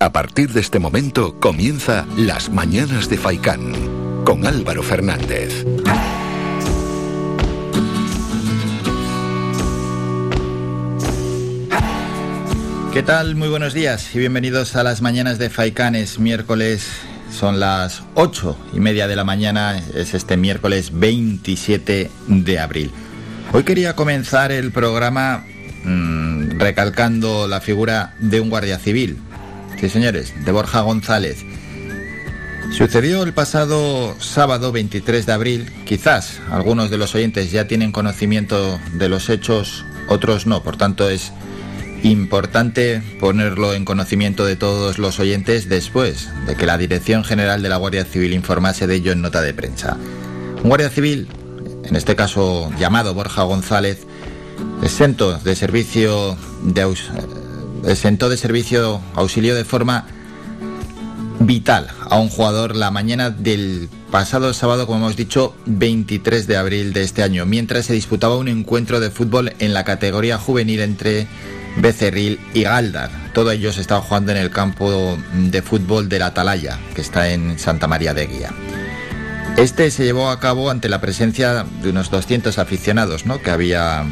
A partir de este momento comienza Las Mañanas de Faicán con Álvaro Fernández. ¿Qué tal? Muy buenos días y bienvenidos a las Mañanas de Faicán. Es miércoles, son las ocho y media de la mañana, es este miércoles 27 de abril. Hoy quería comenzar el programa mmm, recalcando la figura de un guardia civil, Sí, señores, de Borja González. Sucedió el pasado sábado 23 de abril. Quizás algunos de los oyentes ya tienen conocimiento de los hechos, otros no. Por tanto, es importante ponerlo en conocimiento de todos los oyentes después de que la Dirección General de la Guardia Civil informase de ello en nota de prensa. Un guardia civil, en este caso llamado Borja González, exento de servicio de sentó de servicio auxilio de forma vital a un jugador la mañana del pasado sábado, como hemos dicho, 23 de abril de este año, mientras se disputaba un encuentro de fútbol en la categoría juvenil entre Becerril y Galdar. Todo ello se estaba jugando en el campo de fútbol de la Atalaya, que está en Santa María de Guía. Este se llevó a cabo ante la presencia de unos 200 aficionados ¿no? que había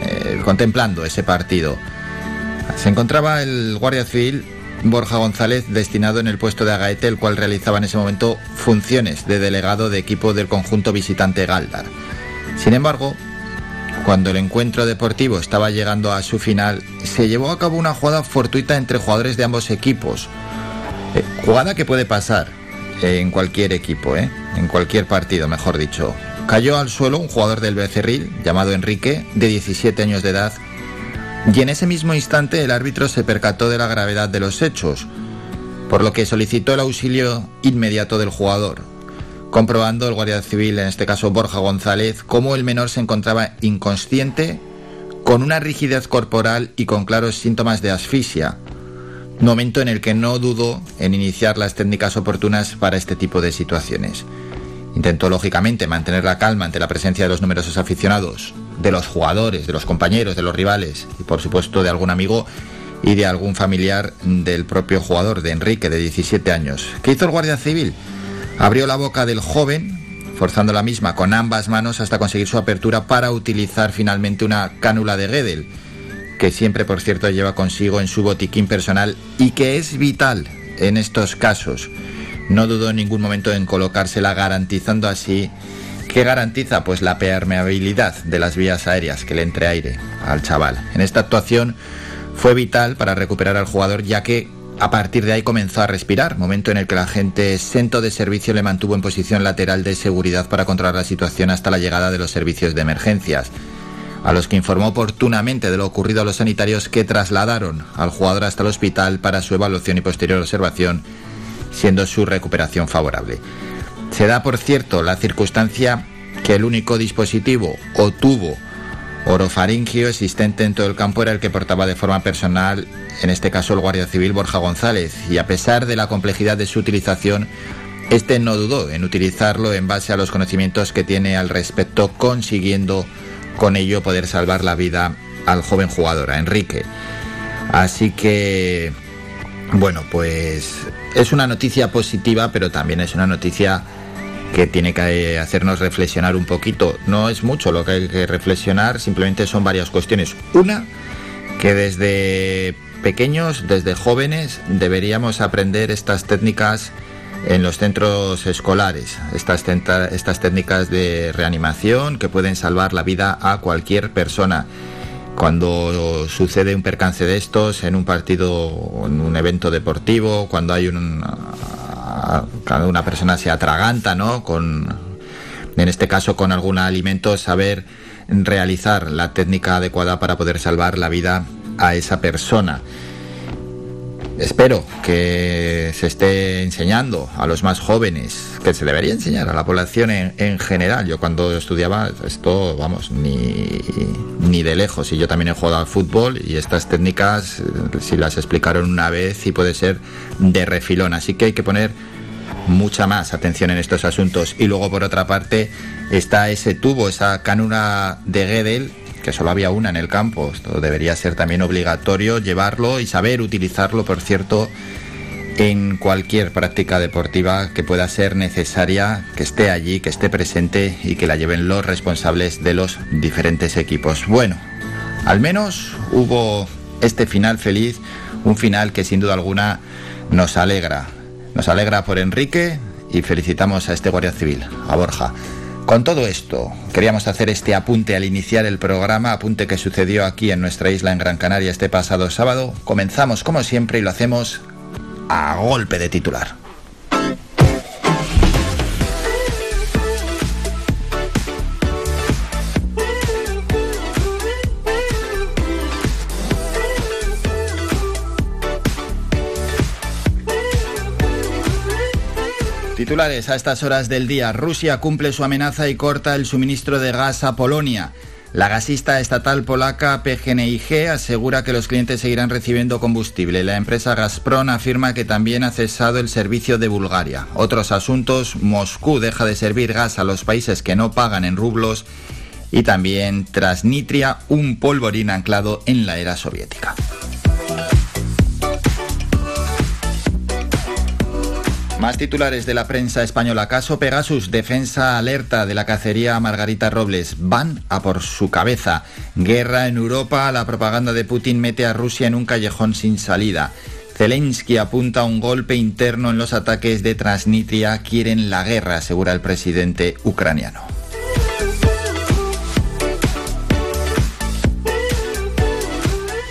eh, contemplando ese partido. Se encontraba el guardia civil Borja González destinado en el puesto de Agaete, el cual realizaba en ese momento funciones de delegado de equipo del conjunto visitante Galdar. Sin embargo, cuando el encuentro deportivo estaba llegando a su final, se llevó a cabo una jugada fortuita entre jugadores de ambos equipos. Eh, jugada que puede pasar en cualquier equipo, ¿eh? en cualquier partido, mejor dicho. Cayó al suelo un jugador del Becerril, llamado Enrique, de 17 años de edad, y en ese mismo instante el árbitro se percató de la gravedad de los hechos, por lo que solicitó el auxilio inmediato del jugador, comprobando el guardia civil, en este caso Borja González, cómo el menor se encontraba inconsciente, con una rigidez corporal y con claros síntomas de asfixia, momento en el que no dudó en iniciar las técnicas oportunas para este tipo de situaciones. Intentó lógicamente mantener la calma ante la presencia de los numerosos aficionados, de los jugadores, de los compañeros, de los rivales y por supuesto de algún amigo y de algún familiar del propio jugador, de Enrique, de 17 años. ¿Qué hizo el guardia civil? Abrió la boca del joven, forzando la misma con ambas manos hasta conseguir su apertura para utilizar finalmente una cánula de Gedel, que siempre, por cierto, lleva consigo en su botiquín personal y que es vital en estos casos. No dudó en ningún momento en colocársela, garantizando así ¿Qué garantiza? Pues la permeabilidad de las vías aéreas que le entre aire al chaval. En esta actuación fue vital para recuperar al jugador ya que a partir de ahí comenzó a respirar, momento en el que la gente centro de servicio le mantuvo en posición lateral de seguridad para controlar la situación hasta la llegada de los servicios de emergencias, a los que informó oportunamente de lo ocurrido a los sanitarios que trasladaron al jugador hasta el hospital para su evaluación y posterior observación, siendo su recuperación favorable. Se da, por cierto, la circunstancia que el único dispositivo o tubo orofaringio existente en todo el campo era el que portaba de forma personal, en este caso el guardia civil Borja González, y a pesar de la complejidad de su utilización, este no dudó en utilizarlo en base a los conocimientos que tiene al respecto, consiguiendo con ello poder salvar la vida al joven jugador, a Enrique. Así que, bueno, pues es una noticia positiva, pero también es una noticia que tiene que hacernos reflexionar un poquito. No es mucho lo que hay que reflexionar, simplemente son varias cuestiones. Una, que desde pequeños, desde jóvenes, deberíamos aprender estas técnicas en los centros escolares, estas, estas técnicas de reanimación que pueden salvar la vida a cualquier persona. Cuando sucede un percance de estos en un partido, en un evento deportivo, cuando hay un una persona se atraganta, ¿no? Con, en este caso, con algún alimento, saber realizar la técnica adecuada para poder salvar la vida a esa persona. Espero que se esté enseñando a los más jóvenes, que se debería enseñar a la población en, general. Yo cuando estudiaba esto, vamos, ni, ni de lejos. Y yo también he jugado al fútbol y estas técnicas, si las explicaron una vez, y puede ser de refilón. Así que hay que poner mucha más atención en estos asuntos. Y luego, por otra parte, está ese tubo, esa cánula de Gedel, que solo había una en el campo. Esto debería ser también obligatorio llevarlo y saber utilizarlo, por cierto, en cualquier práctica deportiva que pueda ser necesaria, que esté allí, que esté presente y que la lleven los responsables de los diferentes equipos. Bueno, al menos hubo este final feliz, un final que sin duda alguna nos alegra. Nos alegra por Enrique y felicitamos a este Guardia Civil, a Borja. Con todo esto, queríamos hacer este apunte al iniciar el programa, apunte que sucedió aquí en nuestra isla en Gran Canaria este pasado sábado. Comenzamos como siempre y lo hacemos a golpe de titular. Titulares a estas horas del día. Rusia cumple su amenaza y corta el suministro de gas a Polonia. La gasista estatal polaca PGNiG asegura que los clientes seguirán recibiendo combustible. La empresa Gazprom afirma que también ha cesado el servicio de Bulgaria. Otros asuntos, Moscú deja de servir gas a los países que no pagan en rublos y también Transnistria, un polvorín anclado en la era soviética. Más titulares de la prensa española. Caso Pegasus, defensa alerta de la cacería Margarita Robles. Van a por su cabeza. Guerra en Europa. La propaganda de Putin mete a Rusia en un callejón sin salida. Zelensky apunta a un golpe interno en los ataques de Transnistria. Quieren la guerra, asegura el presidente ucraniano.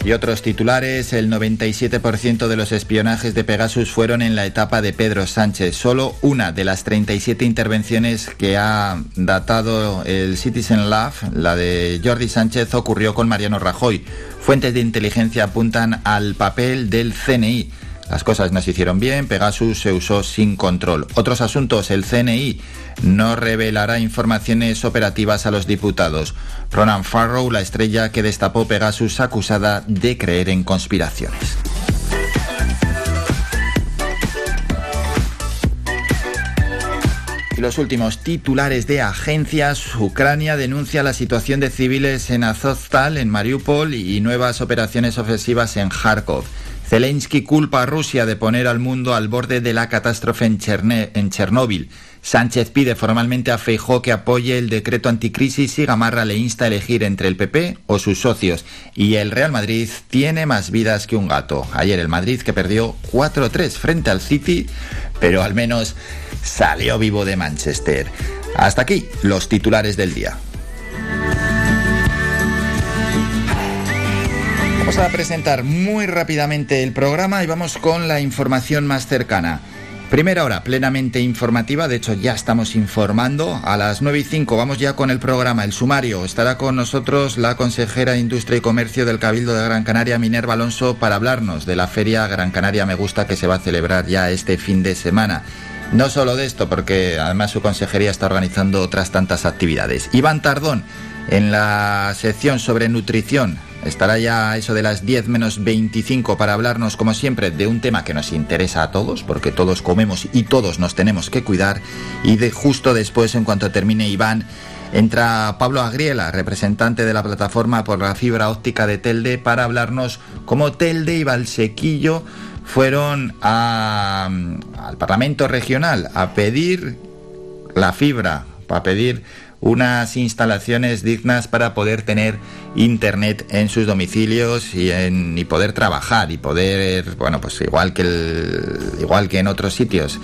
Y otros titulares, el 97% de los espionajes de Pegasus fueron en la etapa de Pedro Sánchez. Solo una de las 37 intervenciones que ha datado el Citizen Love, la de Jordi Sánchez, ocurrió con Mariano Rajoy. Fuentes de inteligencia apuntan al papel del CNI. Las cosas no se hicieron bien, Pegasus se usó sin control. Otros asuntos, el CNI no revelará informaciones operativas a los diputados. Ronan Farrow, la estrella que destapó Pegasus acusada de creer en conspiraciones. los últimos titulares de agencias, Ucrania denuncia la situación de civiles en Azovstal, en Mariupol y nuevas operaciones ofensivas en Kharkov. Zelensky culpa a Rusia de poner al mundo al borde de la catástrofe en, Chernóbil. Sánchez pide formalmente a Feijó que apoye el decreto anticrisis y Gamarra le insta a elegir entre el PP o sus socios. Y el Real Madrid tiene más vidas que un gato. Ayer el Madrid que perdió 4-3 frente al City, pero al menos salió vivo de Manchester. Hasta aquí los titulares del día. Vamos a presentar muy rápidamente el programa y vamos con la información más cercana. Primera hora, plenamente informativa, de hecho ya estamos informando. A las 9 y 5 vamos ya con el programa, el sumario. Estará con nosotros la consejera de Industria y Comercio del Cabildo de Gran Canaria, Minerva Alonso, para hablarnos de la feria Gran Canaria Me Gusta que se va a celebrar ya este fin de semana. No solo de esto, porque además su consejería está organizando otras tantas actividades. Iván Tardón, en la sección sobre nutrición, Estará ya eso de las 10 menos 25 para hablarnos, como siempre, de un tema que nos interesa a todos, porque todos comemos y todos nos tenemos que cuidar. Y de justo después, en cuanto termine Iván, entra Pablo Agriela, representante de la plataforma por la fibra óptica de Telde, para hablarnos cómo Telde y Valsequillo fueron al Parlamento Regional a pedir la fibra, a pedir unas instalaciones dignas para poder tener internet en sus domicilios y, en, y poder trabajar y poder, bueno, pues igual que, igual que en otros sitios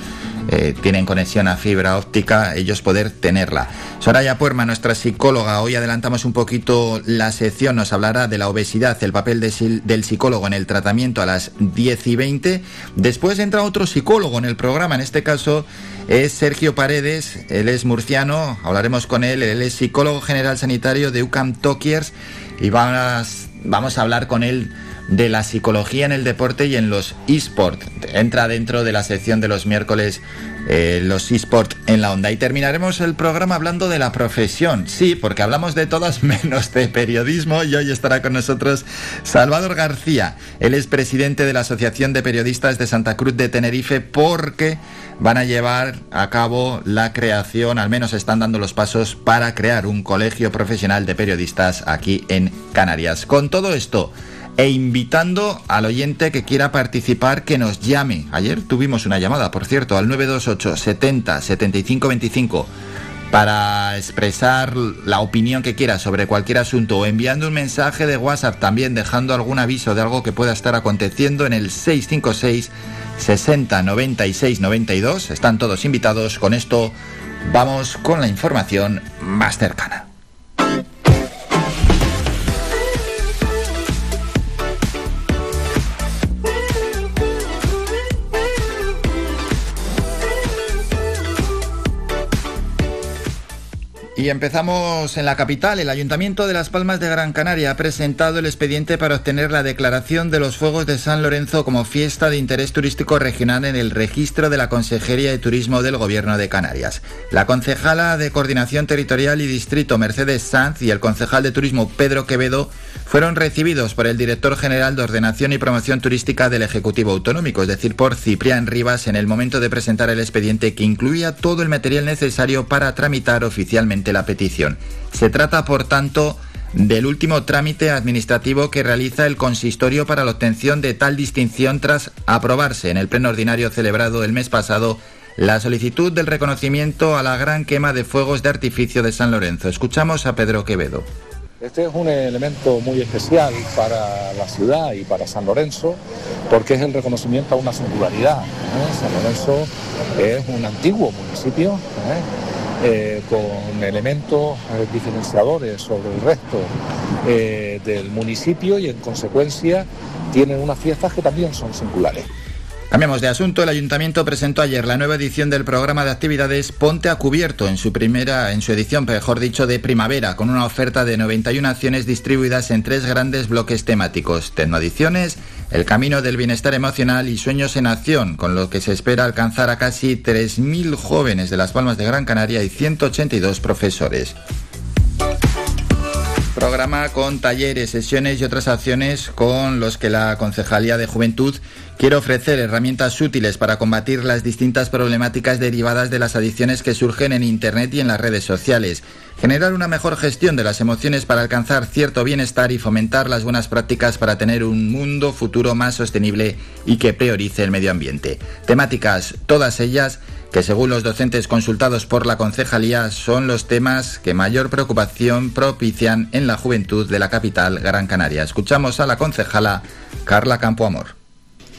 eh, tienen conexión a fibra óptica, ellos poder tenerla. Soraya Puerma, nuestra psicóloga, hoy adelantamos un poquito la sección, nos hablará de la obesidad, el papel del psicólogo en el tratamiento a las 10 y 20. Después entra otro psicólogo en el programa, en este caso es Sergio Paredes, él es murciano, hablaremos con él, él es psicólogo general sanitario de UCAM Tokiers y vamos, vamos a hablar con él de la psicología en el deporte y en los eSports. Entra dentro de la sección de los miércoles eh, los eSports en la onda. Y terminaremos el programa hablando de la profesión. Sí, porque hablamos de todas menos de periodismo y hoy estará con nosotros Salvador García. Él es presidente de la Asociación de Periodistas de Santa Cruz de Tenerife porque van a llevar a cabo la creación, al menos están dando los pasos para crear un colegio profesional de periodistas aquí en Canarias. Con todo esto, e invitando al oyente que quiera participar que nos llame. Ayer tuvimos una llamada, por cierto, al 928 70 75 25 para expresar la opinión que quiera sobre cualquier asunto o enviando un mensaje de WhatsApp también dejando algún aviso de algo que pueda estar aconteciendo en el 656 60 96 92. Están todos invitados. Con esto vamos con la información más cercana. Y empezamos en la capital. El Ayuntamiento de Las Palmas de Gran Canaria ha presentado el expediente para obtener la declaración de los Fuegos de San Lorenzo como fiesta de interés turístico regional en el registro de la Consejería de Turismo del Gobierno de Canarias. La concejala de Coordinación Territorial y Distrito Mercedes Sanz y el concejal de Turismo Pedro Quevedo fueron recibidos por el director general de Ordenación y Promoción Turística del Ejecutivo Autonómico, es decir, por Ciprián Rivas, en el momento de presentar el expediente que incluía todo el material necesario para tramitar oficialmente la petición. Se trata, por tanto, del último trámite administrativo que realiza el consistorio para la obtención de tal distinción tras aprobarse en el pleno ordinario celebrado el mes pasado la solicitud del reconocimiento a la gran quema de fuegos de artificio de San Lorenzo. Escuchamos a Pedro Quevedo. Este es un elemento muy especial para la ciudad y para San Lorenzo porque es el reconocimiento a una singularidad. ¿eh? San Lorenzo es un antiguo municipio. ¿eh? Eh, con elementos eh, diferenciadores sobre el resto eh, del municipio y en consecuencia tienen unas fiestas que también son singulares. Cambiamos de asunto. El ayuntamiento presentó ayer la nueva edición del programa de actividades Ponte a Cubierto en su primera, en su edición, mejor dicho, de primavera, con una oferta de 91 acciones distribuidas en tres grandes bloques temáticos: Tecnoadiciones, el camino del bienestar emocional y sueños en acción, con lo que se espera alcanzar a casi 3.000 jóvenes de las Palmas de Gran Canaria y 182 profesores. Programa con talleres, sesiones y otras acciones con los que la Concejalía de Juventud quiere ofrecer herramientas útiles para combatir las distintas problemáticas derivadas de las adicciones que surgen en Internet y en las redes sociales, generar una mejor gestión de las emociones para alcanzar cierto bienestar y fomentar las buenas prácticas para tener un mundo futuro más sostenible y que priorice el medio ambiente. Temáticas, todas ellas, que según los docentes consultados por la concejalía son los temas que mayor preocupación propician en la juventud de la capital Gran Canaria. Escuchamos a la concejala Carla Campoamor.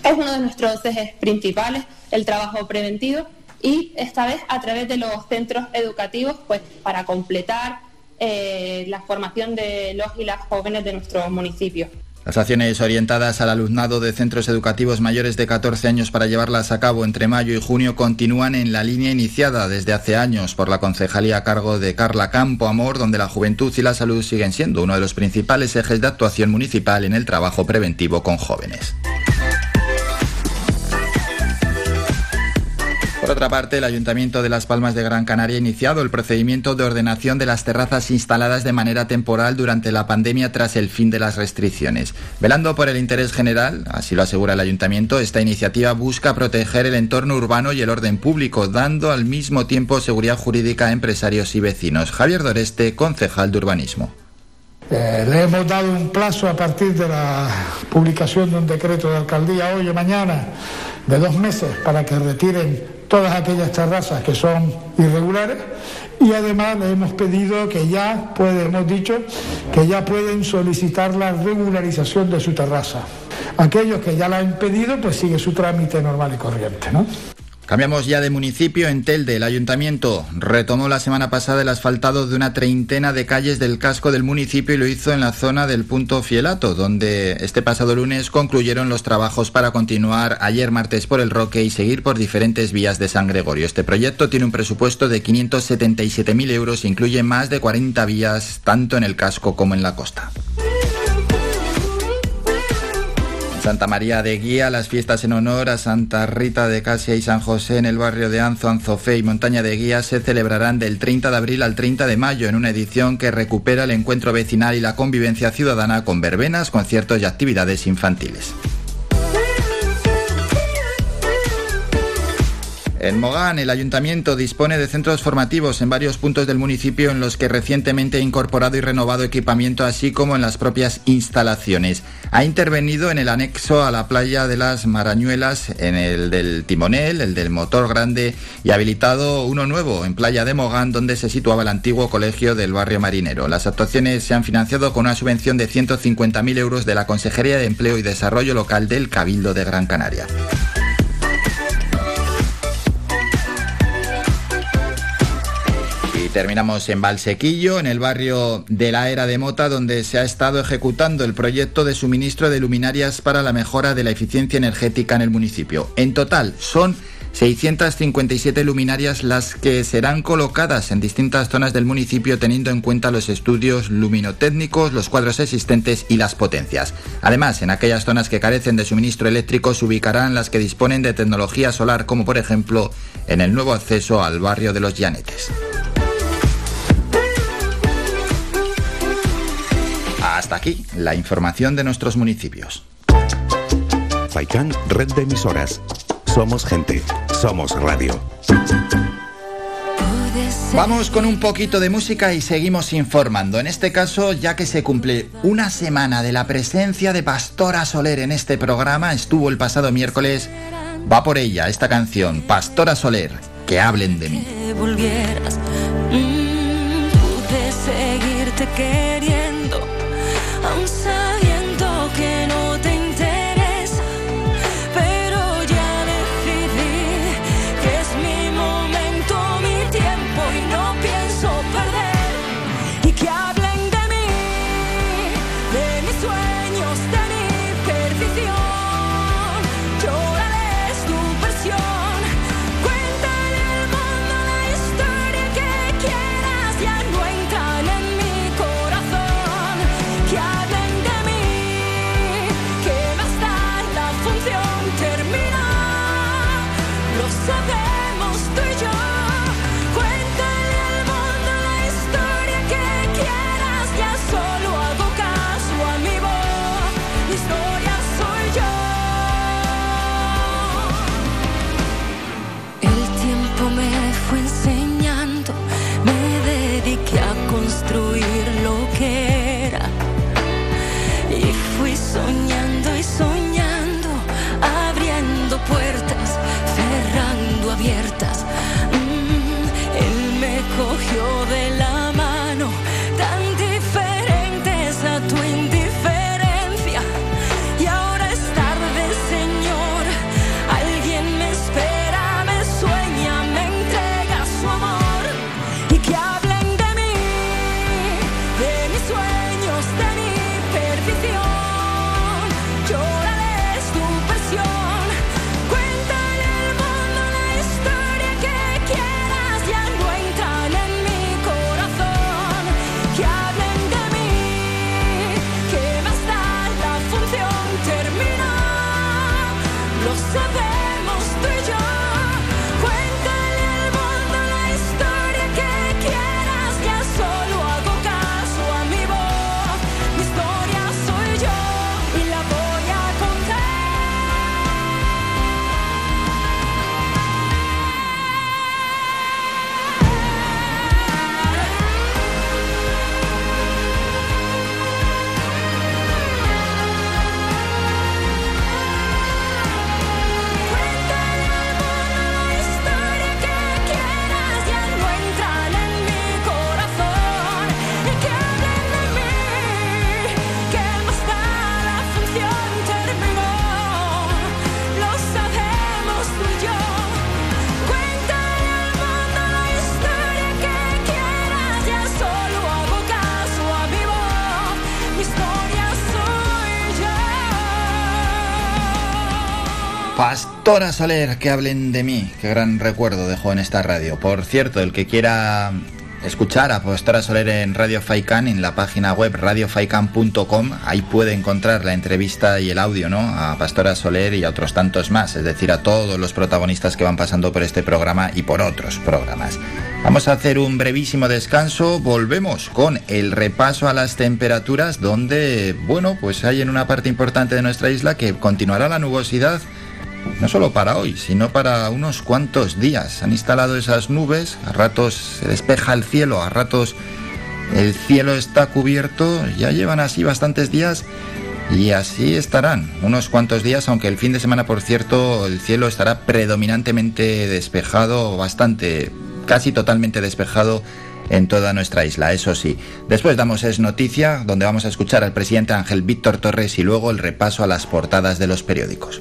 Es uno de nuestros ejes principales el trabajo preventivo y esta vez a través de los centros educativos pues para completar eh, la formación de los y las jóvenes de nuestro municipio. Las acciones orientadas al alumnado de centros educativos mayores de 14 años para llevarlas a cabo entre mayo y junio continúan en la línea iniciada desde hace años por la concejalía a cargo de Carla Campo Amor, donde la juventud y la salud siguen siendo uno de los principales ejes de actuación municipal en el trabajo preventivo con jóvenes. Por otra parte, el Ayuntamiento de Las Palmas de Gran Canaria ha iniciado el procedimiento de ordenación de las terrazas instaladas de manera temporal durante la pandemia tras el fin de las restricciones. Velando por el interés general, así lo asegura el Ayuntamiento, esta iniciativa busca proteger el entorno urbano y el orden público, dando al mismo tiempo seguridad jurídica a empresarios y vecinos. Javier Doreste, concejal de urbanismo. Eh, le hemos dado un plazo a partir de la publicación de un decreto de alcaldía hoy o mañana de dos meses para que retiren todas aquellas terrazas que son irregulares y además le hemos pedido que ya puede, hemos dicho que ya pueden solicitar la regularización de su terraza. Aquellos que ya la han pedido, pues sigue su trámite normal y corriente, ¿no? Cambiamos ya de municipio. En Telde, el ayuntamiento retomó la semana pasada el asfaltado de una treintena de calles del casco del municipio y lo hizo en la zona del punto Fielato, donde este pasado lunes concluyeron los trabajos para continuar ayer martes por el Roque y seguir por diferentes vías de San Gregorio. Este proyecto tiene un presupuesto de 577.000 euros e incluye más de 40 vías tanto en el casco como en la costa. Santa María de Guía, las fiestas en honor a Santa Rita de Casia y San José en el barrio de Anzo, Anzofé y Montaña de Guía se celebrarán del 30 de abril al 30 de mayo en una edición que recupera el encuentro vecinal y la convivencia ciudadana con verbenas, conciertos y actividades infantiles. En Mogán, el ayuntamiento dispone de centros formativos en varios puntos del municipio en los que recientemente ha incorporado y renovado equipamiento, así como en las propias instalaciones. Ha intervenido en el anexo a la playa de las Marañuelas, en el del Timonel, el del Motor Grande y habilitado uno nuevo en Playa de Mogán, donde se situaba el antiguo colegio del barrio marinero. Las actuaciones se han financiado con una subvención de 150.000 euros de la Consejería de Empleo y Desarrollo Local del Cabildo de Gran Canaria. Terminamos en Valsequillo, en el barrio de la Era de Mota, donde se ha estado ejecutando el proyecto de suministro de luminarias para la mejora de la eficiencia energética en el municipio. En total son 657 luminarias las que serán colocadas en distintas zonas del municipio teniendo en cuenta los estudios luminotécnicos, los cuadros existentes y las potencias. Además, en aquellas zonas que carecen de suministro eléctrico se ubicarán las que disponen de tecnología solar, como por ejemplo en el nuevo acceso al barrio de los Llanetes. Hasta aquí la información de nuestros municipios. Faikan, red de emisoras. Somos gente, somos radio. Vamos con un poquito de música y seguimos informando. En este caso, ya que se cumple una semana de la presencia de Pastora Soler en este programa, estuvo el pasado miércoles, va por ella esta canción, Pastora Soler, que hablen de mí. Mm, pude seguirte queriendo Pastora Soler, que hablen de mí. Qué gran recuerdo dejó en esta radio. Por cierto, el que quiera escuchar a Pastora Soler en Radio Faikan, en la página web radiofaikan.com, ahí puede encontrar la entrevista y el audio, ¿no? A Pastora Soler y a otros tantos más, es decir, a todos los protagonistas que van pasando por este programa y por otros programas. Vamos a hacer un brevísimo descanso, volvemos con el repaso a las temperaturas, donde, bueno, pues hay en una parte importante de nuestra isla que continuará la nubosidad no solo para hoy, sino para unos cuantos días. Han instalado esas nubes, a ratos se despeja el cielo, a ratos el cielo está cubierto, ya llevan así bastantes días y así estarán unos cuantos días, aunque el fin de semana, por cierto, el cielo estará predominantemente despejado, bastante, casi totalmente despejado en toda nuestra isla, eso sí. Después damos Es Noticia, donde vamos a escuchar al presidente Ángel Víctor Torres y luego el repaso a las portadas de los periódicos.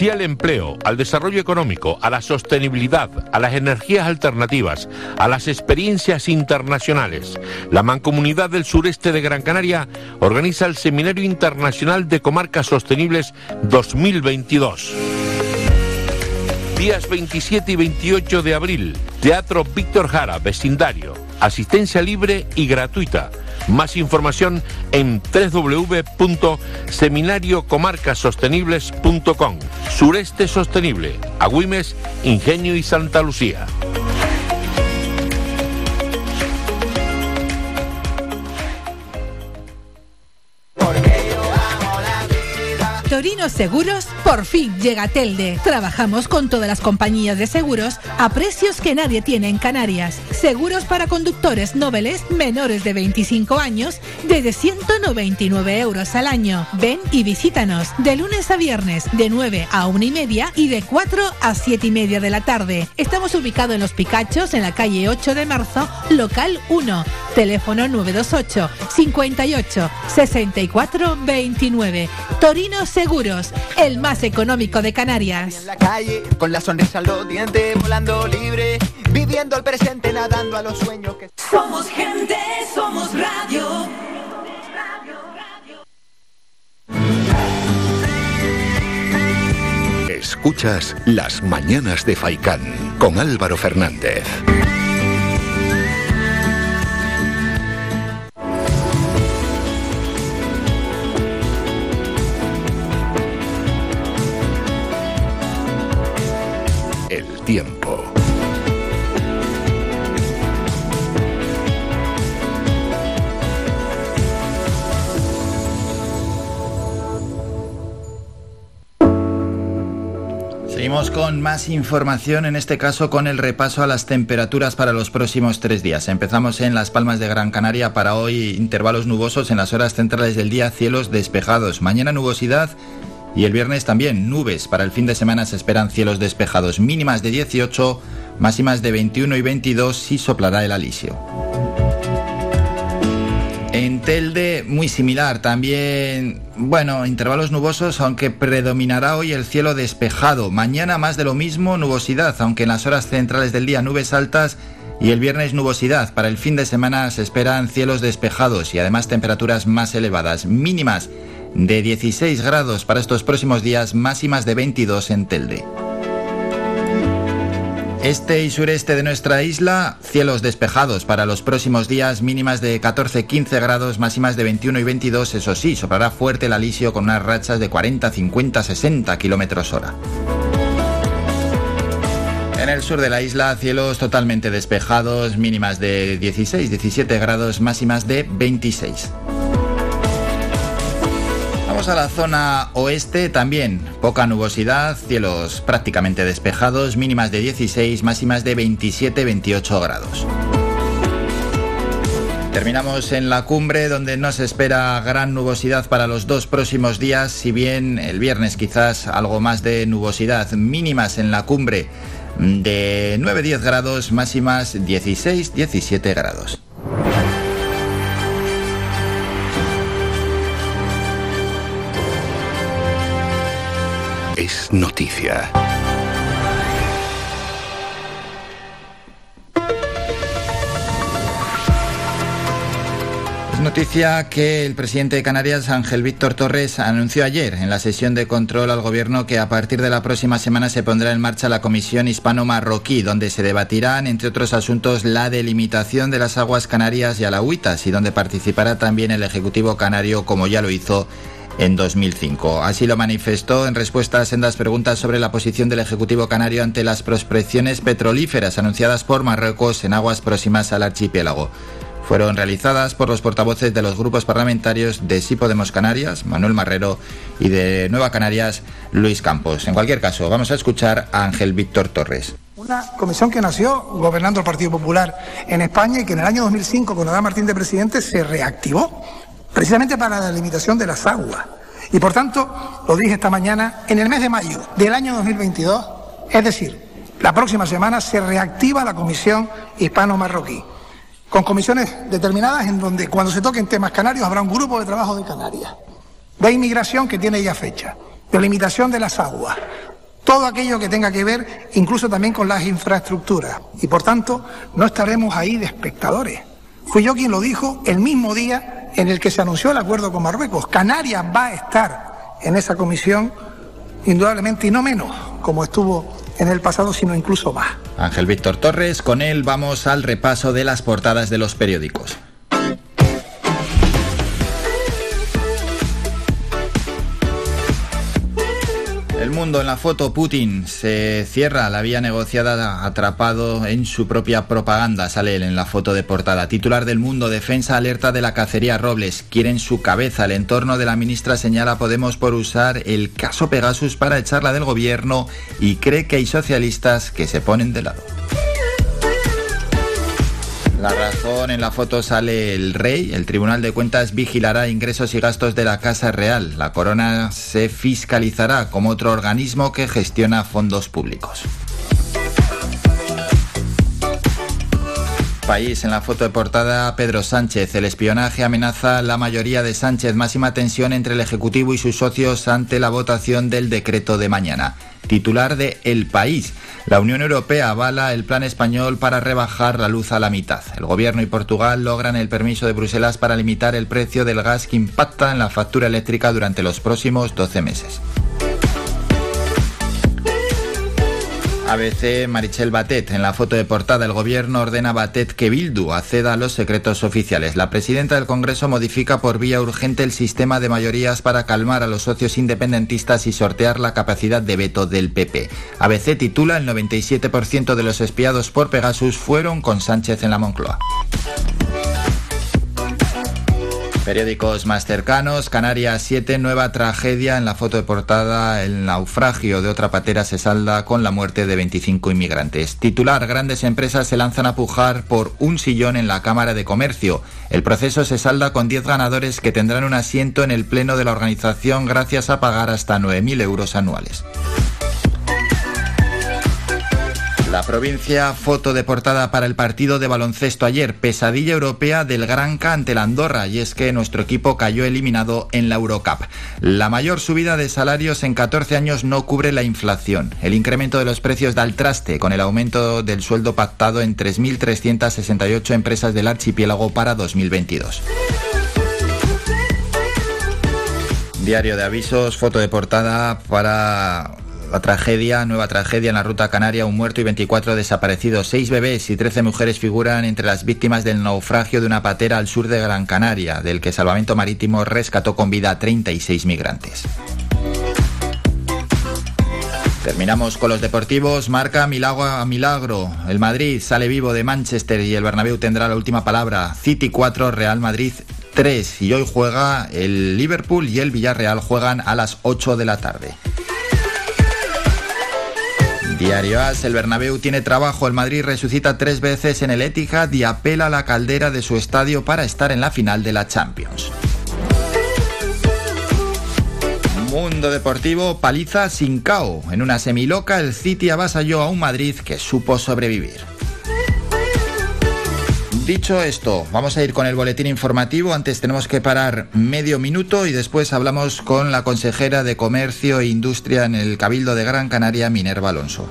Sí al empleo, al desarrollo económico, a la sostenibilidad, a las energías alternativas, a las experiencias internacionales. La Mancomunidad del Sureste de Gran Canaria organiza el Seminario Internacional de Comarcas Sostenibles 2022 días 27 y 28 de abril, Teatro Víctor Jara, vecindario, asistencia libre y gratuita. Más información en www.seminariocomarcasostenibles.com. Sureste Sostenible, Agüimes, Ingenio y Santa Lucía. Torino Seguros, por fin llega Telde. Trabajamos con todas las compañías de seguros a precios que nadie tiene en Canarias. Seguros para conductores noveles menores de 25 años desde 199 euros al año. Ven y visítanos de lunes a viernes de 9 a 1 y media y de 4 a 7 y media de la tarde. Estamos ubicados en Los Picachos, en la calle 8 de marzo, local 1. Teléfono 928 58 64 29. Torino Seguros, el más económico de Canarias. En la calle, con la sonrisa en los dientes, volando libre, viviendo el presente, nadando a los sueños que Somos gente, somos radio. Escuchas Las Mañanas de Faicán con Álvaro Fernández. Tiempo. Seguimos con más información, en este caso con el repaso a las temperaturas para los próximos tres días. Empezamos en Las Palmas de Gran Canaria para hoy intervalos nubosos en las horas centrales del día, cielos despejados. Mañana nubosidad y el viernes también nubes. Para el fin de semana se esperan cielos despejados mínimas de 18, máximas de 21 y 22 y soplará el alisio. En Telde, muy similar, también, bueno, intervalos nubosos, aunque predominará hoy el cielo despejado. Mañana más de lo mismo, nubosidad, aunque en las horas centrales del día nubes altas y el viernes nubosidad. Para el fin de semana se esperan cielos despejados y además temperaturas más elevadas, mínimas de 16 grados para estos próximos días, máximas de 22 en Telde. Este y sureste de nuestra isla, cielos despejados para los próximos días, mínimas de 14-15 grados, máximas de 21 y 22, eso sí, soplará fuerte el alisio con unas rachas de 40, 50, 60 kilómetros hora. En el sur de la isla, cielos totalmente despejados, mínimas de 16, 17 grados, máximas de 26. Vamos a la zona oeste también. Poca nubosidad, cielos prácticamente despejados, mínimas de 16, máximas de 27-28 grados. Terminamos en la cumbre donde no se espera gran nubosidad para los dos próximos días, si bien el viernes quizás algo más de nubosidad mínimas en la cumbre de 9-10 grados, máximas 16-17 grados. Es noticia. Noticia que el presidente de Canarias, Ángel Víctor Torres, anunció ayer en la sesión de control al gobierno que a partir de la próxima semana se pondrá en marcha la Comisión Hispano-Marroquí, donde se debatirán, entre otros asuntos, la delimitación de las aguas canarias y alagüitas y donde participará también el Ejecutivo Canario, como ya lo hizo en 2005. Así lo manifestó en respuesta a sendas preguntas sobre la posición del Ejecutivo Canario ante las prospecciones petrolíferas anunciadas por Marruecos en aguas próximas al archipiélago. Fueron realizadas por los portavoces de los grupos parlamentarios de Sí Podemos Canarias, Manuel Marrero, y de Nueva Canarias, Luis Campos. En cualquier caso, vamos a escuchar a Ángel Víctor Torres. Una comisión que nació gobernando el Partido Popular en España y que en el año 2005, con Adán Martín de presidente, se reactivó precisamente para la limitación de las aguas. Y por tanto, lo dije esta mañana, en el mes de mayo del año 2022, es decir, la próxima semana se reactiva la Comisión Hispano-Marroquí, con comisiones determinadas en donde cuando se toquen temas canarios habrá un grupo de trabajo de Canarias, de inmigración que tiene ya fecha, de limitación de las aguas, todo aquello que tenga que ver incluso también con las infraestructuras. Y por tanto, no estaremos ahí de espectadores. Fui yo quien lo dijo el mismo día en el que se anunció el acuerdo con Marruecos. Canarias va a estar en esa comisión, indudablemente, y no menos, como estuvo en el pasado, sino incluso más. Ángel Víctor Torres, con él vamos al repaso de las portadas de los periódicos. El mundo en la foto, Putin se cierra la vía negociada atrapado en su propia propaganda, sale él en la foto de portada. Titular del mundo, defensa alerta de la cacería Robles, quieren su cabeza. El entorno de la ministra señala Podemos por usar el caso Pegasus para echarla del gobierno y cree que hay socialistas que se ponen de lado. La razón en la foto sale el rey. El Tribunal de Cuentas vigilará ingresos y gastos de la Casa Real. La corona se fiscalizará como otro organismo que gestiona fondos públicos. País en la foto de portada Pedro Sánchez. El espionaje amenaza la mayoría de Sánchez. Máxima tensión entre el Ejecutivo y sus socios ante la votación del decreto de mañana. Titular de El País. La Unión Europea avala el plan español para rebajar la luz a la mitad. El Gobierno y Portugal logran el permiso de Bruselas para limitar el precio del gas que impacta en la factura eléctrica durante los próximos 12 meses. ABC Marichel Batet. En la foto de portada, el gobierno ordena a Batet que Bildu acceda a los secretos oficiales. La presidenta del Congreso modifica por vía urgente el sistema de mayorías para calmar a los socios independentistas y sortear la capacidad de veto del PP. ABC titula el 97% de los espiados por Pegasus fueron con Sánchez en la Moncloa. Periódicos más cercanos, Canarias 7, nueva tragedia en la foto de portada, el naufragio de otra patera se salda con la muerte de 25 inmigrantes. Titular, grandes empresas se lanzan a pujar por un sillón en la Cámara de Comercio. El proceso se salda con 10 ganadores que tendrán un asiento en el pleno de la organización gracias a pagar hasta 9.000 euros anuales. La provincia, foto de portada para el partido de baloncesto ayer, pesadilla europea del Granca ante la Andorra, y es que nuestro equipo cayó eliminado en la Eurocup. La mayor subida de salarios en 14 años no cubre la inflación. El incremento de los precios da al traste con el aumento del sueldo pactado en 3.368 empresas del archipiélago para 2022. Diario de avisos, foto de portada para la tragedia, nueva tragedia en la ruta canaria, un muerto y 24 desaparecidos. Seis bebés y 13 mujeres figuran entre las víctimas del naufragio de una patera al sur de Gran Canaria, del que Salvamento Marítimo rescató con vida a 36 migrantes. Terminamos con los deportivos. Marca milagro a milagro. El Madrid sale vivo de Manchester y el Bernabéu tendrá la última palabra. City 4, Real Madrid 3. Y hoy juega el Liverpool y el Villarreal juegan a las 8 de la tarde. Diario AS, el Bernabéu tiene trabajo, el Madrid resucita tres veces en el Etihad y apela a la caldera de su estadio para estar en la final de la Champions. Mundo deportivo, paliza sin cao. En una semiloca, el City avasalló a un Madrid que supo sobrevivir. Dicho esto, vamos a ir con el boletín informativo. Antes tenemos que parar medio minuto y después hablamos con la consejera de Comercio e Industria en el Cabildo de Gran Canaria, Minerva Alonso.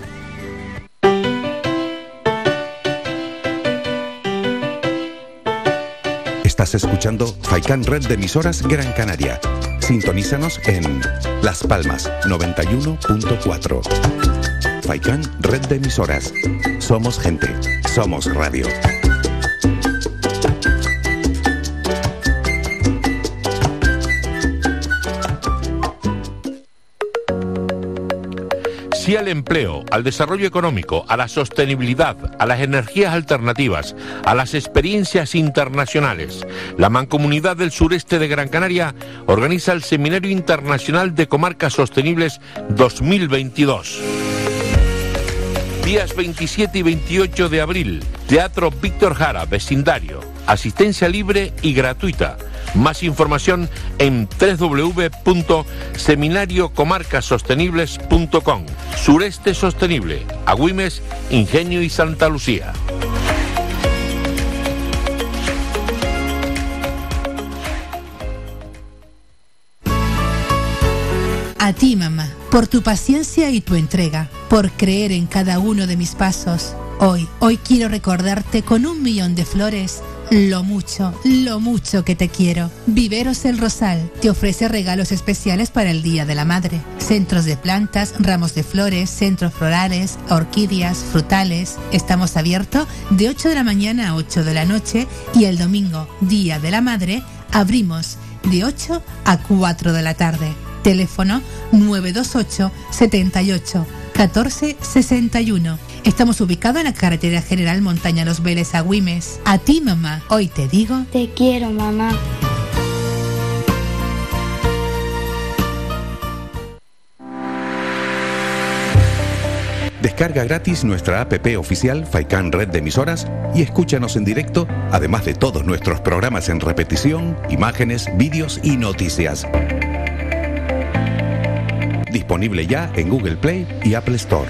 Estás escuchando Faikan Red de emisoras Gran Canaria. Sintonízanos en Las Palmas 91.4. Faikan Red de emisoras. Somos gente. Somos radio. Sí al empleo, al desarrollo económico, a la sostenibilidad, a las energías alternativas, a las experiencias internacionales. La Mancomunidad del Sureste de Gran Canaria organiza el Seminario Internacional de Comarcas Sostenibles 2022. Días 27 y 28 de abril, Teatro Víctor Jara, vecindario. Asistencia libre y gratuita. Más información en www.seminariocomarcasostenibles.com. Sureste Sostenible, Agüimes, Ingenio y Santa Lucía. A ti, mamá, por tu paciencia y tu entrega, por creer en cada uno de mis pasos. Hoy, hoy quiero recordarte con un millón de flores lo mucho, lo mucho que te quiero. Viveros El Rosal te ofrece regalos especiales para el Día de la Madre. Centros de plantas, ramos de flores, centros florales, orquídeas, frutales. Estamos abiertos de 8 de la mañana a 8 de la noche y el domingo, Día de la Madre, abrimos de 8 a 4 de la tarde. Teléfono 928 78 14 61. Estamos ubicados en la carretera general Montaña Los Vélez a Güimes. A ti, mamá, hoy te digo. Te quiero, mamá. Descarga gratis nuestra app oficial Faikan Red de Emisoras y escúchanos en directo, además de todos nuestros programas en repetición, imágenes, vídeos y noticias. Disponible ya en Google Play y Apple Store.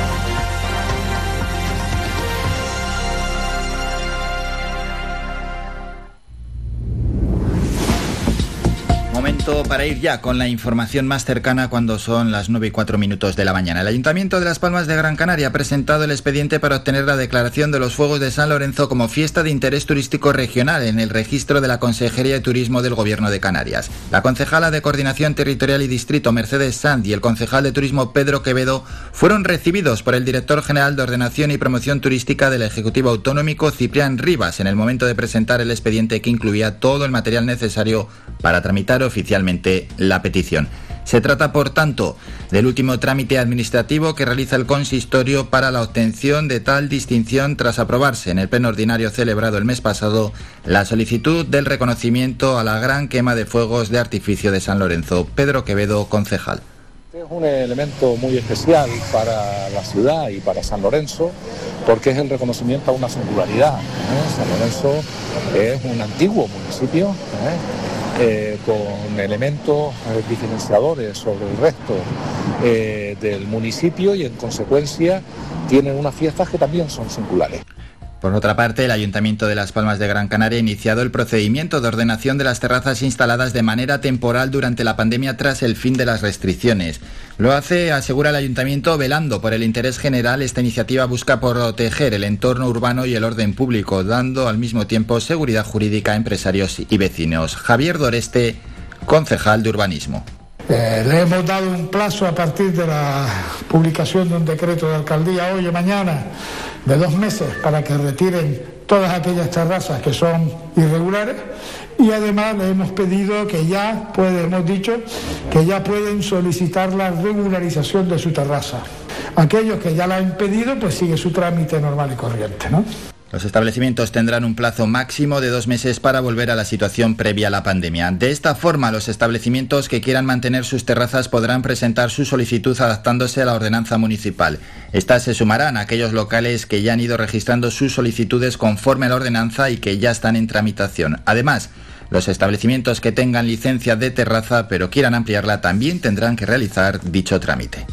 Momento para ir ya con la información más cercana cuando son las 9 y 4 minutos de la mañana. El Ayuntamiento de Las Palmas de Gran Canaria ha presentado el expediente para obtener la declaración de los Fuegos de San Lorenzo como fiesta de interés turístico regional en el registro de la Consejería de Turismo del Gobierno de Canarias. La concejala de Coordinación Territorial y Distrito Mercedes Sand y el concejal de Turismo Pedro Quevedo fueron recibidos por el director general de Ordenación y Promoción Turística del Ejecutivo Autonómico Ciprián Rivas en el momento de presentar el expediente que incluía todo el material necesario para tramitar oficialmente la petición. Se trata, por tanto, del último trámite administrativo que realiza el consistorio para la obtención de tal distinción tras aprobarse en el pleno ordinario celebrado el mes pasado la solicitud del reconocimiento a la gran quema de fuegos de artificio de San Lorenzo. Pedro Quevedo, concejal. Es un elemento muy especial para la ciudad y para San Lorenzo porque es el reconocimiento a una singularidad. ¿eh? San Lorenzo es un antiguo municipio ¿eh? Eh, con elementos diferenciadores sobre el resto eh, del municipio y en consecuencia tienen unas fiestas que también son singulares. Por otra parte, el Ayuntamiento de Las Palmas de Gran Canaria ha iniciado el procedimiento de ordenación de las terrazas instaladas de manera temporal durante la pandemia tras el fin de las restricciones. Lo hace, asegura el Ayuntamiento, velando por el interés general. Esta iniciativa busca proteger el entorno urbano y el orden público, dando al mismo tiempo seguridad jurídica a empresarios y vecinos. Javier Doreste, concejal de urbanismo. Eh, le hemos dado un plazo a partir de la publicación de un decreto de alcaldía hoy o mañana de dos meses para que retiren todas aquellas terrazas que son irregulares y además le hemos pedido que ya puede, hemos dicho que ya pueden solicitar la regularización de su terraza. Aquellos que ya la han pedido, pues sigue su trámite normal y corriente, ¿no? Los establecimientos tendrán un plazo máximo de dos meses para volver a la situación previa a la pandemia. De esta forma, los establecimientos que quieran mantener sus terrazas podrán presentar su solicitud adaptándose a la ordenanza municipal. Estas se sumarán a aquellos locales que ya han ido registrando sus solicitudes conforme a la ordenanza y que ya están en tramitación. Además, los establecimientos que tengan licencia de terraza pero quieran ampliarla también tendrán que realizar dicho trámite.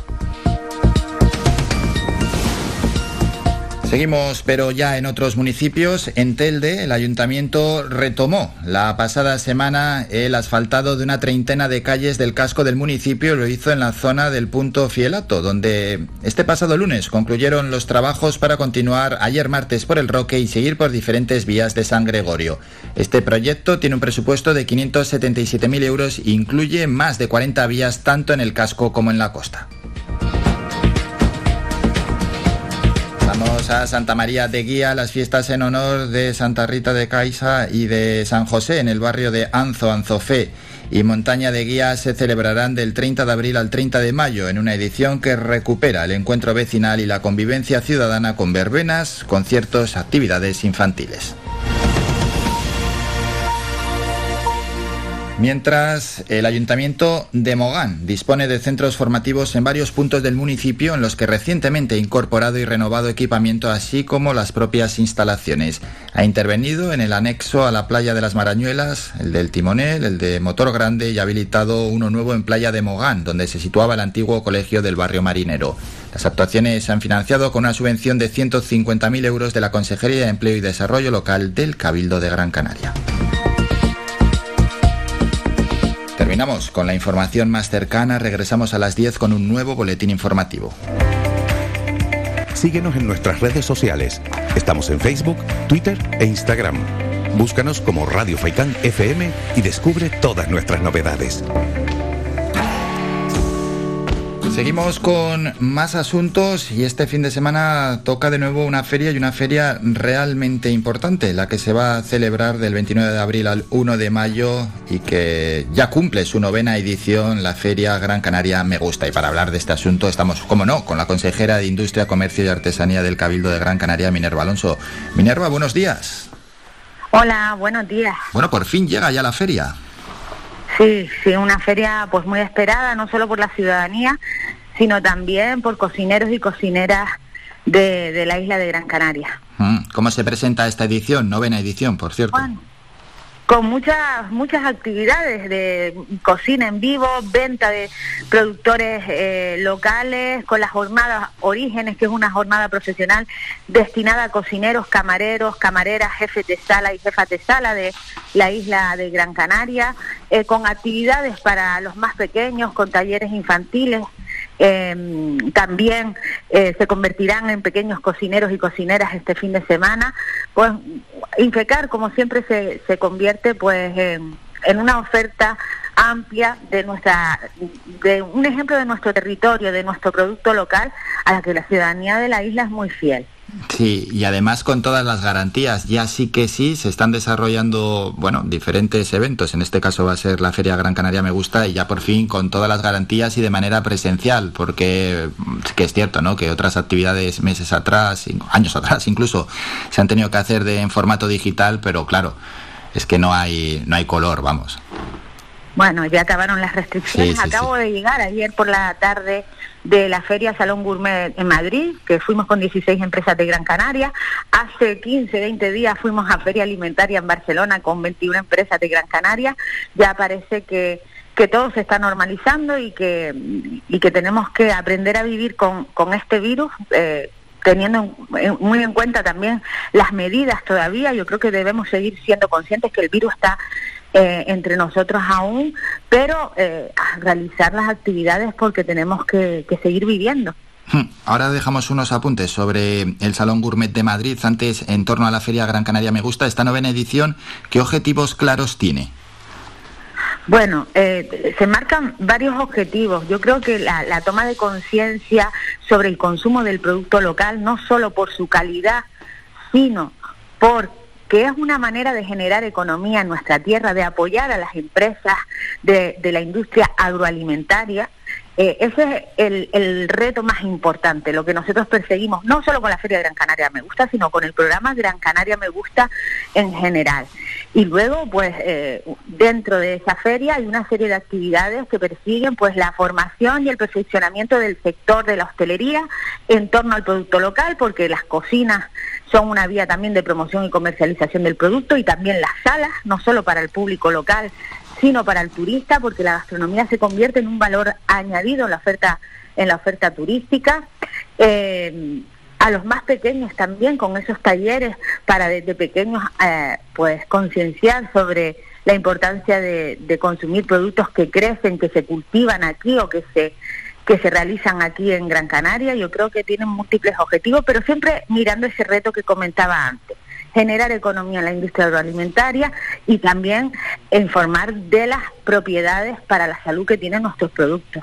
Seguimos, pero ya en otros municipios. En Telde, el ayuntamiento retomó la pasada semana el asfaltado de una treintena de calles del casco del municipio. Lo hizo en la zona del punto Fielato, donde este pasado lunes concluyeron los trabajos para continuar ayer martes por el Roque y seguir por diferentes vías de San Gregorio. Este proyecto tiene un presupuesto de 577.000 euros e incluye más de 40 vías tanto en el casco como en la costa. Vamos a Santa María de Guía, las fiestas en honor de Santa Rita de Caixa y de San José en el barrio de Anzo, Anzofé y Montaña de Guía se celebrarán del 30 de abril al 30 de mayo en una edición que recupera el encuentro vecinal y la convivencia ciudadana con verbenas, conciertos, actividades infantiles. Mientras el Ayuntamiento de Mogán dispone de centros formativos en varios puntos del municipio en los que recientemente ha incorporado y renovado equipamiento así como las propias instalaciones. Ha intervenido en el anexo a la playa de las Marañuelas, el del Timonel, el de Motor Grande y ha habilitado uno nuevo en Playa de Mogán, donde se situaba el antiguo colegio del barrio marinero. Las actuaciones se han financiado con una subvención de 150.000 euros de la Consejería de Empleo y Desarrollo Local del Cabildo de Gran Canaria. Terminamos con la información más cercana, regresamos a las 10 con un nuevo boletín informativo. Síguenos en nuestras redes sociales. Estamos en Facebook, Twitter e Instagram. Búscanos como Radio Faicán FM y descubre todas nuestras novedades. Seguimos con más asuntos y este fin de semana toca de nuevo una feria y una feria realmente importante, la que se va a celebrar del 29 de abril al 1 de mayo y que ya cumple su novena edición, la Feria Gran Canaria Me Gusta. Y para hablar de este asunto estamos, como no, con la consejera de Industria, Comercio y Artesanía del Cabildo de Gran Canaria, Minerva Alonso. Minerva, buenos días. Hola, buenos días. Bueno, por fin llega ya la feria. Sí, sí, una feria pues muy esperada, no solo por la ciudadanía, sino también por cocineros y cocineras de, de la isla de Gran Canaria. Mm, ¿Cómo se presenta esta edición, novena edición, por cierto? Bueno, con muchas muchas actividades de cocina en vivo, venta de productores eh, locales, con la jornada Orígenes, que es una jornada profesional destinada a cocineros, camareros, camareras, jefes de sala y jefas de sala de la isla de Gran Canaria, eh, con actividades para los más pequeños, con talleres infantiles. Eh, también eh, se convertirán en pequeños cocineros y cocineras este fin de semana. Pues Infecar, como siempre, se, se convierte pues en, en una oferta amplia de nuestra de un ejemplo de nuestro territorio, de nuestro producto local, a la que la ciudadanía de la isla es muy fiel. Sí, y además con todas las garantías, ya sí que sí, se están desarrollando, bueno, diferentes eventos, en este caso va a ser la Feria Gran Canaria Me Gusta y ya por fin con todas las garantías y de manera presencial, porque que es cierto, ¿no?, que otras actividades meses atrás, años atrás incluso, se han tenido que hacer de, en formato digital, pero claro, es que no hay, no hay color, vamos. Bueno, ya acabaron las restricciones. Sí, sí, Acabo de llegar ayer por la tarde de la Feria Salón Gourmet en Madrid, que fuimos con 16 empresas de Gran Canaria. Hace 15, 20 días fuimos a Feria Alimentaria en Barcelona con 21 empresas de Gran Canaria. Ya parece que que todo se está normalizando y que, y que tenemos que aprender a vivir con, con este virus, eh, teniendo en- muy en cuenta también las medidas todavía. Yo creo que debemos seguir siendo conscientes que el virus está eh, entre nosotros aún, pero eh, realizar las actividades porque tenemos que, que seguir viviendo. Hmm, Ahora dejamos unos apuntes sobre el Salón Gourmet de Madrid, antes en torno a la Feria Gran Canaria Me Gusta, esta novena edición, ¿qué objetivos claros tiene? Bueno, eh, se marcan varios objetivos. Yo creo que la, la toma de conciencia sobre el consumo del producto local, no solo por su calidad, sino porque es una manera de generar economía en nuestra tierra, de apoyar a las empresas de, de la industria agroalimentaria. Eh, ese es el, el reto más importante, lo que nosotros perseguimos, no solo con la Feria de Gran Canaria Me Gusta, sino con el programa Gran Canaria Me Gusta en general. Y luego, pues, eh, dentro de esa feria hay una serie de actividades que persiguen, pues, la formación y el perfeccionamiento del sector de la hostelería en torno al producto local, porque las cocinas son una vía también de promoción y comercialización del producto y también las salas, no solo para el público local, sino para el turista, porque la gastronomía se convierte en un valor añadido en la oferta, en la oferta turística. Eh, a los más pequeños también con esos talleres para desde pequeños eh, pues concienciar sobre la importancia de, de, consumir productos que crecen, que se cultivan aquí o que se que se realizan aquí en Gran Canaria. Yo creo que tienen múltiples objetivos, pero siempre mirando ese reto que comentaba antes generar economía en la industria agroalimentaria y también informar de las propiedades para la salud que tienen nuestros productos.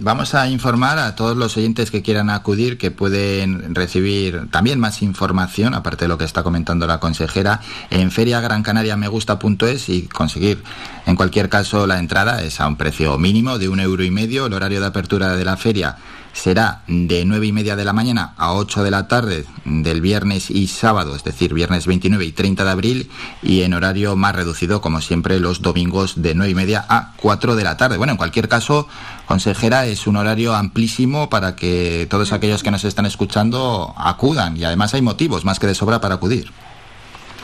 Vamos a informar a todos los oyentes que quieran acudir que pueden recibir también más información, aparte de lo que está comentando la consejera, en feriagrancanariamegusta.es y conseguir en cualquier caso la entrada es a un precio mínimo de un euro y medio. El horario de apertura de la feria será de nueve y media de la mañana a 8 de la tarde del viernes y sábado, es decir, viernes 29 y 30 de abril, y en horario más reducido, como siempre, los domingos de nueve y media a 4 de la tarde. Bueno, en cualquier caso, consejera, es un horario amplísimo para que todos aquellos que nos están escuchando acudan, y además hay motivos más que de sobra para acudir.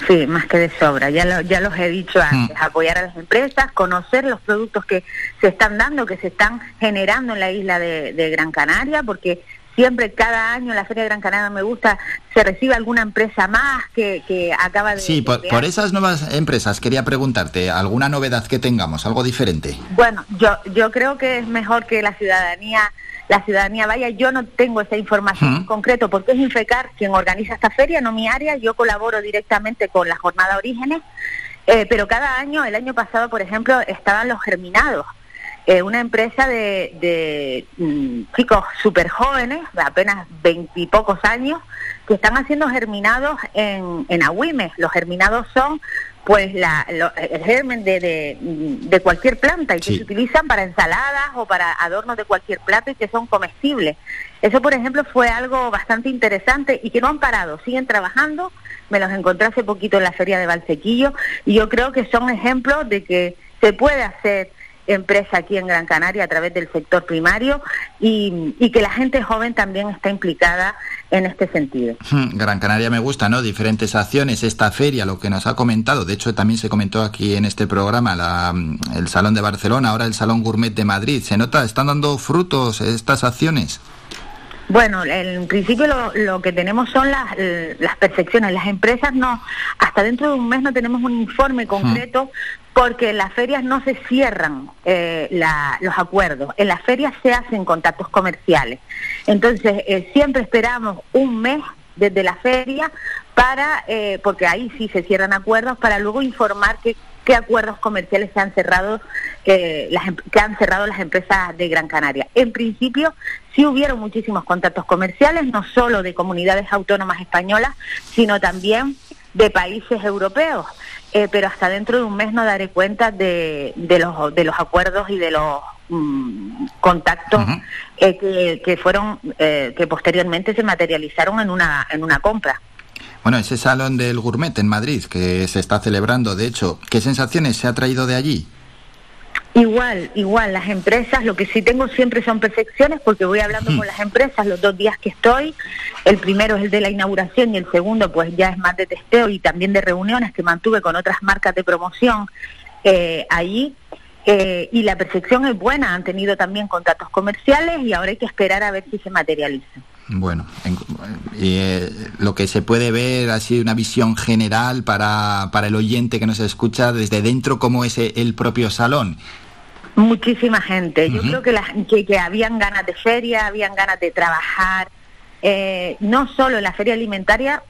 Sí, más que de sobra, ya, lo, ya los he dicho antes, apoyar a las empresas, conocer los productos que se están dando, que se están generando en la isla de, de Gran Canaria, porque siempre cada año en la Feria de Gran Canaria me gusta, se recibe alguna empresa más que, que acaba de... Sí, por, por, esas nuevas empresas quería preguntarte, ¿alguna novedad que tengamos, algo diferente? Bueno, yo, yo creo que es mejor que la ciudadanía la ciudadanía vaya. Yo no tengo esa información en concreto porque es Infecar quien organiza esta feria, no mi área. Yo colaboro directamente con la Jornada Orígenes, eh, pero cada año, el año pasado, por ejemplo, estaban los germinados. Eh, una empresa de, de mm, chicos súper jóvenes, de apenas veintipocos años, que están haciendo germinados en, en Agüimes. Los germinados son pues la, el germen de, de, de, cualquier planta y que se utilizan para ensaladas o para adornos de cualquier plato y que son comestibles. Eso, por ejemplo, fue algo bastante interesante y que no han parado, siguen trabajando. Me los encontré hace poquito en la feria de Valsequillo y yo creo que son ejemplos de que se puede hacer empresa aquí en Gran Canaria a través del sector primario y, y, que la gente joven también está implicada en este sentido. Hmm, Gran Canaria me gusta, ¿no? Diferentes acciones, esta feria, lo que nos ha comentado, de hecho también se comentó aquí en este programa, la, el Salón de Barcelona, ahora el Salón Gourmet de Madrid, ¿se nota? ¿Están dando frutos estas acciones? Bueno, en principio lo, lo, que tenemos son las, las percepciones. Las empresas no, hasta dentro de un mes no tenemos un informe concreto porque en las ferias no se cierran eh, la, los acuerdos. En las ferias se hacen contactos comerciales. Entonces, eh, siempre esperamos un mes desde la feria para, eh, porque ahí sí se cierran acuerdos, para luego informar qué acuerdos comerciales se han cerrado las, que han cerrado las empresas de Gran Canaria. En principio, sí hubieron muchísimos contactos comerciales, no solo de comunidades autónomas españolas, sino también de países europeos. Eh, pero hasta dentro de un mes no daré cuenta de, de, los, de los acuerdos y de los mm, contactos uh -huh. eh, que, que, fueron eh, que posteriormente se materializaron en una en una compra. Bueno, ese salón del gourmet en Madrid que se está celebrando, de hecho, ¿qué sensaciones se ha traído de allí? Igual, igual, las empresas, lo que sí tengo siempre son perfecciones porque voy hablando con las empresas los dos días que estoy. El primero es el de la inauguración y el segundo pues ya es más de testeo y también de reuniones que mantuve con otras marcas de promoción eh, allí. Eh, y la percepción es buena, han tenido también contratos comerciales y ahora hay que esperar a ver si se materializa. Bueno, en, eh, lo que se puede ver ha sido una visión general para, para el oyente que nos escucha desde dentro, como es el propio salón. Muchísima gente. Yo uh -huh. creo que, la, que, que, habían ganas de feria, habían ganas de trabajar, eh, no solo en la feria alimentaria,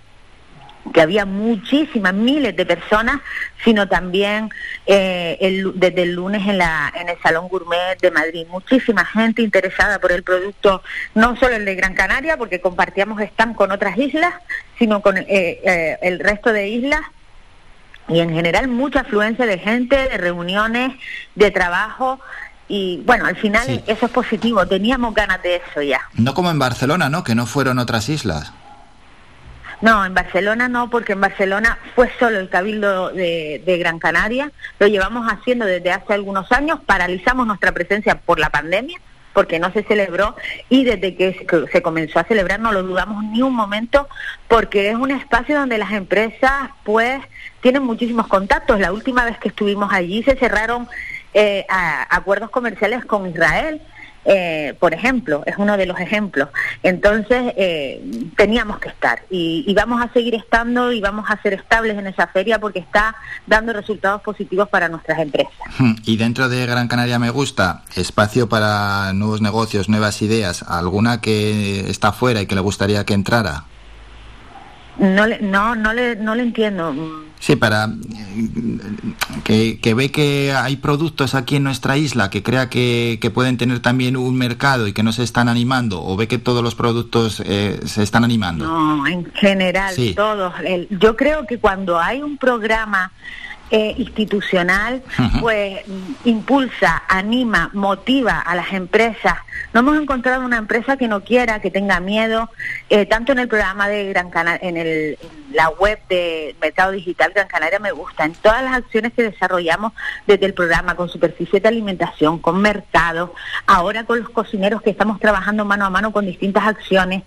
que había muchísimas, miles de personas, sino también eh, el, desde el lunes en, la, en el Salón Gourmet de Madrid. Muchísima gente interesada por el producto, no solo el de Gran Canaria, porque compartíamos stand con otras islas, sino con eh, eh, el resto de islas y en general mucha afluencia de gente, de reuniones, de trabajo y bueno, al final Sí. eso es positivo, teníamos ganas de eso ya. No como en Barcelona, ¿no? Que no fueron otras islas. No, en Barcelona no, porque en Barcelona fue solo el Cabildo de, de Gran Canaria. Lo llevamos haciendo desde hace algunos años. Paralizamos nuestra presencia por la pandemia, porque no se celebró. Y desde que se- comenzó a celebrar no lo dudamos ni un momento, porque es un espacio donde las empresas, pues, tienen muchísimos contactos. La última vez que estuvimos allí se cerraron eh, acuerdos comerciales con Israel. Eh, por ejemplo, es uno de los ejemplos. Entonces, eh, teníamos que estar y, y vamos a seguir estando y vamos a ser estables en esa feria porque está dando resultados positivos para nuestras empresas. Hmm, Y dentro de Gran Canaria Me Gusta, espacio para nuevos negocios, nuevas ideas, ¿alguna que está fuera y que le gustaría que entrara? No le, no, no le, no le entiendo. Sí, para eh, que, que ve que hay productos aquí en nuestra isla que crea que, que pueden tener también un mercado y que no se están animando, o ve que todos los productos eh, se están animando. No, en general, Sí. todos. El- yo creo que cuando hay un programa eh, institucional, pues impulsa, anima, motiva a las empresas. No hemos encontrado una empresa que no quiera, que tenga miedo, eh, tanto en el programa de Gran Canaria, en, el, en la web de Mercado Digital Gran Canaria me gusta, en todas las acciones que desarrollamos desde el programa con superficie de alimentación, con mercado, ahora con los cocineros que estamos trabajando mano a mano con distintas acciones,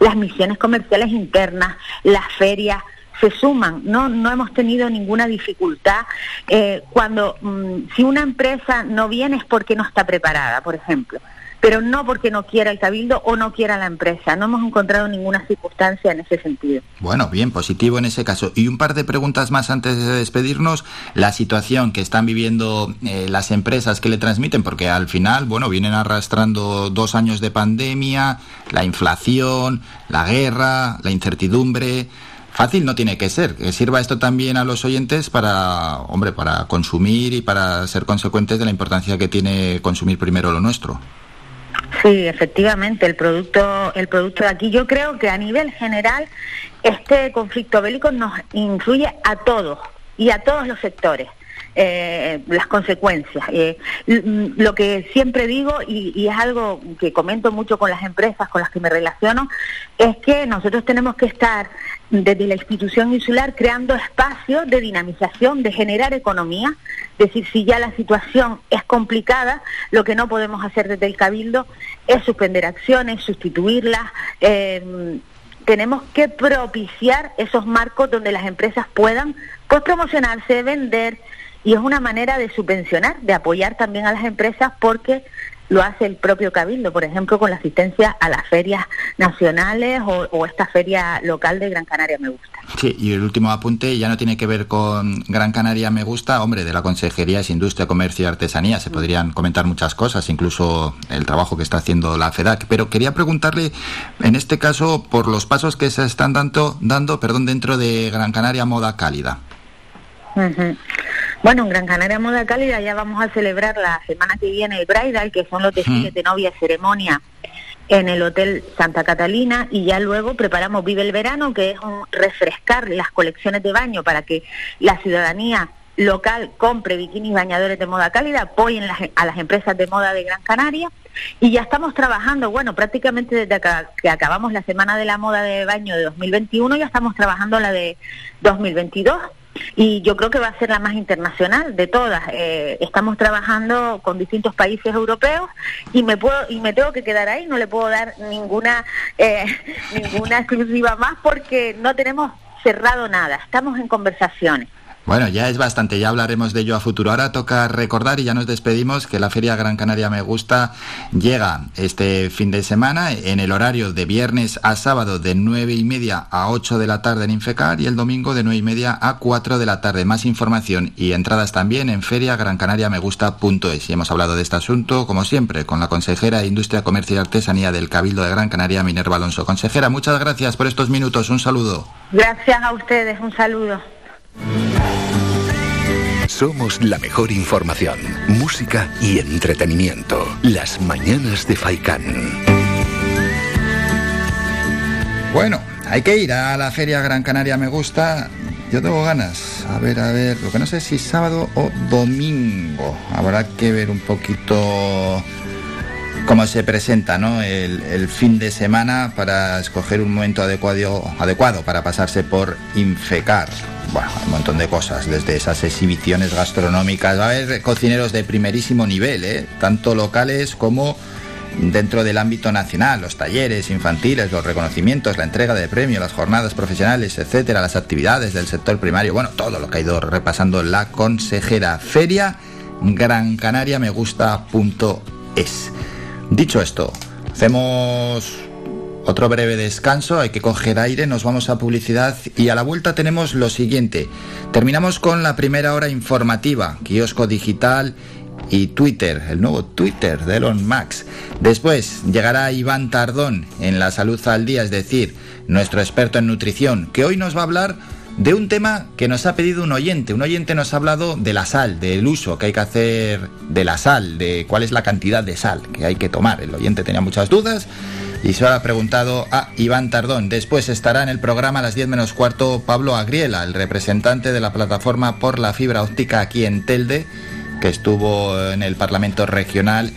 las misiones comerciales internas, las ferias se suman, no no hemos tenido ninguna dificultad eh, cuando mm, si una empresa no viene es porque no está preparada, por ejemplo, pero no porque no quiera el cabildo o no quiera la empresa, no hemos encontrado ninguna circunstancia en ese sentido. Bueno, bien, positivo en ese caso. Y un par de preguntas más antes de despedirnos. La situación que están viviendo eh, las empresas que le transmiten, porque al final, bueno, vienen arrastrando dos años de pandemia, la inflación, la guerra, la incertidumbre. Fácil no tiene que ser. Que sirva esto también a los oyentes para, hombre, para consumir y para ser consecuentes de la importancia que tiene consumir primero lo nuestro. Sí, efectivamente, el producto, el producto de aquí. Yo creo que a nivel general este conflicto bélico nos influye a todos y a todos los sectores. eh, las consecuencias. Eh, lo que siempre digo, y, y es algo que comento mucho con las empresas con las que me relaciono, es que nosotros tenemos que estar desde la institución insular creando espacios de dinamización, de generar economía. Es decir, si ya la situación es complicada, lo que no podemos hacer desde el Cabildo es suspender acciones, sustituirlas. eh, tenemos que propiciar esos marcos donde las empresas puedan pues promocionarse, vender y es una manera de subvencionar, de apoyar también a las empresas porque lo hace el propio Cabildo, por ejemplo, con la asistencia a las ferias nacionales o, o esta feria local de Gran Canaria Me Gusta. Sí, y el último apunte ya no tiene que ver con Gran Canaria Me Gusta, hombre, de la Consejería es Industria, Comercio y Artesanía, se podrían comentar muchas cosas, incluso el trabajo que está haciendo la FEDAC, pero quería preguntarle, en este caso, por los pasos que se están dando, dando perdón, dentro de Gran Canaria Moda Cálida. Ujú. Bueno, en Gran Canaria Moda Cálida ya vamos a celebrar la semana que viene el Bridal, que son los desfiles de novia ceremonia en el Hotel Santa Catalina y ya luego preparamos Vive el Verano, que es un refrescar las colecciones de baño para que la ciudadanía local compre bikinis bañadores de moda cálida, apoyen las- a las empresas de moda de Gran Canaria y ya estamos trabajando, bueno, prácticamente desde acá- que acabamos la Semana de la Moda de Baño de 2021, ya estamos trabajando la de 2022 y yo creo que va a ser la más internacional de todas. Eh, estamos trabajando con distintos países europeos y me puedo y me tengo que quedar ahí, no le puedo dar ninguna eh, ninguna exclusiva más porque no tenemos cerrado nada, estamos en conversaciones. Bueno, ya es bastante, ya hablaremos de ello a futuro. Ahora toca recordar y ya nos despedimos que la Feria Gran Canaria Me Gusta llega este fin de semana en el horario de viernes a sábado de nueve y media a 8 de la tarde en Infecar y el domingo de nueve y media a 4 de la tarde. Más información y entradas también en feriagrancanariamegusta.es. Y hemos hablado de este asunto, como siempre, con la consejera de Industria, Comercio y Artesanía del Cabildo de Gran Canaria, Minerva Alonso. Consejera, muchas gracias por estos minutos. Un saludo. Gracias a ustedes, un saludo. Somos la mejor información, música y entretenimiento. Las mañanas de Faikán. Bueno, hay que ir a la Feria Gran Canaria Me Gusta. yo tengo ganas. A ver, a ver, lo que no sé si sábado o domingo. Habrá que ver un poquito cómo se presenta ¿no? el, fin de semana para escoger un momento adecuado, adecuado para pasarse por Infecar. Bueno, un montón de cosas, desde esas exhibiciones gastronómicas. Va a haber cocineros de primerísimo nivel, ¿eh? tanto locales como dentro del ámbito nacional, los talleres infantiles, los reconocimientos, la entrega de premios, las jornadas profesionales, etcétera, las actividades del sector primario, bueno, todo lo que ha ido repasando la consejera Feria Gran Canaria me gusta.es. Dicho esto, hacemos otro breve descanso, hay que coger aire, nos vamos a publicidad y a la vuelta tenemos lo siguiente. Terminamos con la primera hora informativa, kiosco digital y Twitter, el nuevo Twitter de Elon Max. Después llegará Iván Tardón en la salud al día, es decir, nuestro experto en nutrición, que hoy nos va a hablar de un tema que nos ha pedido un oyente. Un oyente nos ha hablado de la sal, del uso que hay que hacer de la sal, de cuál es la cantidad de sal que hay que tomar. El oyente tenía muchas dudas y se ha preguntado a Iván Tardón. Después estará en el programa a las 10 menos cuarto Pablo Agriela, el representante de la plataforma por la fibra óptica aquí en Telde, que estuvo en el Parlamento Regional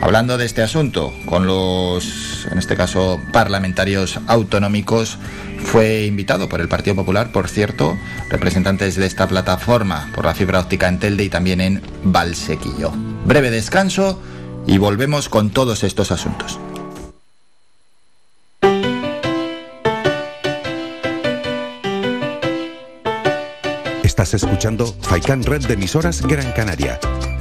hablando de este asunto con los, en este caso, parlamentarios autonómicos. Fue invitado por el Partido Popular, por cierto, representantes de esta plataforma por la fibra óptica en Telde y también en Valsequillo. Breve descanso y volvemos con todos estos asuntos. Estás escuchando Faikan Red de emisoras Gran Canaria.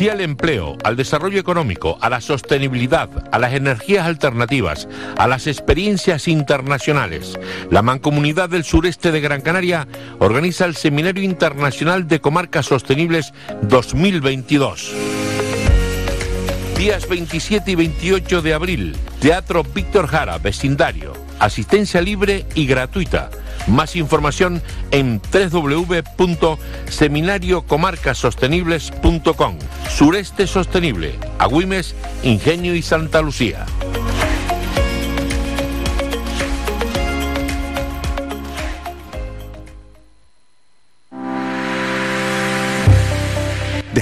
Sí al empleo, al desarrollo económico, a la sostenibilidad, a las energías alternativas, a las experiencias internacionales. La Mancomunidad del Sureste de Gran Canaria organiza el Seminario Internacional de Comarcas Sostenibles 2022. Días 27 y 28 de abril, Teatro Víctor Jara, vecindario. Asistencia libre y gratuita. Más información en www.seminariocomarcasostenibles.com. Sureste Sostenible, Agüimes, Ingenio y Santa Lucía.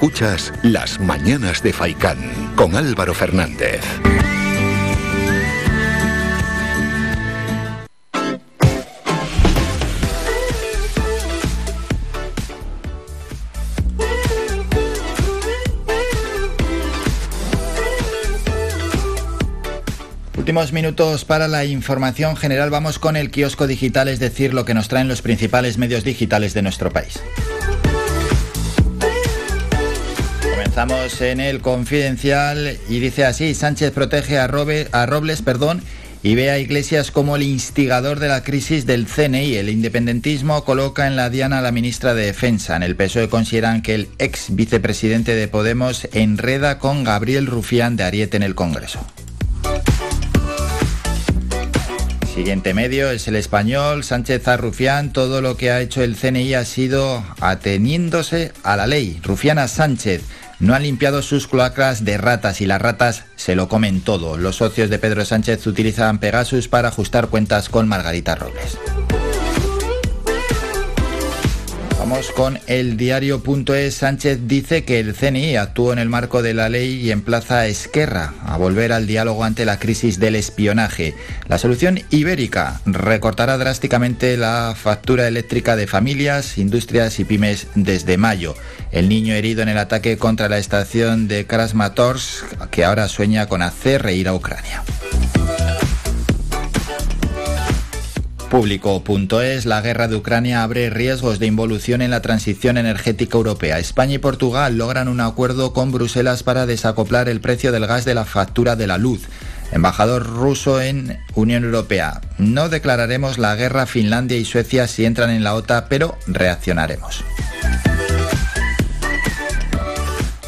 Escuchas Las Mañanas de Faicán con Álvaro Fernández. Últimos minutos para la información general. Vamos con el kiosco digital, es decir, lo que nos traen los principales medios digitales de nuestro país. Comenzamos en el confidencial y dice así, Sánchez protege a, Robles perdón, y ve a Iglesias como el instigador de la crisis del CNI. El independentismo coloca en la diana a la ministra de Defensa. En el PSOE consideran que el ex vicepresidente de Podemos enreda con Gabriel Rufián de Ariete en el Congreso. Siguiente medio es el español, Sánchez a Rufián. Todo lo que ha hecho el CNI ha sido ateniéndose a la ley. Rufián Sánchez no han limpiado sus cloacas de ratas y las ratas se lo comen todo. Los socios de Pedro Sánchez utilizan Pegasus para ajustar cuentas con Margarita Robles. Con el diario.es. Sánchez dice que el CNI actuó en el marco de la ley y emplaza a Esquerra a volver al diálogo ante la crisis del espionaje. La solución ibérica recortará drásticamente la factura eléctrica de familias, industrias y pymes desde mayo. El niño herido en el ataque contra la estación de Krasmatorsk, que ahora sueña con hacer reír a Ucrania. Público.es, la guerra de Ucrania abre riesgos de involución en la transición energética europea. España y Portugal logran un acuerdo con Bruselas para desacoplar el precio del gas de la factura de la luz. Embajador ruso en Unión Europea. No declararemos la guerra a Finlandia y Suecia si entran en la OTA, pero reaccionaremos.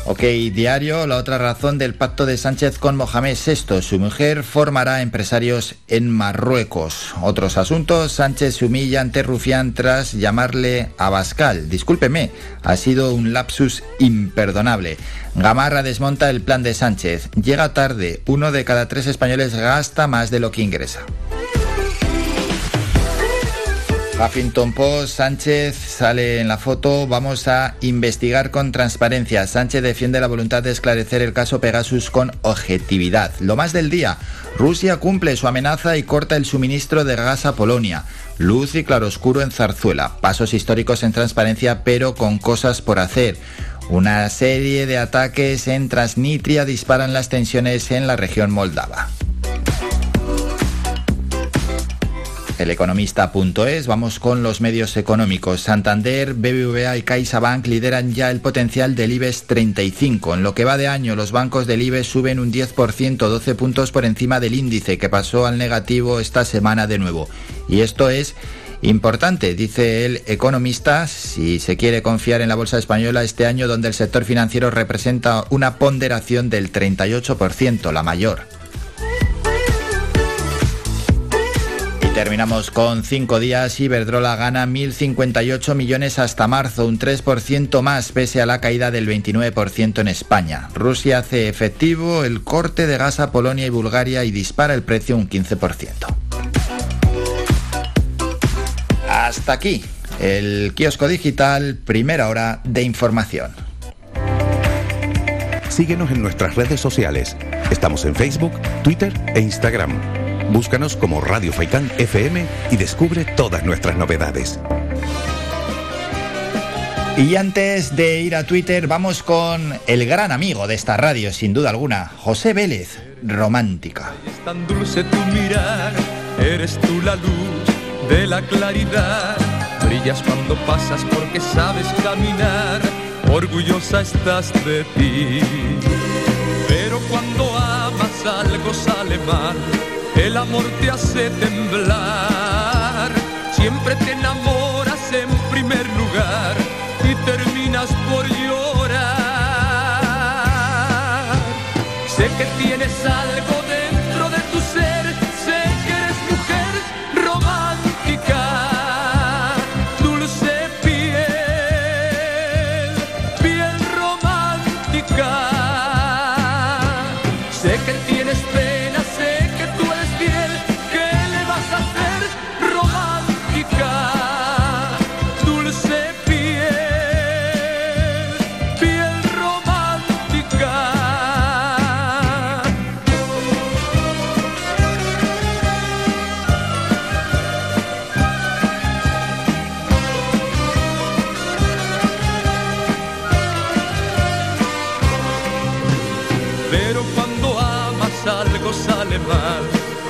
Ok, diario, la otra razón del pacto de Sánchez con Mohamed VI. Su mujer formará empresarios en Marruecos. Otros asuntos, Sánchez humilla ante Rufián tras llamarle Abascal. Discúlpeme, ha sido un lapsus imperdonable. Gamarra desmonta el plan de Sánchez. Llega tarde, uno de cada tres españoles gasta más de lo que ingresa. Huffington Post, Sánchez sale en la foto, vamos a investigar con transparencia. Sánchez defiende la voluntad de esclarecer el caso Pegasus con objetividad. Lo más del día, Rusia cumple su amenaza y corta el suministro de gas a Polonia. Luz y claroscuro en Zarzuela. Pasos históricos en transparencia, pero con cosas por hacer. Una serie de ataques en Transnistria disparan las tensiones en la región moldava. El economista.es, vamos con los medios económicos. Santander, BBVA y CaixaBank lideran ya el potencial del IBEX 35. En lo que va de año, los bancos del IBEX suben un 10%, 12 puntos por encima del índice que pasó al negativo esta semana de nuevo. Y esto es Importante, dice el economista, si se quiere confiar en la bolsa española este año donde el sector financiero representa una ponderación del 38%, la mayor. Terminamos con cinco días. Iberdrola gana 1.058 millones hasta marzo, un 3% más pese a la caída del 29% en España. Rusia hace efectivo el corte de gas a Polonia y Bulgaria y dispara el precio un 15%. Hasta aquí el kiosco digital, primera hora de información. Síguenos en nuestras redes sociales. Estamos en Facebook, Twitter e Instagram. Búscanos como Radio Faikán FM y descubre todas nuestras novedades. Y antes de ir a Twitter, vamos con el gran amigo de esta radio, sin duda alguna, José Vélez, Romántica. Es tan dulce tu mirar, eres tú la luz de la claridad. Brillas cuando pasas porque sabes caminar, orgullosa estás de ti. Pero cuando amas algo sale mal el amor te hace temblar. Siempre te enamoras en primer lugar y terminas por llorar. Sé que tienes algo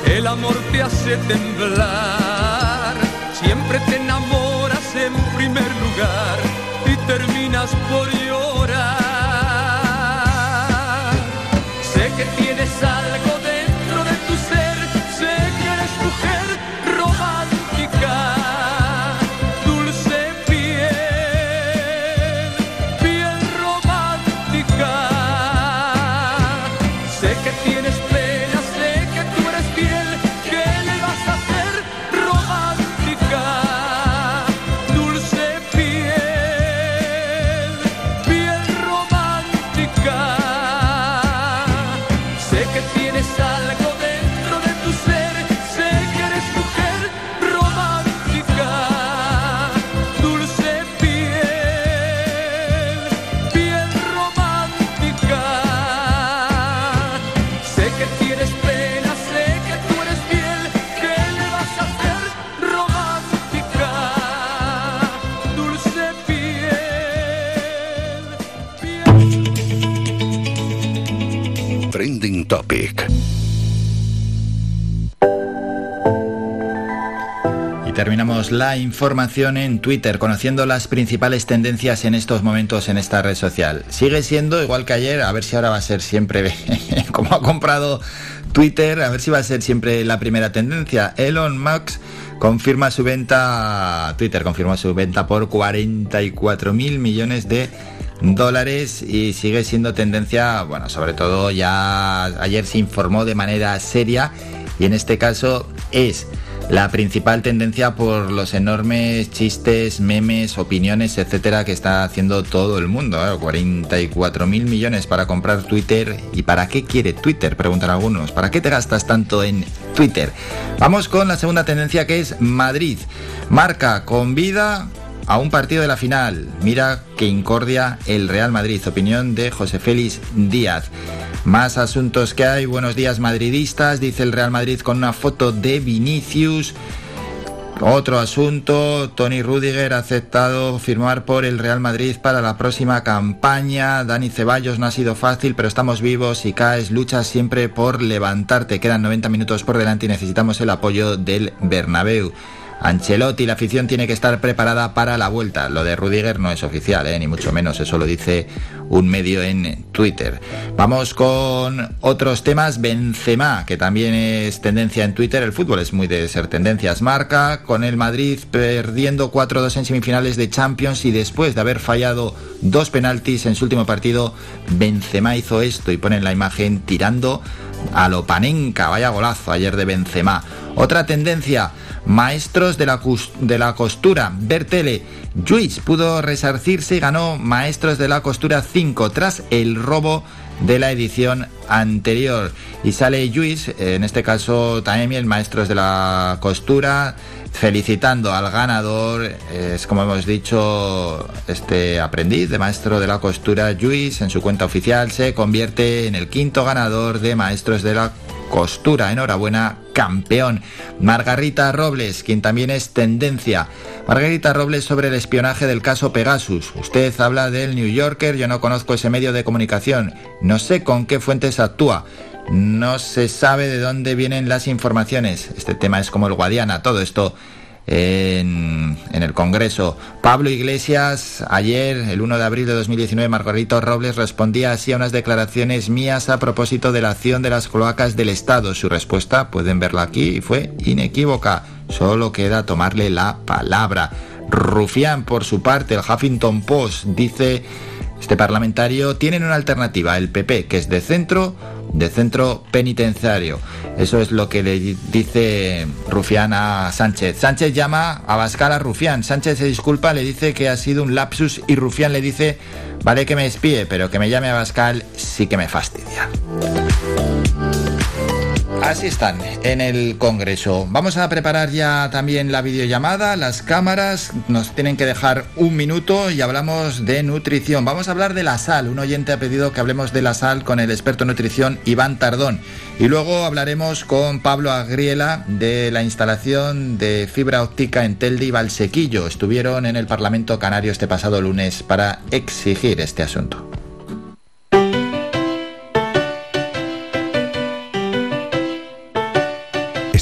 el amor te hace temblar. Siempre te enamoras en primer lugar y terminas por Topic. Y terminamos la información en Twitter, conociendo las principales tendencias en estos momentos en esta red social. Sigue siendo igual que ayer, a ver si ahora va a ser siempre, como ha comprado Twitter, a ver si va a ser siempre la primera tendencia. Elon Musk confirma su venta, Twitter confirma su venta por 44 mil millones de dólares y sigue siendo tendencia, bueno, sobre todo ya ayer se informó de manera seria y en este caso es la principal tendencia por los enormes chistes, memes, opiniones, etcétera, que está haciendo todo el mundo. 44 mil millones para comprar Twitter. ¿Y para qué quiere Twitter? Preguntan algunos. ¿Para qué te gastas tanto en Twitter? Vamos con la segunda tendencia que es Madrid. Marca con vida a un partido de la final. Mira que incordia el Real Madrid. Opinión de José Félix Díaz. Más asuntos que hay. Buenos días madridistas, dice el Real Madrid con una foto de Vinicius. Otro asunto, Tony Rudiger ha aceptado firmar por el Real Madrid para la próxima campaña. Dani Ceballos no ha sido fácil, pero estamos vivos y caes, luchas siempre por levantarte. Quedan 90 minutos por delante y necesitamos el apoyo del Bernabéu. Ancelotti, la afición tiene que estar preparada para la vuelta. Lo de Rudiger no es oficial, ¿eh? ni mucho menos, eso lo dice un medio en Twitter. Vamos con otros temas. Benzema, que también es tendencia en Twitter. El fútbol es muy de ser tendencias. Marca con el Madrid perdiendo 4-2 en semifinales de Champions y después de haber fallado dos penaltis en su último partido, Benzema hizo esto y ponen la imagen tirando a Lopanenka. Vaya golazo ayer de Benzema. Otra tendencia, maestros de la, de la costura. Bertele, Juiz pudo resarcirse y ganó Maestros de la Costura 5 tras el robo de la edición anterior. Y sale Juiz, en este caso Taemi, el Maestros de la Costura, felicitando al ganador, es como hemos dicho, este aprendiz de maestro de la costura, Juiz, en su cuenta oficial se convierte en el quinto ganador de Maestros de la costura. Enhorabuena, campeón. Margarita Robles, quien también es tendencia. Margarita Robles sobre el espionaje del caso Pegasus. Usted habla del New Yorker, yo no conozco ese medio de comunicación. No sé con qué fuentes actúa. No se sabe de dónde vienen las informaciones. Este tema es como el Guadiana, todo esto en, el Congreso. Pablo Iglesias, ayer, el 1 de abril de 2019, Margarito Robles respondía así a unas declaraciones mías a propósito de la acción de las cloacas del Estado. Su respuesta, pueden verla aquí, fue inequívoca. Solo queda tomarle la palabra. Rufián, por su parte, el Huffington Post dice, este parlamentario tienen una alternativa, el PP, que es de centro, de centro penitenciario. Eso es lo que le dice Rufián a Sánchez. Sánchez llama a Bascal a Rufián. Sánchez se disculpa, le dice que ha sido un lapsus y Rufián le dice, vale que me espíe, pero que me llame a Bascal sí que me fastidia. Así están en el Congreso. Vamos a preparar ya también la videollamada, las cámaras. Nos tienen que dejar un minuto y hablamos de nutrición. Vamos a hablar de la sal. Un oyente ha pedido que hablemos de la sal con el experto en nutrición Iván Tardón. Y luego hablaremos con Pablo Agriela de la instalación de fibra óptica en Telde y Valsequillo. Estuvieron en el Parlamento Canario este pasado lunes para exigir este asunto.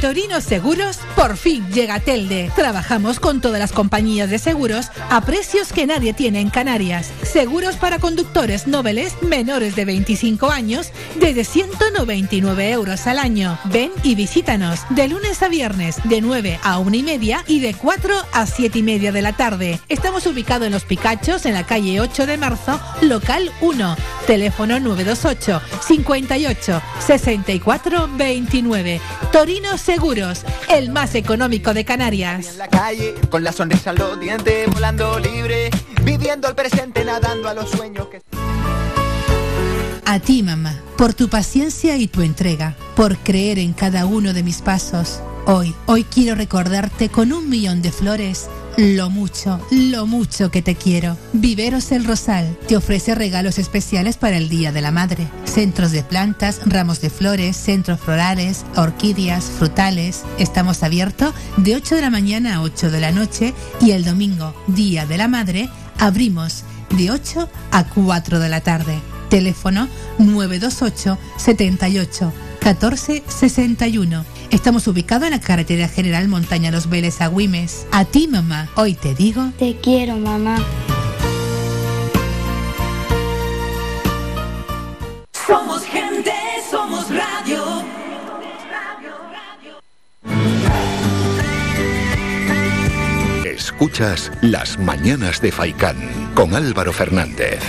Torino Seguros, por fin llega Telde. Trabajamos con todas las compañías de seguros a precios que nadie tiene en Canarias. Seguros para conductores nobles menores de 25 años desde 199 euros al año. Ven y visítanos de lunes a viernes de 9 a 1 y media y de 4 a 7 y media de la tarde. Estamos ubicados en Los Picachos, en la calle 8 de marzo, local 1. Teléfono 928 58 64 29. Torino Seguros, el más económico de Canarias. En la calle, con la sonrisa en los dientes, volando libre, viviendo el presente, nadando a los sueños que... A ti, mamá, por tu paciencia y tu entrega, por creer en cada uno de mis pasos. Hoy, hoy quiero recordarte con un millón de flores lo mucho, lo mucho que te quiero. Viveros El Rosal te ofrece regalos especiales para el Día de la Madre. Centros de plantas, ramos de flores, centros florales, orquídeas, frutales. Estamos abiertos de 8 de la mañana a 8 de la noche y el domingo, Día de la Madre, abrimos de 8 a 4 de la tarde. Teléfono 928 78 14 61. Estamos ubicados en la carretera general Montaña Los Vélez a Güimes. A ti, mamá, hoy te digo. Te quiero, mamá. Somos gente, somos radio. Escuchas Las Mañanas de Faicán con Álvaro Fernández.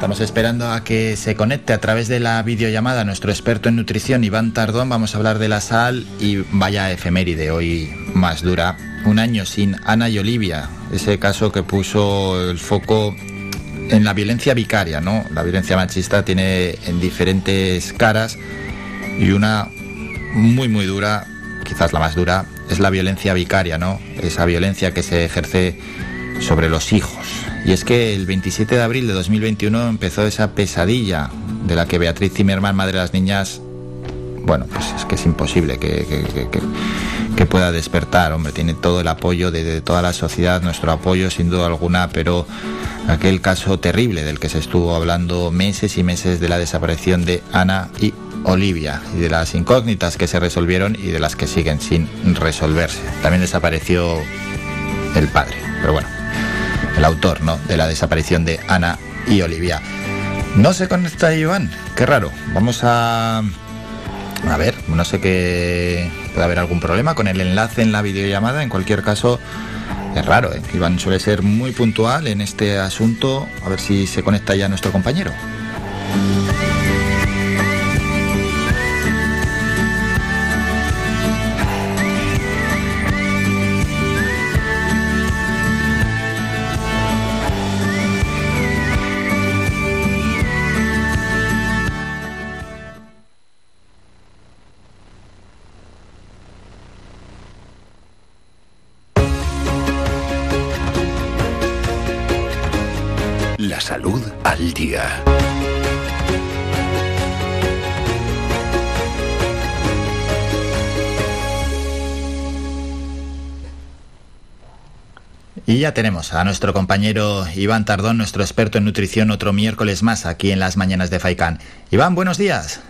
Estamos esperando a que se conecte a través de la videollamada nuestro experto en nutrición, Iván Tardón. Vamos a hablar de la sal y vaya efeméride hoy más dura. Un año sin Ana y Olivia, ese caso que puso el foco en la violencia vicaria, ¿no? La violencia machista tiene en diferentes caras y una muy muy dura, quizás la más dura, es la violencia vicaria, ¿no? Esa violencia que se ejerce sobre los hijos. Y es que el 27 de abril de 2021 empezó esa pesadilla de la que Beatriz Zimmerman, madre de las niñas, bueno, pues es que es imposible que, que- que- que- pueda despertar, hombre, tiene todo el apoyo de, de toda la sociedad, nuestro apoyo sin duda alguna, pero aquel caso terrible del que se estuvo hablando meses y meses de la desaparición de Ana y Olivia y de las incógnitas que se resolvieron y de las que siguen sin resolverse. También desapareció el padre, pero bueno, el autor, ¿no? De la desaparición de Ana y Olivia. No se conecta Iván, qué raro. Vamos a a ver, no sé que puede haber algún problema con el enlace en la videollamada. En cualquier caso, es raro, ¿eh? Iván suele ser muy puntual en este asunto. A ver si se conecta ya nuestro compañero. Y ya tenemos a nuestro compañero Iván Tardón, nuestro experto en nutrición, otro miércoles más aquí en las mañanas de Faicán. Iván, buenos días.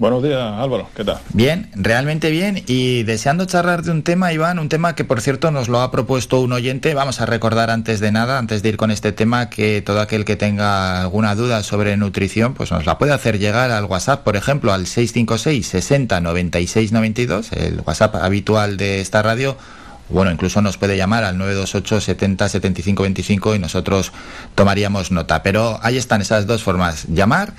Buenos días, Álvaro, ¿qué tal? Bien, realmente bien. Y deseando charlar de un tema, Iván, un tema que por cierto nos lo ha propuesto un oyente. Vamos a recordar antes de nada, antes de ir con este tema, que todo aquel que tenga alguna duda sobre nutrición, pues nos la puede hacer llegar al WhatsApp, por ejemplo, al 656 60 96 92, el WhatsApp habitual de esta radio. Bueno, incluso nos puede llamar al 928 70 75 25 y nosotros tomaríamos nota. Pero ahí están esas dos formas, llamar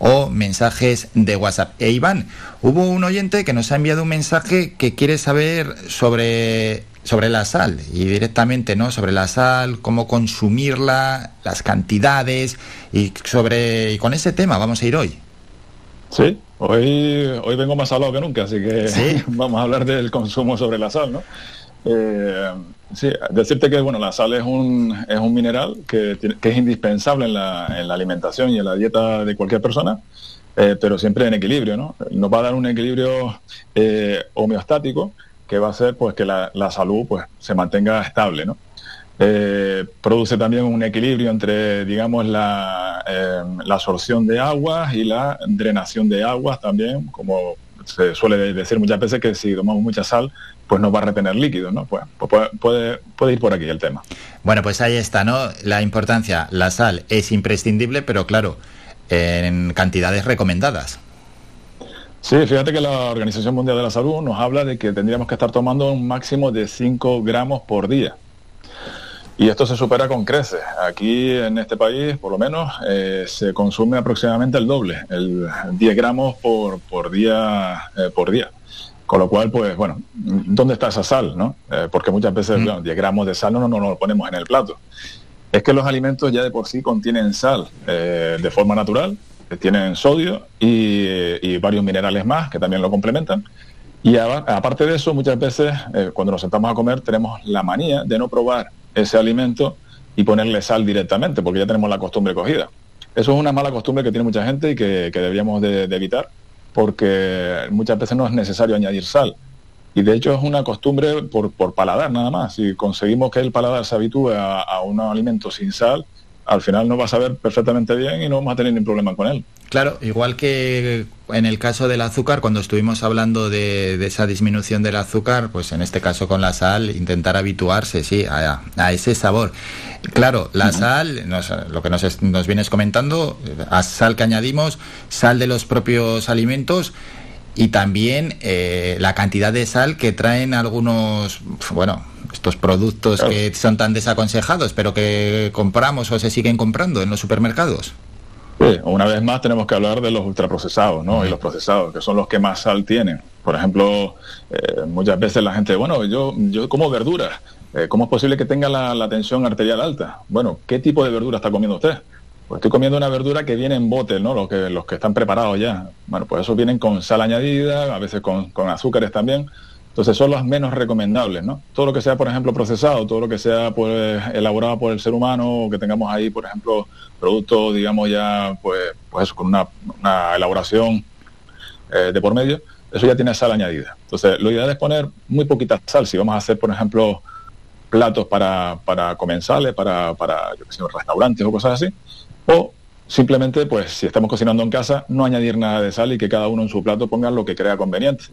o mensajes de WhatsApp. E Iván, hubo un oyente que nos ha enviado un mensaje que quiere saber sobre, sobre la sal y directamente, ¿no? Sobre la sal, cómo consumirla, las cantidades y sobre y con ese tema vamos a ir hoy. Sí, hoy, hoy vengo más hablado que nunca, así que Sí. vamos a hablar del consumo sobre la sal, ¿no? Eh, sí, decirte que bueno, la sal es un, es un mineral que, que es indispensable en la, en la alimentación y en la dieta de cualquier persona, eh, pero siempre en equilibrio, ¿no? Nos va a dar un equilibrio eh, homeostático que va a hacer pues que la, la salud pues se mantenga estable, ¿no? eh, produce también un equilibrio entre, digamos, la, eh, la absorción de aguas y la drenación de aguas también, como se suele decir muchas veces que si tomamos mucha sal, pues no va a retener líquidos, ¿no? Pues, pues puede, puede, puede ir por aquí el tema. Bueno, pues ahí está, ¿no? La importancia, la sal es imprescindible, pero claro, en cantidades recomendadas. Sí, fíjate que la Organización Mundial de la Salud nos habla de que tendríamos que estar tomando un máximo de 5 gramos por día. Y esto se supera con creces. Aquí en este país, por lo menos, eh, se consume aproximadamente el doble, el 10 gramos por, por día eh, por día. Con lo cual, pues bueno, ¿dónde está esa sal? ¿no? Eh, porque muchas veces, Mm. bueno, 10 gramos de sal no, no, no lo ponemos en el plato. Es que los alimentos ya de por sí contienen sal de forma natural, que tienen sodio y, y varios minerales más que también lo complementan. Y a- aparte de eso, muchas veces cuando nos sentamos a comer tenemos la manía de no probar ese alimento y ponerle sal directamente, porque ya tenemos la costumbre cogida. Eso es una mala costumbre que tiene mucha gente y que, que deberíamos de, evitar, porque muchas veces no es necesario añadir sal. Y de hecho es una costumbre por, por paladar nada más. Si conseguimos que el paladar se habitúe a, a un alimento sin sal, al final nos va a saber perfectamente bien y no vamos a tener ningún problema con él. Claro, igual que en el caso del azúcar, cuando estuvimos hablando de, de esa disminución del azúcar, pues en este caso con la sal, intentar habituarse, sí, a, a ese sabor. Claro, la sal, nos- lo que nos, es- nos vienes comentando, a sal que añadimos, sal de los propios alimentos y también eh, la cantidad de sal que traen algunos, bueno, estos productos que son tan desaconsejados, pero que compramos o se siguen comprando en los supermercados. Sí, una vez más tenemos que hablar de los ultraprocesados, ¿no? Y los procesados, que son los que más sal tienen. Por ejemplo, eh, muchas veces la gente, bueno, yo, yo como verduras. Eh, ¿Cómo es posible que tenga la, tensión arterial alta? Bueno, ¿qué tipo de verdura está comiendo usted? Pues estoy comiendo una verdura que viene en bote, ¿no? Los que, los que están preparados ya. Bueno, pues esos vienen con sal añadida, a veces con, con azúcares también. Entonces son los menos recomendables, ¿no? Todo lo que sea, por ejemplo, procesado, todo lo que sea pues, elaborado por el ser humano, que tengamos ahí, por ejemplo, productos, digamos ya, pues, pues con una, elaboración eh, de por medio, eso ya tiene sal añadida. Entonces, lo ideal es poner muy poquita sal. Si vamos a hacer, por ejemplo, platos para, para comensales, para, para yo qué sé, restaurantes o cosas así, o simplemente, pues, si estamos cocinando en casa, no añadir nada de sal y que cada uno en su plato ponga lo que crea conveniente.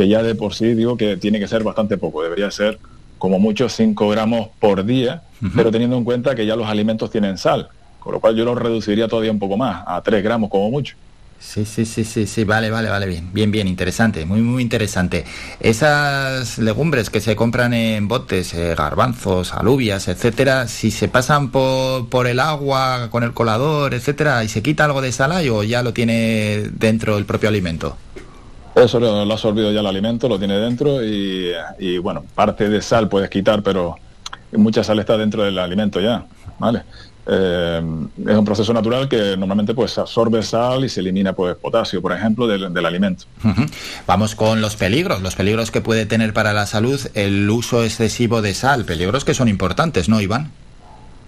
Que ya de por sí digo que tiene que ser bastante poco, debería ser como mucho 5 gramos por día, pero teniendo en cuenta que ya los alimentos tienen sal, con lo cual yo lo reduciría todavía un poco más, a 3 gramos como mucho. Sí, sí, sí, sí, sí, vale, vale, vale, bien, bien, bien, interesante, muy, muy interesante. Esas legumbres que se compran en botes, eh, garbanzos, alubias, etcétera, si se pasan por, por el agua con el colador, etcétera, y se quita algo de sal ahí, o ya lo tiene dentro el propio alimento. Eso lo, lo ha absorbido ya el alimento, lo tiene dentro y, bueno, parte de sal puedes quitar, pero mucha sal está dentro del alimento ya, ¿vale? Eh, es un proceso natural que normalmente pues absorbe sal y se elimina pues potasio, por ejemplo, del, alimento. Vamos con los peligros, los peligros que puede tener para la salud el uso excesivo de sal, peligros que son importantes, ¿no, Iván?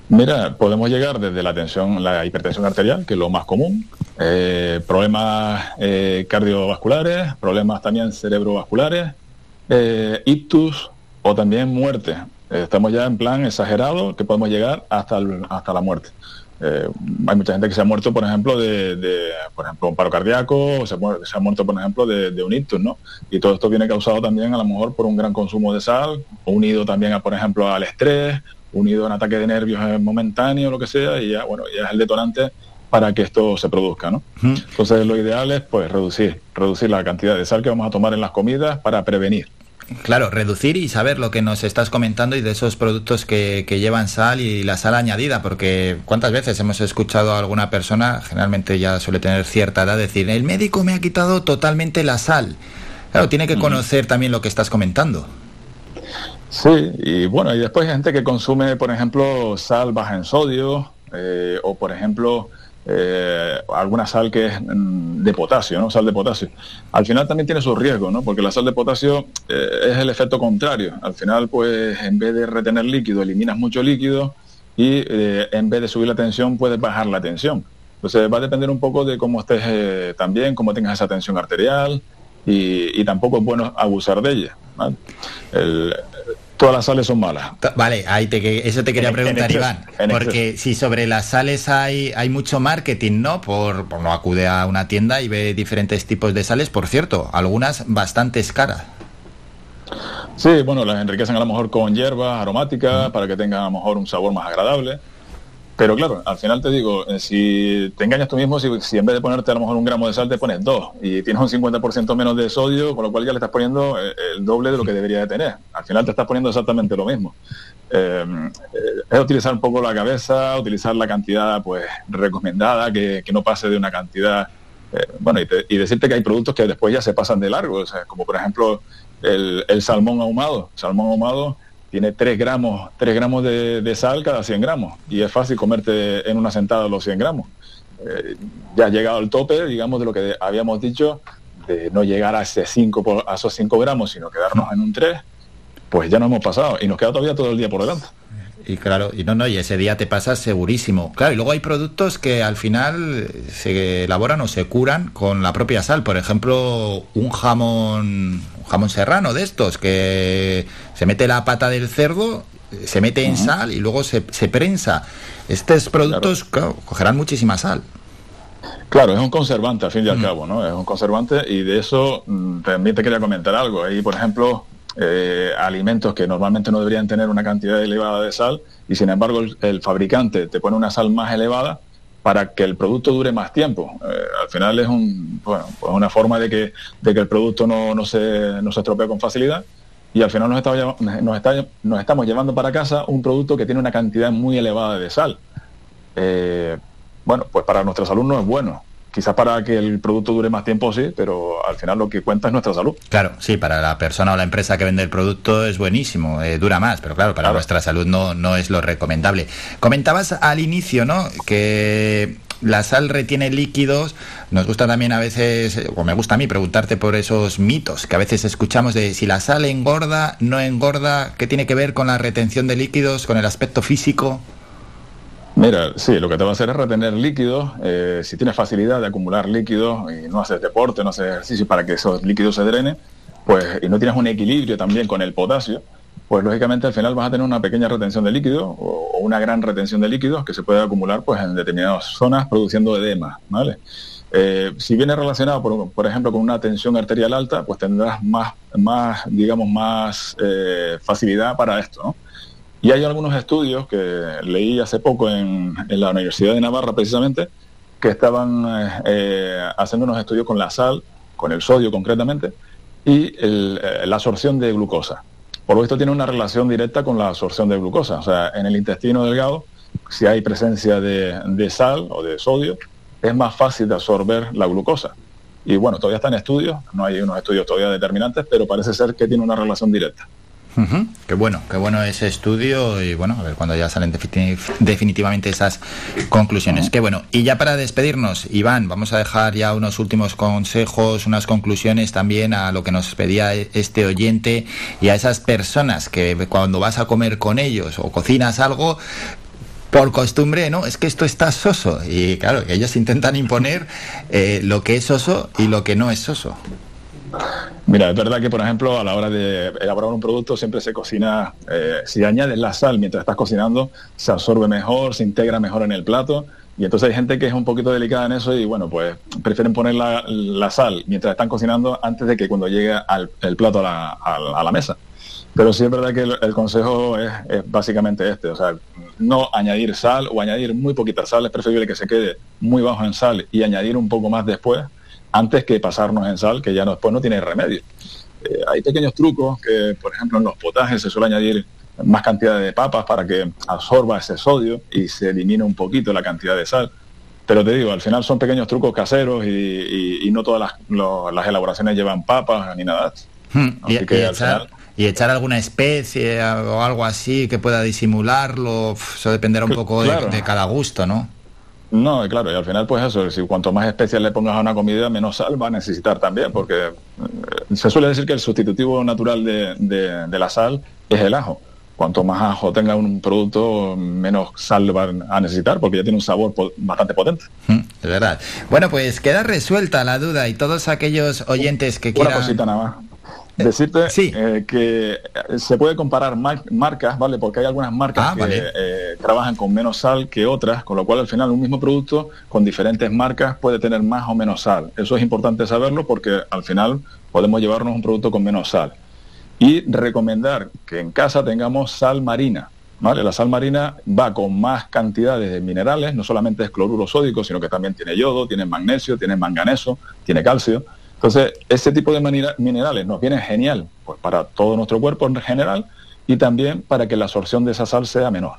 Mira, podemos llegar desde la tensión, la hipertensión arterial, que es lo más común, eh, problemas eh, cardiovasculares, problemas también cerebrovasculares, eh, ictus o también muerte. Estamos ya en plan exagerado que podemos llegar hasta, el- hasta la muerte. Eh, hay mucha gente que se ha muerto, por ejemplo, de, por ejemplo, un paro cardíaco, o se, se ha muerto, por ejemplo, de, de un ictus, ¿no? Y todo esto viene causado también, a lo mejor, por un gran consumo de sal, unido también, a, por ejemplo, al estrés, unido a un ataque de nervios momentáneo, lo que sea, y ya, bueno, ya es el detonante para que esto se produzca, ¿no? Entonces, lo ideal es, pues, reducir, reducir la cantidad de sal que vamos a tomar en las comidas para prevenir. Claro, reducir y saber lo que nos estás comentando y de esos productos que, que llevan sal y la sal añadida, porque cuántas veces hemos escuchado a alguna persona, generalmente ya suele tener cierta edad, decir, el médico me ha quitado totalmente la sal. Claro, tiene que conocer también lo que estás comentando. Sí, y bueno, y después hay gente que consume, por ejemplo, sal baja en sodio, eh, o por ejemplo, eh, alguna sal que es mm, de potasio, ¿no? Sal de potasio. Al final también tiene sus riesgos, ¿no? Porque la sal de potasio eh, es el efecto contrario. Al final, pues, en vez de retener líquido, eliminas mucho líquido y eh, en vez de subir la tensión, puedes bajar la tensión. Entonces va a depender un poco de cómo estés eh, también, cómo tengas esa tensión arterial y, y tampoco es bueno abusar de ella. El- todas las sales son malas. Vale, ahí te, eso te quería En- preguntar, Iván. Porque si sobre las sales hay, hay mucho marketing, ¿no? Por, por no acude a una tienda y ve diferentes tipos de sales, por cierto, algunas bastante caras. Sí, bueno, las enriquecen a lo mejor con hierbas aromáticas para que tengan a lo mejor un sabor más agradable. Pero claro, al final te digo, eh, si te engañas tú mismo, si, en vez de ponerte a lo mejor un gramo de sal te pones dos y tienes un 50% menos de sodio, con lo cual ya le estás poniendo eh, el doble de lo que debería de tener. Al final te estás poniendo exactamente lo mismo. Eh, es utilizar un poco la cabeza, utilizar la cantidad pues recomendada, que, que no pase de una cantidad bueno, y, te- y decirte que hay productos que después ya se pasan de largo, o sea, como por ejemplo el, el salmón ahumado. Salmón ahumado tiene 3 gramos, 3 gramos de, sal cada 100 gramos y es fácil comerte en una sentada los 100 gramos. Eh, ya has llegado al tope, digamos, de lo que habíamos dicho, de no llegar a, ese 5 por- a esos 5 gramos, sino quedarnos en un 3, pues ya nos hemos pasado y nos queda todavía todo el día por delante. Y claro, y no, no, y ese día te pasas segurísimo. Claro, y luego hay productos que al final se elaboran o se curan con la propia sal. Por ejemplo, un jamón, un jamón serrano de estos, que se mete la pata del cerdo, se mete en sal y luego se, se prensa. Estos productos, claro, cogerán muchísima sal. Claro, es un conservante al fin y al cabo, ¿no? Es un conservante y de eso mm, también te quería comentar algo. Hay, por ejemplo, eh, alimentos que normalmente no deberían tener una cantidad elevada de sal y sin embargo el, el fabricante te pone una sal más elevada para que el producto dure más tiempo. Eh, al final es un, bueno, pues una forma de que, el producto no, se, no se estropee con facilidad y al final nos, nos, estamos llevando para casa un producto que tiene una cantidad muy elevada de sal. Eh, bueno, pues para nuestra salud no es bueno. Quizás para que el producto dure más tiempo sí, pero al final lo que cuenta es nuestra salud. Claro, sí, para la persona o la empresa que vende el producto es buenísimo, eh, dura más, pero claro, para nuestra salud no, no es lo recomendable. Comentabas al inicio, ¿no? Que la sal retiene líquidos. Nos gusta también a veces, o me gusta a mí, preguntarte por esos mitos que a veces escuchamos de si la sal engorda, no engorda, ¿qué tiene que ver con la retención de líquidos, con el aspecto físico? Mira, sí, lo que te va a hacer es retener líquidos. eh, si tienes facilidad de acumular líquidos y no haces deporte, no haces ejercicio para que esos líquidos se drenen, pues y no tienes un equilibrio también con el potasio, pues lógicamente al final vas a tener una pequeña retención de líquidos o, o una gran retención de líquidos que se puede acumular pues en determinadas zonas produciendo edema, ¿vale? Eh, si viene relacionado, por, por ejemplo, con una tensión arterial alta, pues tendrás más, más digamos, más eh, facilidad para esto, ¿no? Y hay algunos estudios que leí hace poco en, la Universidad de Navarra precisamente, que estaban eh, eh, haciendo unos estudios con la sal, con el sodio concretamente, y eh, la absorción de glucosa. Por lo visto tiene una relación directa con la absorción de glucosa. O sea, en el intestino delgado, si hay presencia de, de sal o de sodio, es más fácil de absorber la glucosa. Y bueno, todavía está en estudios, no hay unos estudios todavía determinantes, pero parece ser que tiene una relación directa. Ujú, Qué bueno, qué bueno ese estudio y bueno, a ver cuando ya salen defini- definitivamente esas conclusiones. Qué bueno. Y ya para despedirnos, Iván, vamos a dejar ya unos últimos consejos, unas conclusiones también a lo que nos pedía e- este oyente y a esas personas que cuando vas a comer con ellos o cocinas algo, por costumbre, ¿no? Es que esto está soso. Y claro, ellos intentan imponer eh, lo que es soso y lo que no es soso. Mira, es verdad que, por ejemplo, a la hora de elaborar un producto siempre se cocina, eh, si añades la sal mientras estás cocinando, se absorbe mejor, se integra mejor en el plato. Y entonces hay gente que es un poquito delicada en eso y, bueno, pues prefieren poner la, sal mientras están cocinando antes de que cuando llegue al, el plato a la, a mesa. Pero sí es verdad que el, el consejo es, es básicamente este, o sea, no añadir sal o añadir muy poquita sal, es preferible que se quede muy bajo en sal y añadir un poco más después, antes que pasarnos en sal, que ya no- después no tiene remedio. Eh, hay pequeños trucos que, por ejemplo, en los potajes se suele añadir más cantidad de papas para que absorba ese sodio y se elimine un poquito la cantidad de sal. Pero te digo, al final son pequeños trucos caseros y, y- y no todas las, lo- las elaboraciones llevan papas ni nada. de. Hmm, Y, Así que y al echar, y echar alguna especie o algo así que pueda disimularlo, eso dependerá un poco de- claro. de, cada gusto, ¿no? No, y claro, y al final pues eso, si cuanto más especias le pongas a una comida, menos sal va a necesitar también, porque eh, se suele decir que el sustitutivo natural de, de- de la sal es el ajo. Cuanto más ajo tenga un producto, menos sal va a necesitar, porque ya tiene un sabor bastante potente. Hmm, Es verdad. Bueno, pues queda resuelta la duda y todos aquellos oyentes que Una quieran... cosita nada más. Decirte eh, que se puede comparar marcas, ¿vale? Porque hay algunas marcas Ah, que vale. eh, trabajan con menos sal que otras, con lo cual al final un mismo producto con diferentes marcas puede tener más o menos sal. Eso es importante saberlo porque al final podemos llevarnos un producto con menos sal. Y recomendar que en casa tengamos sal marina. ¿Vale? La sal marina va con más cantidades de minerales, no solamente es cloruro sódico, sino que también tiene yodo, tiene magnesio, tiene manganeso, tiene calcio. Entonces, ese tipo de minerales nos viene genial pues, para todo nuestro cuerpo en general y también para que la absorción de esa sal sea menor.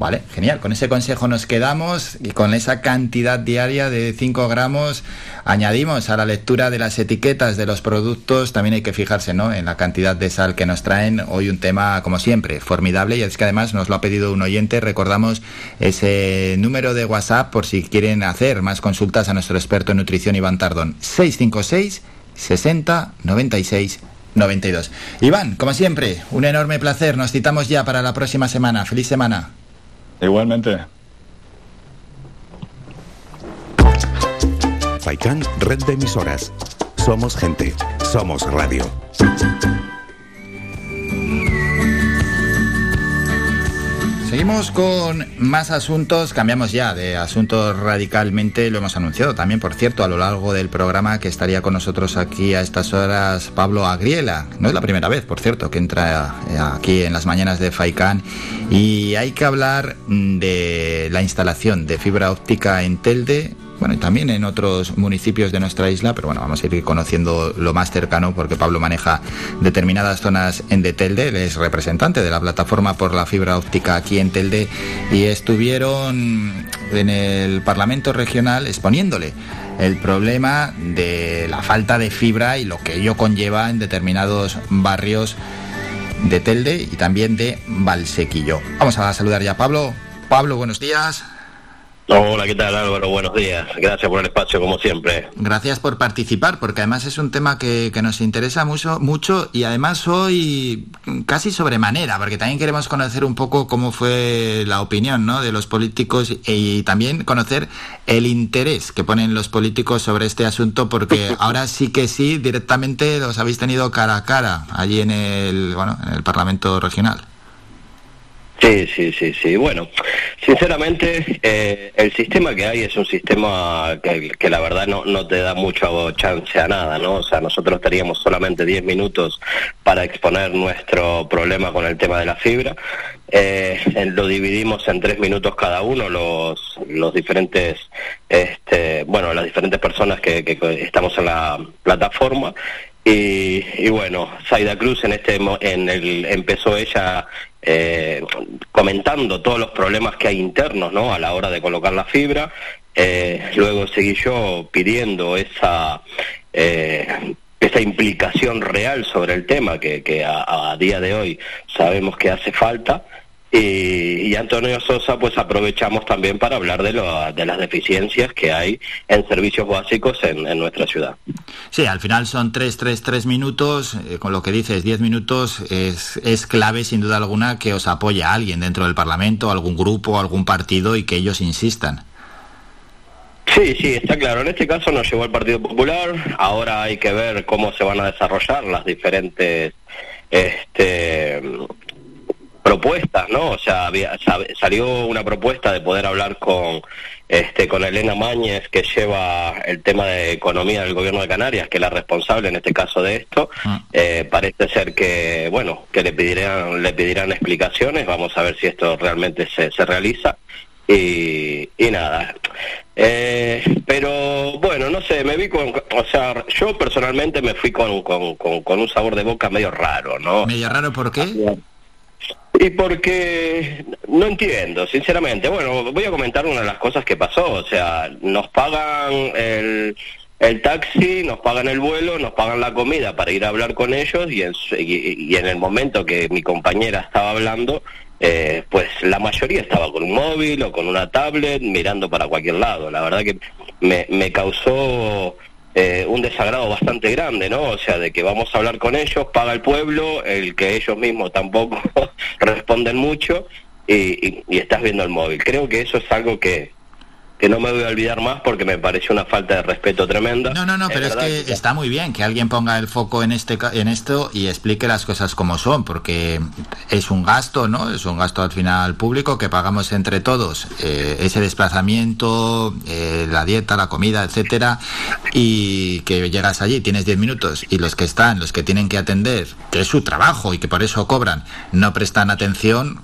Vale, genial. Con ese consejo nos quedamos y con esa cantidad diaria de 5 gramos añadimos a la lectura de las etiquetas de los productos. También hay que fijarse ¿no? en la cantidad de sal que nos traen. Hoy un tema, como siempre, formidable y es que además nos lo ha pedido un oyente. Recordamos ese número de WhatsApp por si quieren hacer más consultas a nuestro experto en nutrición Iván Tardón. 656 60 96 92. Iván, como siempre, un enorme placer. Nos citamos ya para la próxima semana. Feliz semana. Igualmente. Faikan, red de emisoras. Somos gente, somos radio. Seguimos con más asuntos, cambiamos ya de asuntos radicalmente, lo hemos anunciado también, por cierto, a lo largo del programa que estaría con nosotros aquí a estas horas Pablo Agriela. No es la primera vez, por cierto, que entra eh, aquí en las mañanas de FAICAN y hay que hablar mm, de la instalación de fibra óptica en Telde, bueno, y también en otros municipios de nuestra isla, pero bueno, vamos a ir conociendo lo más cercano porque Pablo maneja determinadas zonas en de Telde, él es representante de la plataforma por la fibra óptica aquí en Telde y estuvieron en el Parlamento regional exponiéndole el problema de la falta de fibra y lo que ello conlleva en determinados barrios de Telde y también de Valsequillo. Vamos a saludar ya a Pablo. Pablo, buenos días. Hola, ¿qué tal Álvaro? Buenos días. Gracias por el espacio como siempre. Gracias por participar, porque además es un tema que, que nos interesa mucho, mucho y además hoy casi sobremanera, porque también queremos conocer un poco cómo fue la opinión ¿no? de los políticos y, también conocer el interés que ponen los políticos sobre este asunto, porque ahora sí que sí, directamente los habéis tenido cara a cara allí en el, bueno, en el Parlamento Regional. Sí, sí, sí, sí. Bueno, sinceramente, eh, el sistema que hay es un sistema que, que la verdad no, no te da mucho chance a nada, ¿no? O sea, nosotros teníamos solamente 10 minutos para exponer nuestro problema con el tema de la fibra. Eh, lo dividimos en tres minutos cada uno, los, los diferentes, este, bueno, las diferentes personas que, que estamos en la plataforma. Y, y bueno, Zaida Cruz en este en el, empezó ella eh, comentando todos los problemas que hay internos ¿no? a la hora de colocar la fibra. Eh, luego seguí yo pidiendo esa, eh, esa implicación real sobre el tema que, que a, a día de hoy sabemos que hace falta. Y, y Antonio Sosa, pues aprovechamos también para hablar de, lo- de las deficiencias que hay en servicios básicos en, en nuestra ciudad. Sí, al final son tres, tres, tres minutos, eh, con lo que dices, diez minutos, es, es clave sin duda alguna que os apoye a alguien dentro del Parlamento, algún grupo, algún partido y que ellos insistan. Sí, sí, está claro. En este caso nos llevó el Partido Popular. Ahora hay que ver cómo se van a desarrollar las diferentes este, propuestas, ¿no? O sea, había- salió una propuesta de poder hablar con este con Elena Mañez, que lleva el tema de economía del gobierno de Canarias, que es la responsable en este caso de esto. Eh, parece ser que, bueno, que le pedirán, le pedirán explicaciones. Vamos a ver si esto realmente se, se realiza. Y, y nada. Eh, pero bueno, no sé, me vi con, o sea, yo personalmente me fui con, con, con, con un sabor de boca medio raro, ¿no? Medio raro, ¿por qué? Y porque no entiendo, sinceramente. Bueno, voy a comentar una de las cosas que pasó. O sea, nos pagan el, el taxi, nos pagan el vuelo, nos pagan la comida para ir a hablar con ellos y en, y, y en el momento que mi compañera estaba hablando, eh, pues la mayoría estaba con un móvil o con una tablet mirando para cualquier lado. La verdad que me, me causó eh, un desagrado bastante grande, ¿no? O sea, de que vamos a hablar con ellos, paga el pueblo, el que ellos mismos tampoco responden mucho y, y- y estás viendo el móvil. Creo que eso es algo que, que no me voy a olvidar más porque me pareció una falta de respeto tremenda. No, no, no, pero es que está muy bien que alguien ponga el foco en este en esto y explique las cosas como son, porque es un gasto, ¿no? Es un gasto al final público que pagamos entre todos, eh, ese desplazamiento, eh, la dieta, la comida, etcétera, y que llegas allí, tienes 10 minutos y los que están, los que tienen que atender, que es su trabajo y que por eso cobran, no prestan atención,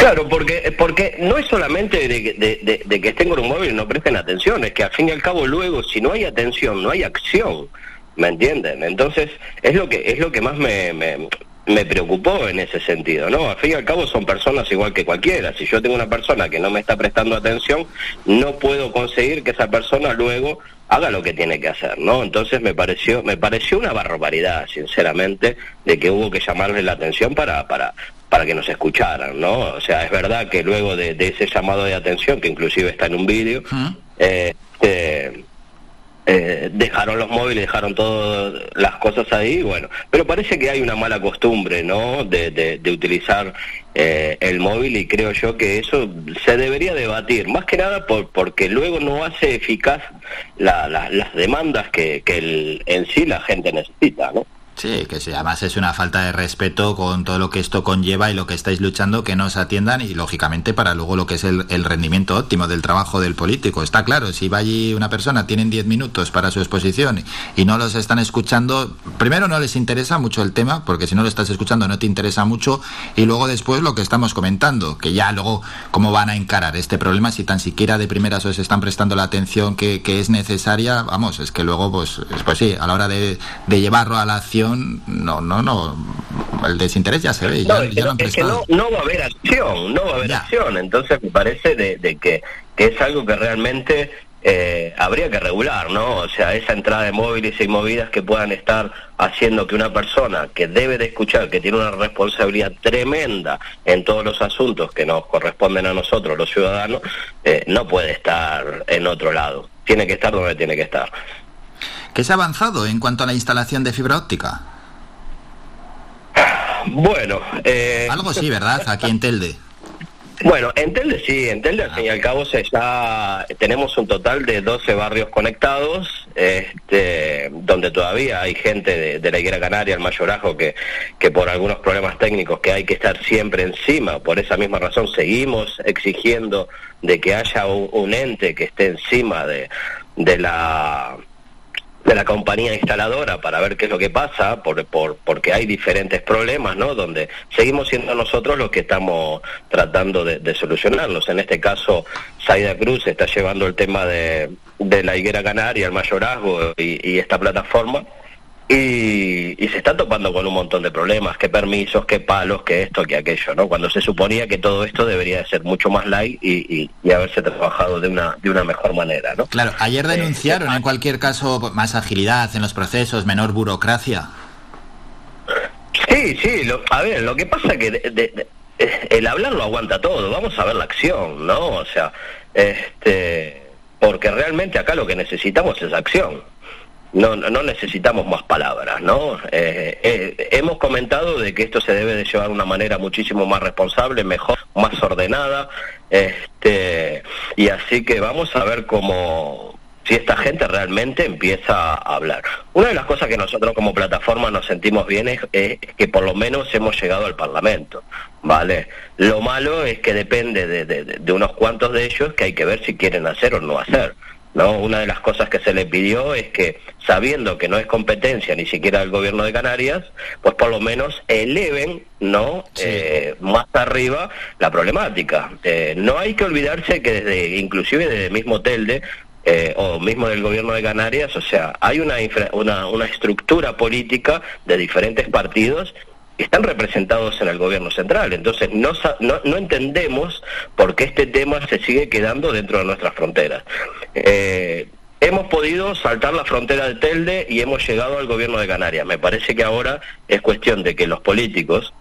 Claro, porque porque no es solamente de, de que estén con un móvil y no presten atención, es que al fin y al cabo luego si no hay atención, no hay acción, ¿me entienden? Entonces es lo que es lo que más me, me, me preocupó en ese sentido, ¿no? Al fin y al cabo son personas igual que cualquiera. Si yo tengo una persona que no me está prestando atención, no puedo conseguir que esa persona luego haga lo que tiene que hacer, ¿no? Entonces me pareció me pareció una barbaridad, sinceramente, de que hubo que llamarle la atención para para para que nos escucharan, ¿no? O sea, es verdad que luego de, de ese llamado de atención, que inclusive está en un vídeo, eh, eh, eh, dejaron los móviles, dejaron todas las cosas ahí, bueno, pero parece que hay una mala costumbre, ¿no? De, de- de utilizar eh, el móvil y creo yo que eso se debería debatir, más que nada por, porque luego no hace eficaz la- la- las demandas que, que el- en sí la gente necesita, ¿no? Sí, que sí, además es una falta de respeto con todo lo que esto conlleva y lo que estáis luchando, que no os atiendan y lógicamente para luego lo que es el, el rendimiento óptimo del trabajo del político. Está claro, si va allí una persona, tienen 10 minutos para su exposición y no los están escuchando, primero no les interesa mucho el tema, porque si no lo estás escuchando no te interesa mucho, y luego después lo que estamos comentando, que ya luego cómo van a encarar este problema si tan siquiera de primeras os están prestando la atención que, que es necesaria, vamos, es que luego pues, pues sí, a la hora de, de llevarlo a la acción, no, no, no, el desinterés ya se ve, ya, No, es que, ya lo han no, es que prestado. no, no va a haber acción, no va a haber acción. Entonces me parece de, de que, que es algo que realmente eh, habría que regular, ¿no? O sea, esa entrada de móviles y movidas que puedan estar haciendo que una persona que debe de escuchar, que tiene una responsabilidad tremenda en todos los asuntos que nos corresponden a nosotros, los ciudadanos, eh, no puede estar en otro lado. Tiene que estar donde tiene que estar. ¿Qué se ha avanzado en cuanto a la instalación de fibra óptica? Bueno, eh, Algo sí, ¿verdad? Aquí en Telde. Bueno, en Telde sí, en Telde al fin y al cabo se ya tenemos un total de 12 barrios conectados, este, donde todavía hay gente de, de la Higuera Canaria, el mayorazgo, que, que por algunos problemas técnicos que hay que estar siempre encima, por esa misma razón seguimos exigiendo de que haya un, un ente que esté encima de, de la de la compañía instaladora para ver qué es lo que pasa, por, por, porque hay diferentes problemas, ¿no? Donde seguimos siendo nosotros los que estamos tratando de, de solucionarlos. En este caso, Saida Cruz está llevando el tema de, de la higuera canaria, el mayorazgo y, y esta plataforma. Y, y se está topando con un montón de problemas, qué permisos, qué palos, qué esto, qué aquello, ¿no? Cuando se suponía que todo esto debería de ser mucho más light y, y, y haberse trabajado de una, de una mejor manera, ¿no? Claro, ayer denunciaron en cualquier caso más agilidad en los procesos, menor burocracia. Sí, sí, lo- a ver, lo que pasa que de- de- de- eh, el hablar lo aguanta todo, vamos a ver la acción, ¿no? O sea, este, porque realmente acá lo que necesitamos es acción. No, no necesitamos más palabras, ¿no? Eh, eh, hemos comentado de que esto se debe de llevar de una manera muchísimo más responsable, mejor, más ordenada, este, y así que vamos a ver cómo, si esta gente realmente empieza a hablar. Una de las cosas que nosotros como plataforma nos sentimos bien es, que por lo menos hemos llegado al Parlamento, ¿vale? Lo malo es que depende de, de- de- de unos cuantos de ellos que hay que ver si quieren hacer o no hacer. ¿No? Una de las cosas que se les pidió es que, sabiendo que no es competencia ni siquiera del gobierno de Canarias, pues por lo menos eleven no Eh, más arriba la problemática. Eh, no hay que olvidarse que desde, inclusive desde el mismo Telde, eh, o mismo del gobierno de Canarias, o sea, hay una, infra- una, una estructura política de diferentes partidos están representados en el gobierno central. Entonces, no, no, no entendemos por qué este tema se sigue quedando dentro de nuestras fronteras. Eh, hemos podido saltar la frontera de Telde y hemos llegado al gobierno de Canarias. Me parece que ahora es cuestión de que los políticos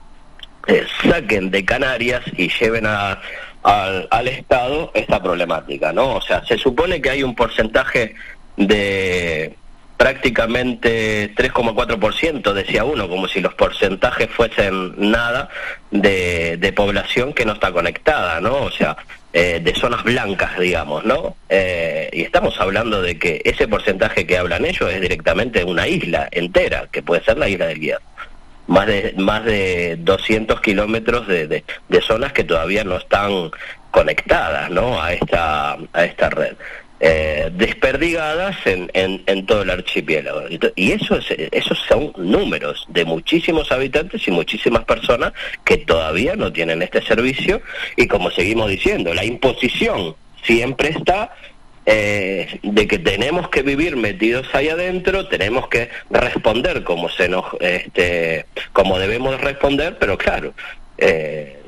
eh, saquen de Canarias y lleven a- al, al Estado esta problemática, ¿no? O sea, se supone que hay un porcentaje de prácticamente 3,4%, decía uno, como si los porcentajes fuesen nada de, población que no está conectada, ¿no? O sea, eh, de zonas blancas, digamos, ¿no? Eh, y estamos hablando de que ese porcentaje que hablan ellos es directamente una isla entera, que puede ser la isla del Guía. Más de, más de 200 kilómetros de, de, de zonas que todavía no están conectadas, ¿no? A esta, a esta red eh, desperdigadas en, en, en, todo el archipiélago. Y eso es, esos son números de muchísimos habitantes y muchísimas personas que todavía no tienen este servicio y como seguimos diciendo, la imposición siempre está eh, de que tenemos que vivir metidos ahí adentro, tenemos que responder como se nos, este, como debemos responder, pero claro, eh,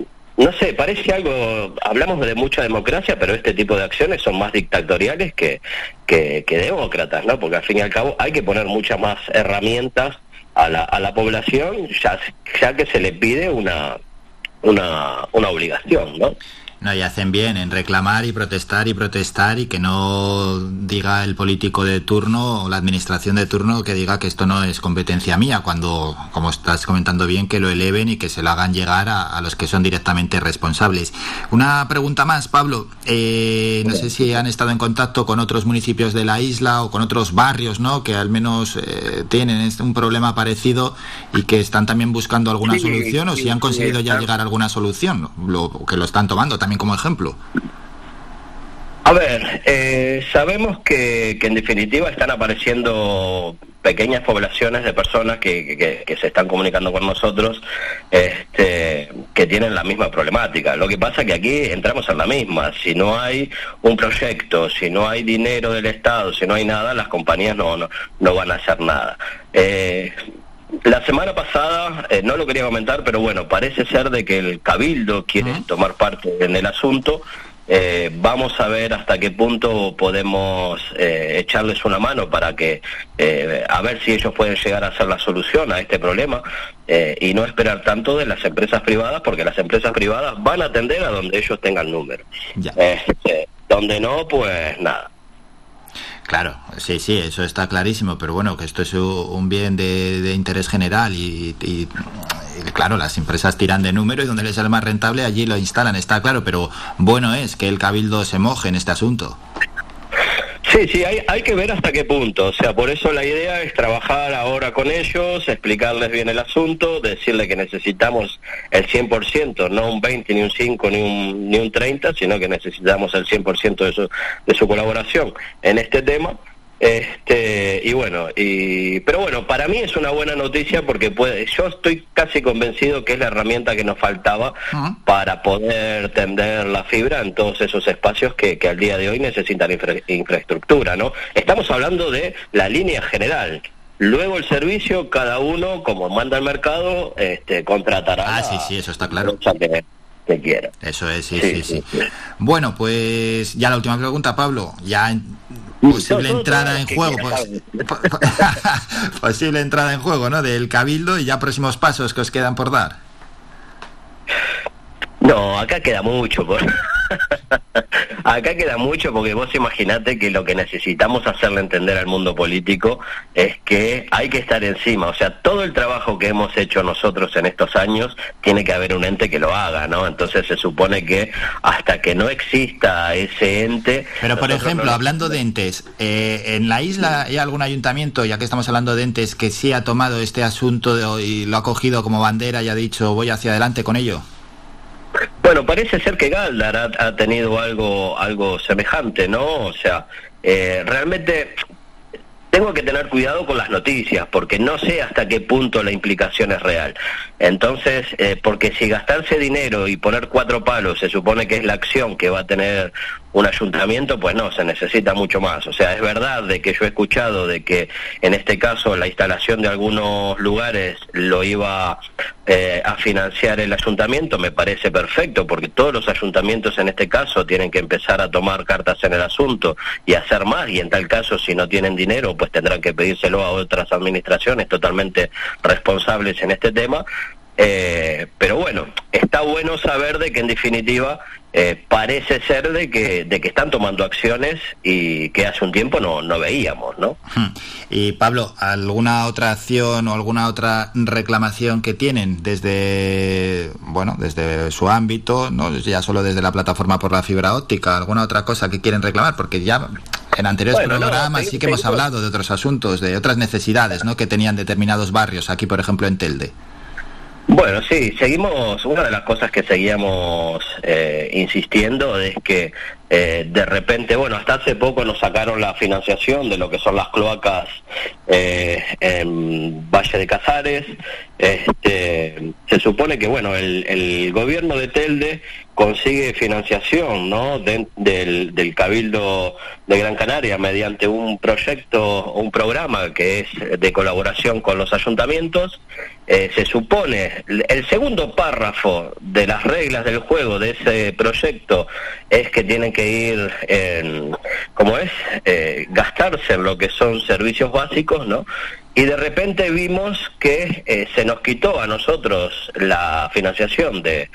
no sé, parece algo, hablamos de mucha democracia, pero este tipo de acciones son más dictatoriales que, que, demócratas, ¿no? Porque al fin y al cabo hay que poner muchas más herramientas a la, a la población, ya, ya que se le pide una, una, una obligación, ¿no? No, y hacen bien en reclamar y protestar y protestar y que no diga el político de turno o la administración de turno que diga que esto no es competencia mía, cuando, como estás comentando bien, que lo eleven y que se lo hagan llegar a, a los que son directamente responsables. Una pregunta más, Pablo. Eh, no sé si han estado en contacto con otros municipios de la isla o con otros barrios, ¿no? Que al menos eh, tienen un problema parecido y que están también buscando alguna Sí, solución o si han conseguido ya llegar a alguna solución, lo, que lo están tomando también como ejemplo. A ver, eh, sabemos que, que en definitiva están apareciendo pequeñas poblaciones de personas que, se están comunicando con nosotros este, que tienen la misma problemática. Lo que pasa que aquí entramos en la misma. Si no hay un proyecto, si no hay dinero del Estado, si no hay nada, las compañías no, no, no van a hacer nada. Eh, la semana pasada, eh, no lo quería comentar, pero bueno, parece ser de que el Cabildo quiere tomar parte en el asunto. Eh, vamos a ver hasta qué punto podemos eh, echarles una mano para que, eh, a ver si ellos pueden llegar a ser la solución a este problema eh, y no esperar tanto de las empresas privadas, porque las empresas privadas van a atender a donde ellos tengan número. Este, donde no, pues nada. Claro, sí, sí, eso está clarísimo, pero bueno, que esto es un bien de, interés general y, y, claro, las empresas tiran de número y donde les sale más rentable allí lo instalan, está claro, pero bueno es que el cabildo se moje en este asunto. Sí, sí, hay, hay que ver hasta qué punto. O sea, por eso la idea es trabajar ahora con ellos, explicarles bien el asunto, decirle que necesitamos el 100%, no un 20, ni un 5, ni un, ni un 30, sino que necesitamos el 100% de su, de su colaboración en este tema. Este, y bueno, y, pero bueno, para mí es una buena noticia porque puede, yo estoy casi convencido que es la herramienta que nos faltaba para poder tender la fibra en todos esos espacios que, que al día de hoy necesitan infra, infraestructura, ¿no? Estamos hablando de la línea general. Luego el servicio, cada uno, como manda el mercado, este, contratará. Ah, sí, sí, eso está claro. Que, que quiera. Eso es, sí, sí, sí, sí. Bueno, pues ya la última pregunta, Pablo. Ya posible entrada en juego, pues, posible entrada en juego, ¿no? Del cabildo y ya próximos pasos que os quedan por dar. No, acá queda mucho. Por... acá queda mucho porque vos imaginate que lo que necesitamos hacerle entender al mundo político es que hay que estar encima. O sea, todo el trabajo que hemos hecho nosotros en estos años tiene que haber un ente que lo haga, ¿no? Entonces se supone que hasta que no exista ese ente... Pero por ejemplo, no... hablando de entes, eh, ¿en la isla hay algún ayuntamiento, ya que estamos hablando de entes, que sí ha tomado este asunto de, y lo ha cogido como bandera y ha dicho voy hacia adelante con ello? Bueno, parece ser que Galdar ha, ha tenido algo, algo semejante, ¿no? O sea, eh, realmente tengo que tener cuidado con las noticias porque no sé hasta qué punto la implicación es real. Entonces, eh, porque si gastarse dinero y poner cuatro palos se supone que es la acción que va a tener un ayuntamiento, pues no, se necesita mucho más. O sea, es verdad de que yo he escuchado de que en este caso la instalación de algunos lugares lo iba eh, a financiar el ayuntamiento, me parece perfecto, porque todos los ayuntamientos en este caso tienen que empezar a tomar cartas en el asunto y hacer más, y en tal caso si no tienen dinero, pues tendrán que pedírselo a otras administraciones totalmente responsables en este tema Eh, pero bueno, está bueno saber de que en definitiva eh, parece ser de que, de que están tomando acciones y que hace un tiempo no, no veíamos, ¿no? Y Pablo, ¿alguna otra acción o alguna otra reclamación que tienen desde, bueno, desde su ámbito, no ya solo desde la plataforma por la fibra óptica, alguna otra cosa que quieren reclamar? Porque ya en anteriores Bueno, no, programas sí, sí que hemos hablado de otros asuntos, de otras necesidades, ¿no? Que tenían determinados barrios, aquí por ejemplo en Telde. Bueno, sí, seguimos, una de las cosas que seguíamos eh, insistiendo es que eh, de repente, bueno, hasta hace poco nos sacaron la financiación de lo que son las cloacas eh, en Valle de Casares. Este, se supone que, bueno, el, el gobierno de Telde consigue financiación, ¿no? de- del, del Cabildo de Gran Canaria mediante un proyecto, un programa que es de colaboración con los ayuntamientos. Eh, se supone, el el segundo párrafo de las reglas del juego de ese proyecto es que tienen que ir, en, ¿cómo es? Eh, gastarse en lo que son servicios básicos, ¿no? Y de repente vimos que eh, se nos quitó a nosotros la financiación de,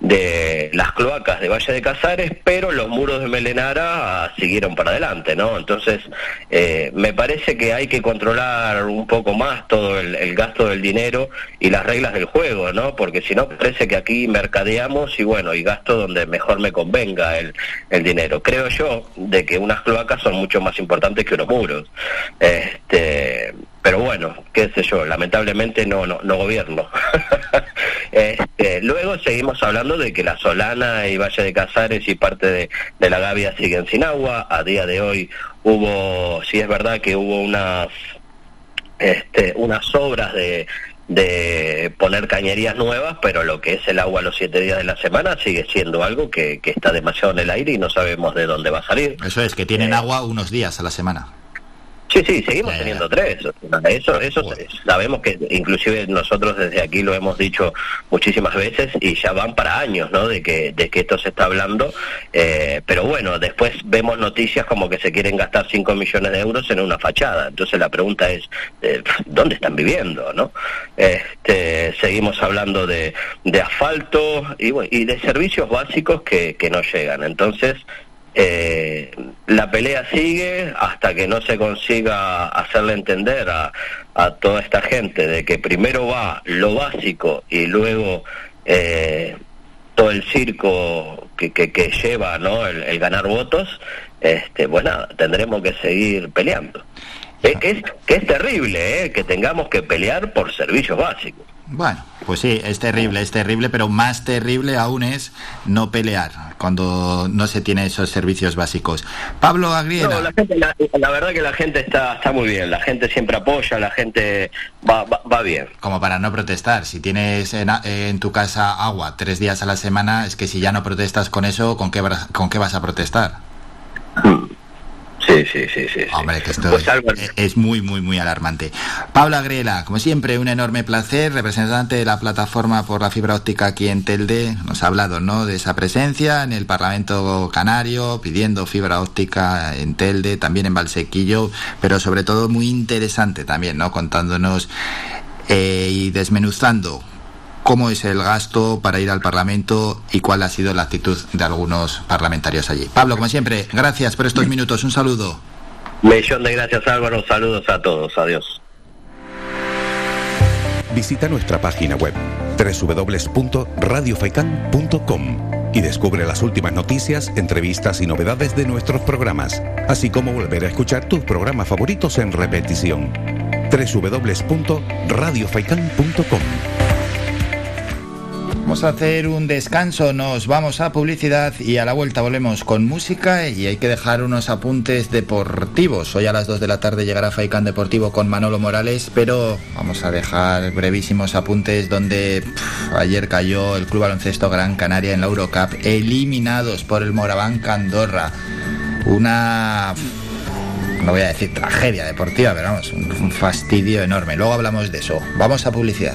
de las cloacas de Valle de Casares, pero los muros de Melenara siguieron para adelante, ¿no? Entonces, eh, me parece que hay que controlar un poco más todo el, el gasto del dinero y las reglas del juego, ¿no? Porque si no, parece que aquí mercadeamos y bueno, y gasto donde mejor me convenga el, el dinero. Creo yo de que unas cloacas son mucho más importantes que unos muros. Este, pero bueno, qué sé yo, lamentablemente no, no, no gobierno. Este, luego seguimos hablando de que la Solana y Valle de Casares y parte de, de la Gavia siguen sin agua. A día de hoy hubo, sí es verdad que hubo unas, este, unas obras de, de poner cañerías nuevas, pero lo que es el agua los siete días de la semana sigue siendo algo que, que está demasiado en el aire y no sabemos de dónde va a salir. Eso es, que tienen agua unos días a la semana. Sí, sí, seguimos teniendo tres. Eso, eso sabemos que inclusive nosotros desde aquí lo hemos dicho muchísimas veces y ya van para años, ¿no? De que de que esto se está hablando. Eh, pero bueno, después vemos noticias como que se quieren gastar 5 millones de euros en una fachada. Entonces la pregunta es eh, dónde están viviendo, ¿no? Este, seguimos hablando de, de asfalto y, bueno, y de servicios básicos que, que no llegan. Entonces eh, la pelea sigue hasta que no se consiga hacerle entender a, a toda esta gente de que primero va lo básico y luego eh, todo el circo que, que, que lleva ¿no? el, el ganar votos, este, bueno, tendremos que seguir peleando. Eh, que, es, que es terrible eh, que tengamos que pelear por servicios básicos. Bueno, pues sí, es terrible, es terrible, pero más terrible aún es no pelear cuando no se tiene esos servicios básicos. Pablo Agriera. No, la, gente, la, la verdad que la gente está, está muy bien, la gente siempre apoya, la gente va, va, va bien. Como para no protestar, si tienes en, en, tu casa agua tres días a la semana, es que si ya no protestas con eso, ¿con qué, con qué vas a protestar? Sí, sí, sí, sí. Hombre, que esto pues es, es, muy, muy, muy alarmante. Pablo Agrela, como siempre, un enorme placer, representante de la plataforma por la fibra óptica aquí en Telde, nos ha hablado, ¿no?, de esa presencia en el Parlamento Canario, pidiendo fibra óptica en Telde, también en Valsequillo, pero sobre todo muy interesante también, ¿no?, contándonos eh, y desmenuzando cómo es el gasto para ir al Parlamento y cuál ha sido la actitud de algunos parlamentarios allí. Pablo, como siempre, gracias por estos minutos. Un saludo. Millón de gracias Álvaro, saludos a todos, adiós. Visita nuestra página web www.radiofaikan.com y descubre las últimas noticias, entrevistas y novedades de nuestros programas, así como volver a escuchar tus programas favoritos en repetición. www.radiofaikan.com Vamos a hacer un descanso, nos vamos a publicidad y a la vuelta volvemos con música y hay que dejar unos apuntes deportivos. Hoy a las 2 de la tarde llegará Faikán Deportivo con Manolo Morales, pero vamos a dejar brevísimos apuntes donde ayer cayó el Club Baloncesto Gran Canaria en la Eurocup, eliminados por el Moraván Andorra. Una no voy a decir tragedia deportiva, pero vamos, un fastidio enorme. Luego hablamos de eso. Vamos a publicidad.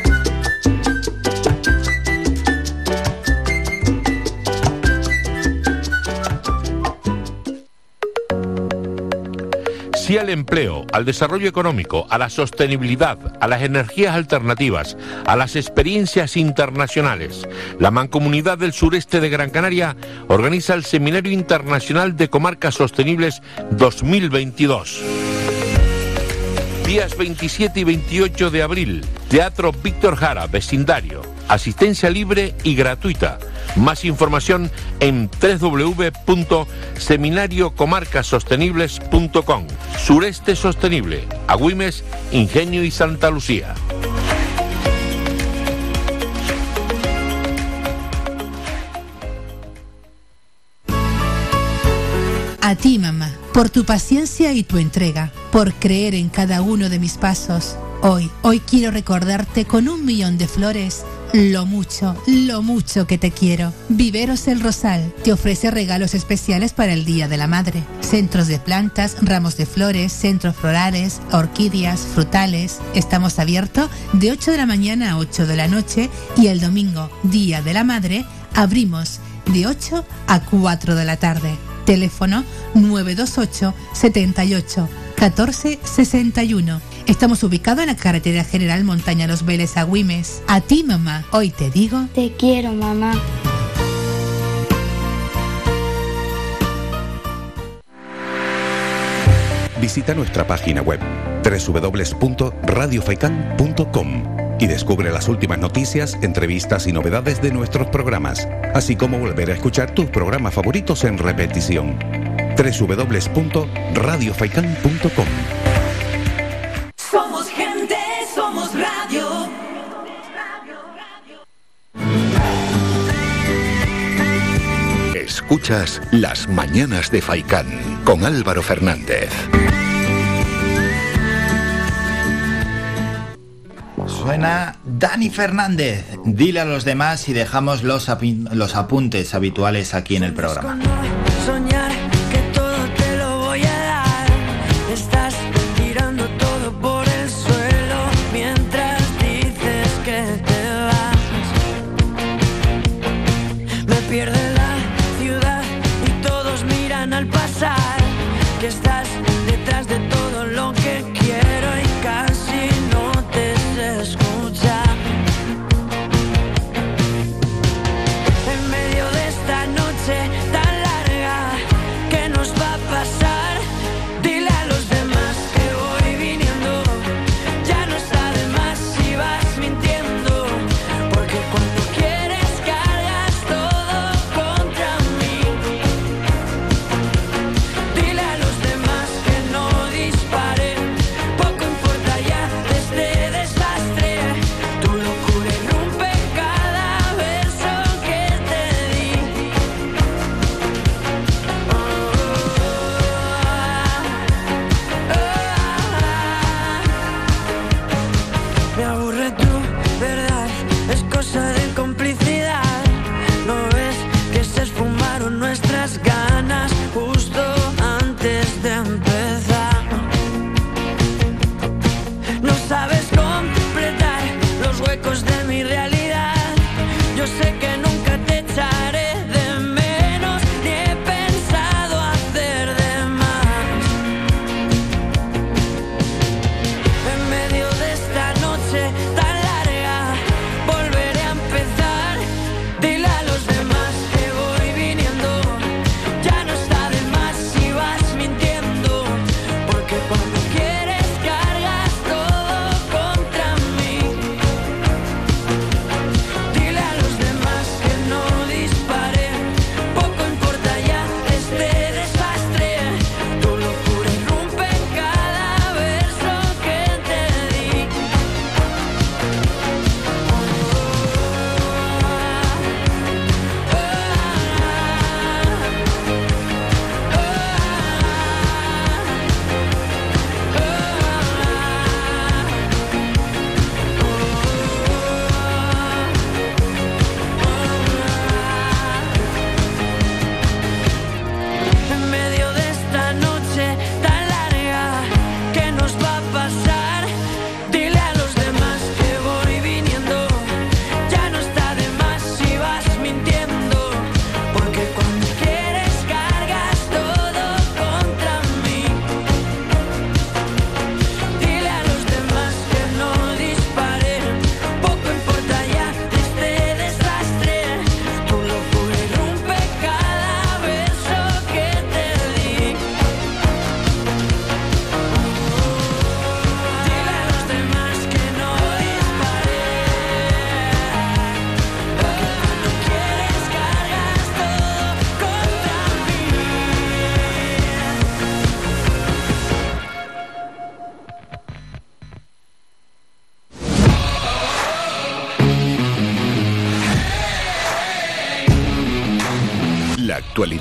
Sí al empleo, al desarrollo económico, a la sostenibilidad, a las energías alternativas, a las experiencias internacionales. La Mancomunidad del Sureste de Gran Canaria organiza el Seminario Internacional de Comarcas Sostenibles 2022. Días 27 y 28 de abril, Teatro Víctor Jara, vecindario. Asistencia libre y gratuita. Más información en www.seminariocomarcasostenibles.com. Sureste Sostenible, Agüimes, Ingenio y Santa Lucía. A ti, mamá, por tu paciencia y tu entrega, por creer en cada uno de mis pasos. Hoy, hoy quiero recordarte con un millón de flores lo mucho, lo mucho que te quiero. Viveros El Rosal te ofrece regalos especiales para el Día de la Madre. Centros de plantas, ramos de flores, centros florales, orquídeas, frutales. Estamos abiertos de 8 de la mañana a 8 de la noche y el domingo, Día de la Madre, abrimos de 8 a 4 de la tarde. Teléfono 928 78 14 61. Estamos ubicados en la carretera general Montaña Los Vélez a Güimes. A ti, mamá, hoy te digo. Te quiero, mamá. Visita nuestra página web www.radiofaikan.com y descubre las últimas noticias, entrevistas y novedades de nuestros programas, así como volver a escuchar tus programas favoritos en repetición. www.radiofaikan.com Escuchas Las Mañanas de Faicán con Álvaro Fernández. Suena Dani Fernández. Dile a los demás y dejamos los, los apuntes habituales aquí en el programa.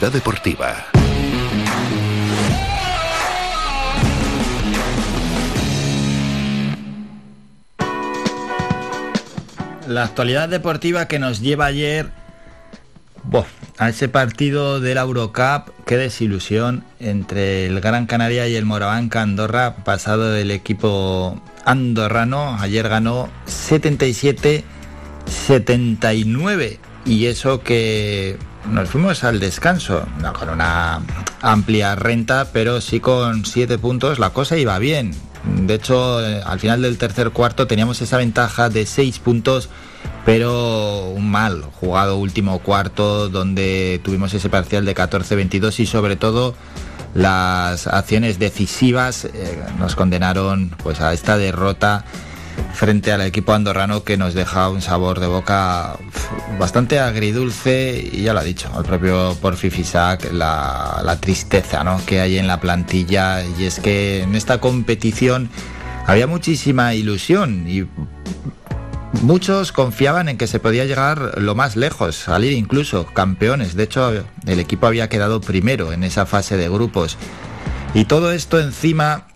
Deportiva. La actualidad deportiva que nos lleva ayer Boh, a ese partido del Eurocup, qué desilusión entre el Gran Canaria y el Moravanca Andorra, pasado del equipo andorrano. Ayer ganó 77-79 y eso que nos fuimos al descanso, no con una amplia renta, pero sí con 7 puntos, la cosa iba bien. De hecho, eh, al final del tercer cuarto teníamos esa ventaja de 6 puntos pero un mal jugado último cuarto donde tuvimos ese parcial de 14-22 y sobre todo las acciones decisivas eh, nos condenaron pues a esta derrota frente al equipo andorrano que nos deja un sabor de boca bastante agridulce y ya lo ha dicho el propio Porfi Fisac la, tristeza ¿no? que hay en la plantilla y es que en esta competición había muchísima ilusión y Muchos confiaban en que se podía llegar lo más lejos, salir incluso campeones. De hecho, el equipo había quedado primero en esa fase de grupos. Y todo esto encima,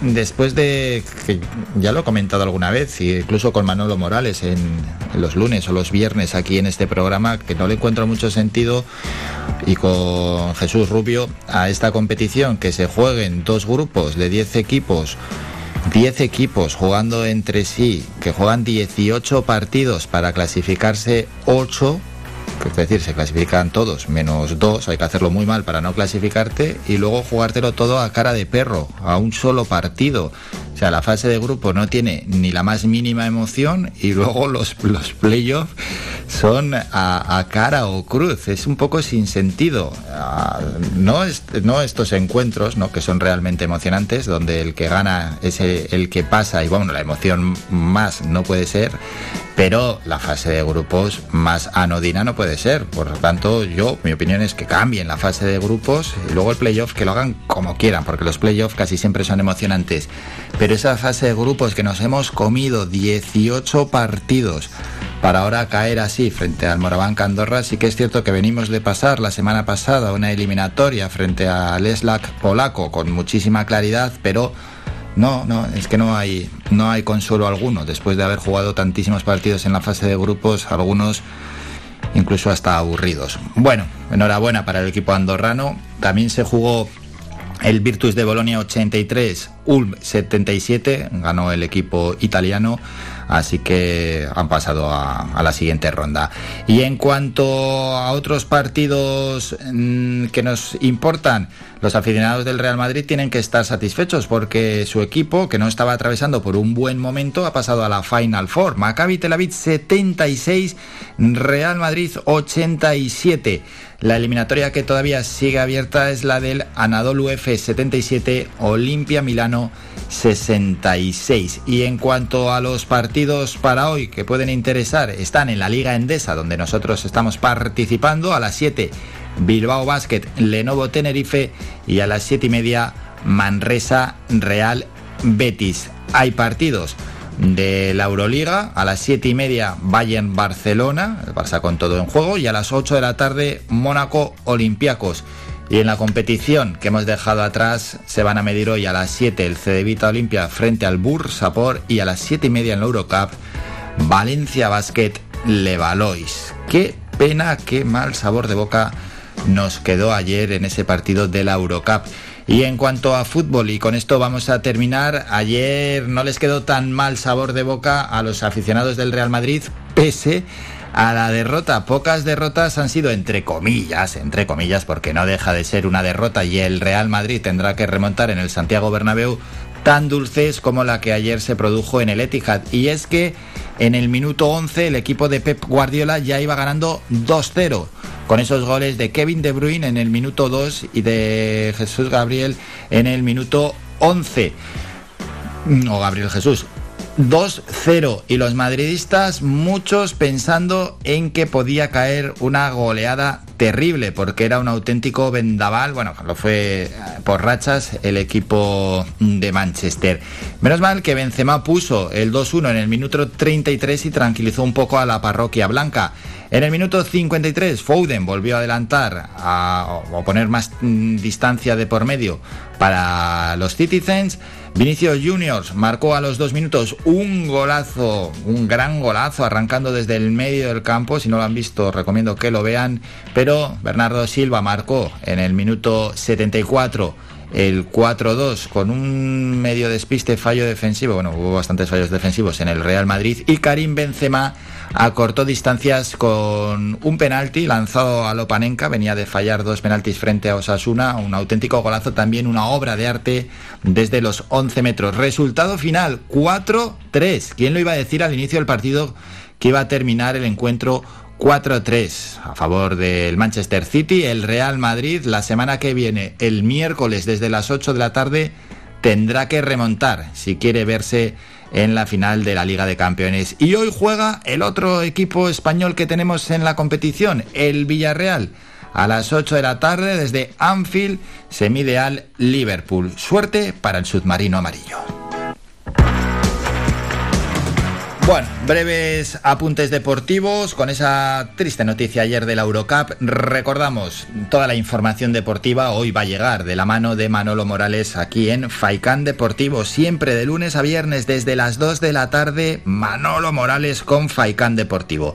después de que ya lo he comentado alguna vez, incluso con Manolo Morales en, los lunes o los viernes aquí en este programa, que no le encuentro mucho sentido, y con Jesús Rubio, a esta competición que se jueguen dos grupos de 10 equipos 10 equipos jugando entre sí, que juegan 18 partidos para clasificarse 8 es decir, se clasifican todos menos dos, hay que hacerlo muy mal para no clasificarte y luego jugártelo todo a cara de perro, a un solo partido. O sea, la fase de grupo no tiene ni la más mínima emoción y luego los, los playoffs son a, cara o cruz. Es un poco sin sentido. Ah, no, no estos encuentros, ¿no? que son realmente emocionantes, donde el que gana es el, que pasa y bueno, la emoción más no puede ser, pero la fase de grupos más anodina no puede ser. Por lo tanto, yo, mi opinión es que cambien la fase de grupos y luego el playoff que lo hagan como quieran, porque los playoffs casi siempre son emocionantes. Pero esa fase de grupos que nos hemos comido 18 partidos para ahora caer así frente al Moravanca Andorra, sí que es cierto que venimos de pasar la semana pasada una eliminatoria frente al Eslak polaco con muchísima claridad, pero no, no, es que no hay, no hay consuelo alguno. Después de haber jugado tantísimos partidos en la fase de grupos, algunos incluso hasta aburridos. Bueno, enhorabuena para el equipo andorrano. También se jugó el Virtus de Bolonia 83, Ulm 77, ganó el equipo italiano así que han pasado a, la siguiente ronda. Y en cuanto a otros partidos mm, que nos importan, los aficionados del Real Madrid tienen que estar satisfechos porque su equipo, que no estaba atravesando por un buen momento, ha pasado a la Final Four. Maccabi Tel Aviv 76, Real Madrid 87. La eliminatoria que todavía sigue abierta es la del Anadolu F 77, Olimpia Milano 66. Y en cuanto a los partidos para hoy que pueden interesar, están en la Liga Endesa, donde nosotros estamos participando, a las 7 Bilbao Basket, Lenovo Tenerife y a las 7 y media Manresa Real Betis. Hay partidos de la Euroliga. A las 7 y media Bayern Barcelona, el Barça con todo en juego. Y a las 8 de la tarde Mónaco Olympiacos. Y en la competición que hemos dejado atrás se van a medir hoy a las 7 el Cedevita Olimpia frente al Bursapor y a las 7 y media en la Eurocup Valencia Basket Levalois. Qué pena, qué mal sabor de boca nos quedó ayer en ese partido de la Eurocup. Y en cuanto a fútbol, y con esto vamos a terminar, ayer no les quedó tan mal sabor de boca a los aficionados del Real Madrid, pese a la derrota. Pocas derrotas han sido entre comillas, entre comillas, porque no deja de ser una derrota y el Real Madrid tendrá que remontar en el Santiago Bernabéu tan dulces como la que ayer se produjo en el Etihad. Y es que en el minuto 11 el equipo de Pep Guardiola ya iba ganando 2-0 con esos goles de Kevin De Bruyne en el minuto 2 y de Jesús Gabriel en el minuto 11. O Gabriel Jesús. 2-0 y los madridistas muchos pensando en que podía caer una goleada terrible porque era un auténtico vendaval, bueno, lo fue por rachas el equipo de Manchester. Menos mal que Benzema puso el 2-1 en el minuto 33 y tranquilizó un poco a la parroquia blanca. En el minuto 53, Foden volvió a adelantar a, o poner más mm, distancia de por medio para los Citizens. Vinicio Juniors marcó a los dos minutos un golazo, un gran golazo, arrancando desde el medio del campo. Si no lo han visto, recomiendo que lo vean. Pero Bernardo Silva marcó en el minuto 74 el 4-2 con un medio despiste fallo defensivo, bueno, hubo bastantes fallos defensivos en el Real Madrid y Karim Benzema acortó distancias con un penalti lanzado a Lopanenka, venía de fallar dos penaltis frente a Osasuna, un auténtico golazo, también una obra de arte desde los 11 metros. Resultado final 4-3. ¿Quién lo iba a decir al inicio del partido que iba a terminar el encuentro 4-3 a favor del Manchester City. El Real Madrid la semana que viene, el miércoles desde las 8 de la tarde, tendrá que remontar si quiere verse en la final de la Liga de Campeones. Y hoy juega el otro equipo español que tenemos en la competición, el Villarreal. A las 8 de la tarde desde Anfield se mide al Liverpool. Suerte para el submarino amarillo. Bueno, breves apuntes deportivos con esa triste noticia ayer de la Eurocup. Recordamos, toda la información deportiva hoy va a llegar de la mano de Manolo Morales aquí en Faicán Deportivo, siempre de lunes a viernes desde las 2 de la tarde, Manolo Morales con Faicán Deportivo.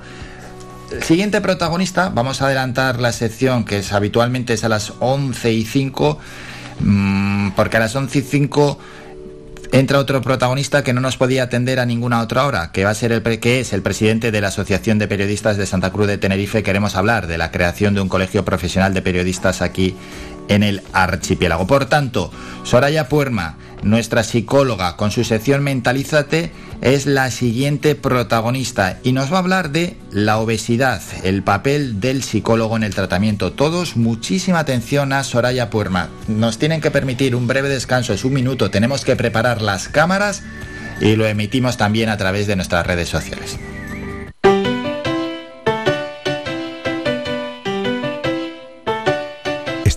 El siguiente protagonista, vamos a adelantar la sección que es habitualmente es a las 11 y 5, mm, porque a las 11 y 5 entra otro protagonista que no nos podía atender a ninguna otra hora, que va a ser el que es el presidente de la Asociación de Periodistas de Santa Cruz de Tenerife. Queremos hablar de la creación de un colegio profesional de periodistas aquí en el archipiélago. Por tanto, Soraya Puerma, nuestra psicóloga, con su sección Mentalízate, es la siguiente protagonista y nos va a hablar de la obesidad, el papel del psicólogo en el tratamiento. Todos, muchísima atención a Soraya Puerma. Nos tienen que permitir un breve descanso, es un minuto, tenemos que preparar las cámaras y lo emitimos también a través de nuestras redes sociales.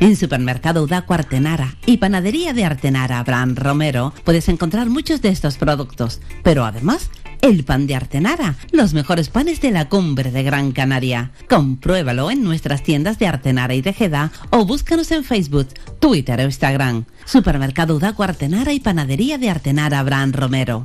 En Supermercado Udaco Artenara y Panadería de Artenara Abraham Romero puedes encontrar muchos de estos productos, pero además el pan de Artenara, los mejores panes de la cumbre de Gran Canaria. Compruébalo en nuestras tiendas de Artenara y Tejeda o búscanos en Facebook, Twitter o Instagram. Supermercado Udaco Artenara y Panadería de Artenara Abraham Romero.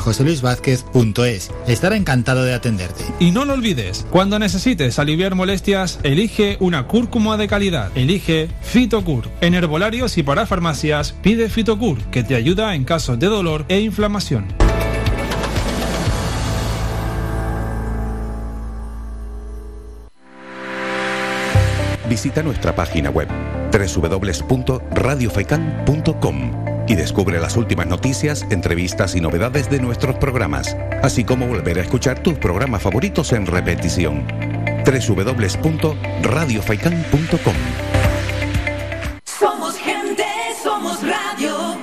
joseluisvázquez.es. Estará encantado de atenderte. Y no lo olvides, cuando necesites aliviar molestias, elige una cúrcuma de calidad. Elige Fitocur. En herbolarios y para farmacias, pide Fitocur, que te ayuda en casos de dolor e inflamación. Visita nuestra página web www.radiofaikan.com y descubre las últimas noticias, entrevistas y novedades de nuestros programas, así como volver a escuchar tus programas favoritos en repetición. www.radiofaikan.com Somos gente, somos radio.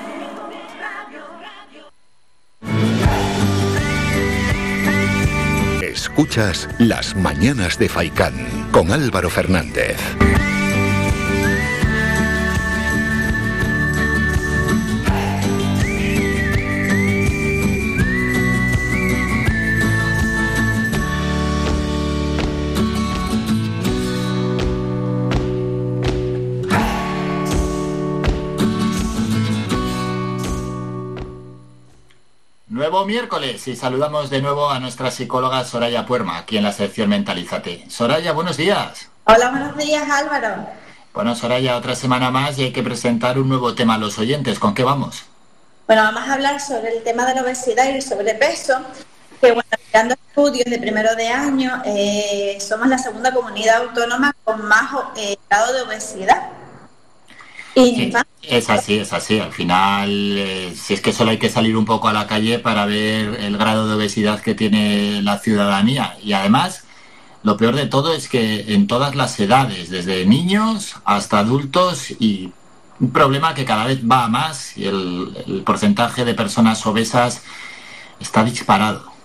Escuchas Las Mañanas de Faicán con Álvaro Fernández. Miércoles y saludamos de nuevo a nuestra psicóloga Soraya Puerma, aquí en la sección Mentalízate. Soraya, buenos días. Hola, buenos días Álvaro. Bueno, Soraya, otra semana más y hay que presentar un nuevo tema a los oyentes. ¿Con qué vamos? Bueno, vamos a hablar sobre el tema de la obesidad y el sobrepeso, que bueno, mirando estudios de primero de año, eh, somos la segunda comunidad autónoma con más eh, grado de obesidad. Sí, es así, es así. Al final, eh, si es que solo hay que salir un poco a la calle para ver el grado de obesidad que tiene la ciudadanía. Y además, lo peor de todo es que en todas las edades, desde niños hasta adultos, y un problema que cada vez va a más y el, el porcentaje de personas obesas está disparado.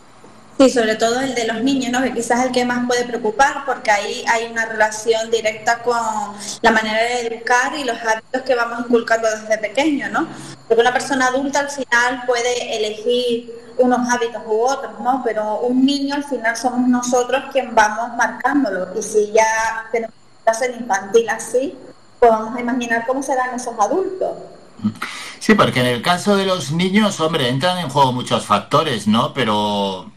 Sí, sobre todo el de los niños, ¿no? que quizás es el que más puede preocupar porque ahí hay una relación directa con la manera de educar y los hábitos que vamos inculcando desde pequeño, ¿no? Porque una persona adulta al final puede elegir unos hábitos u otros, ¿no? Pero un niño al final somos nosotros quien vamos marcándolo y si ya tenemos clase infantil así, pues vamos a imaginar cómo serán esos adultos. Sí, porque en el caso de los niños, hombre, entran en juego muchos factores, ¿no? Pero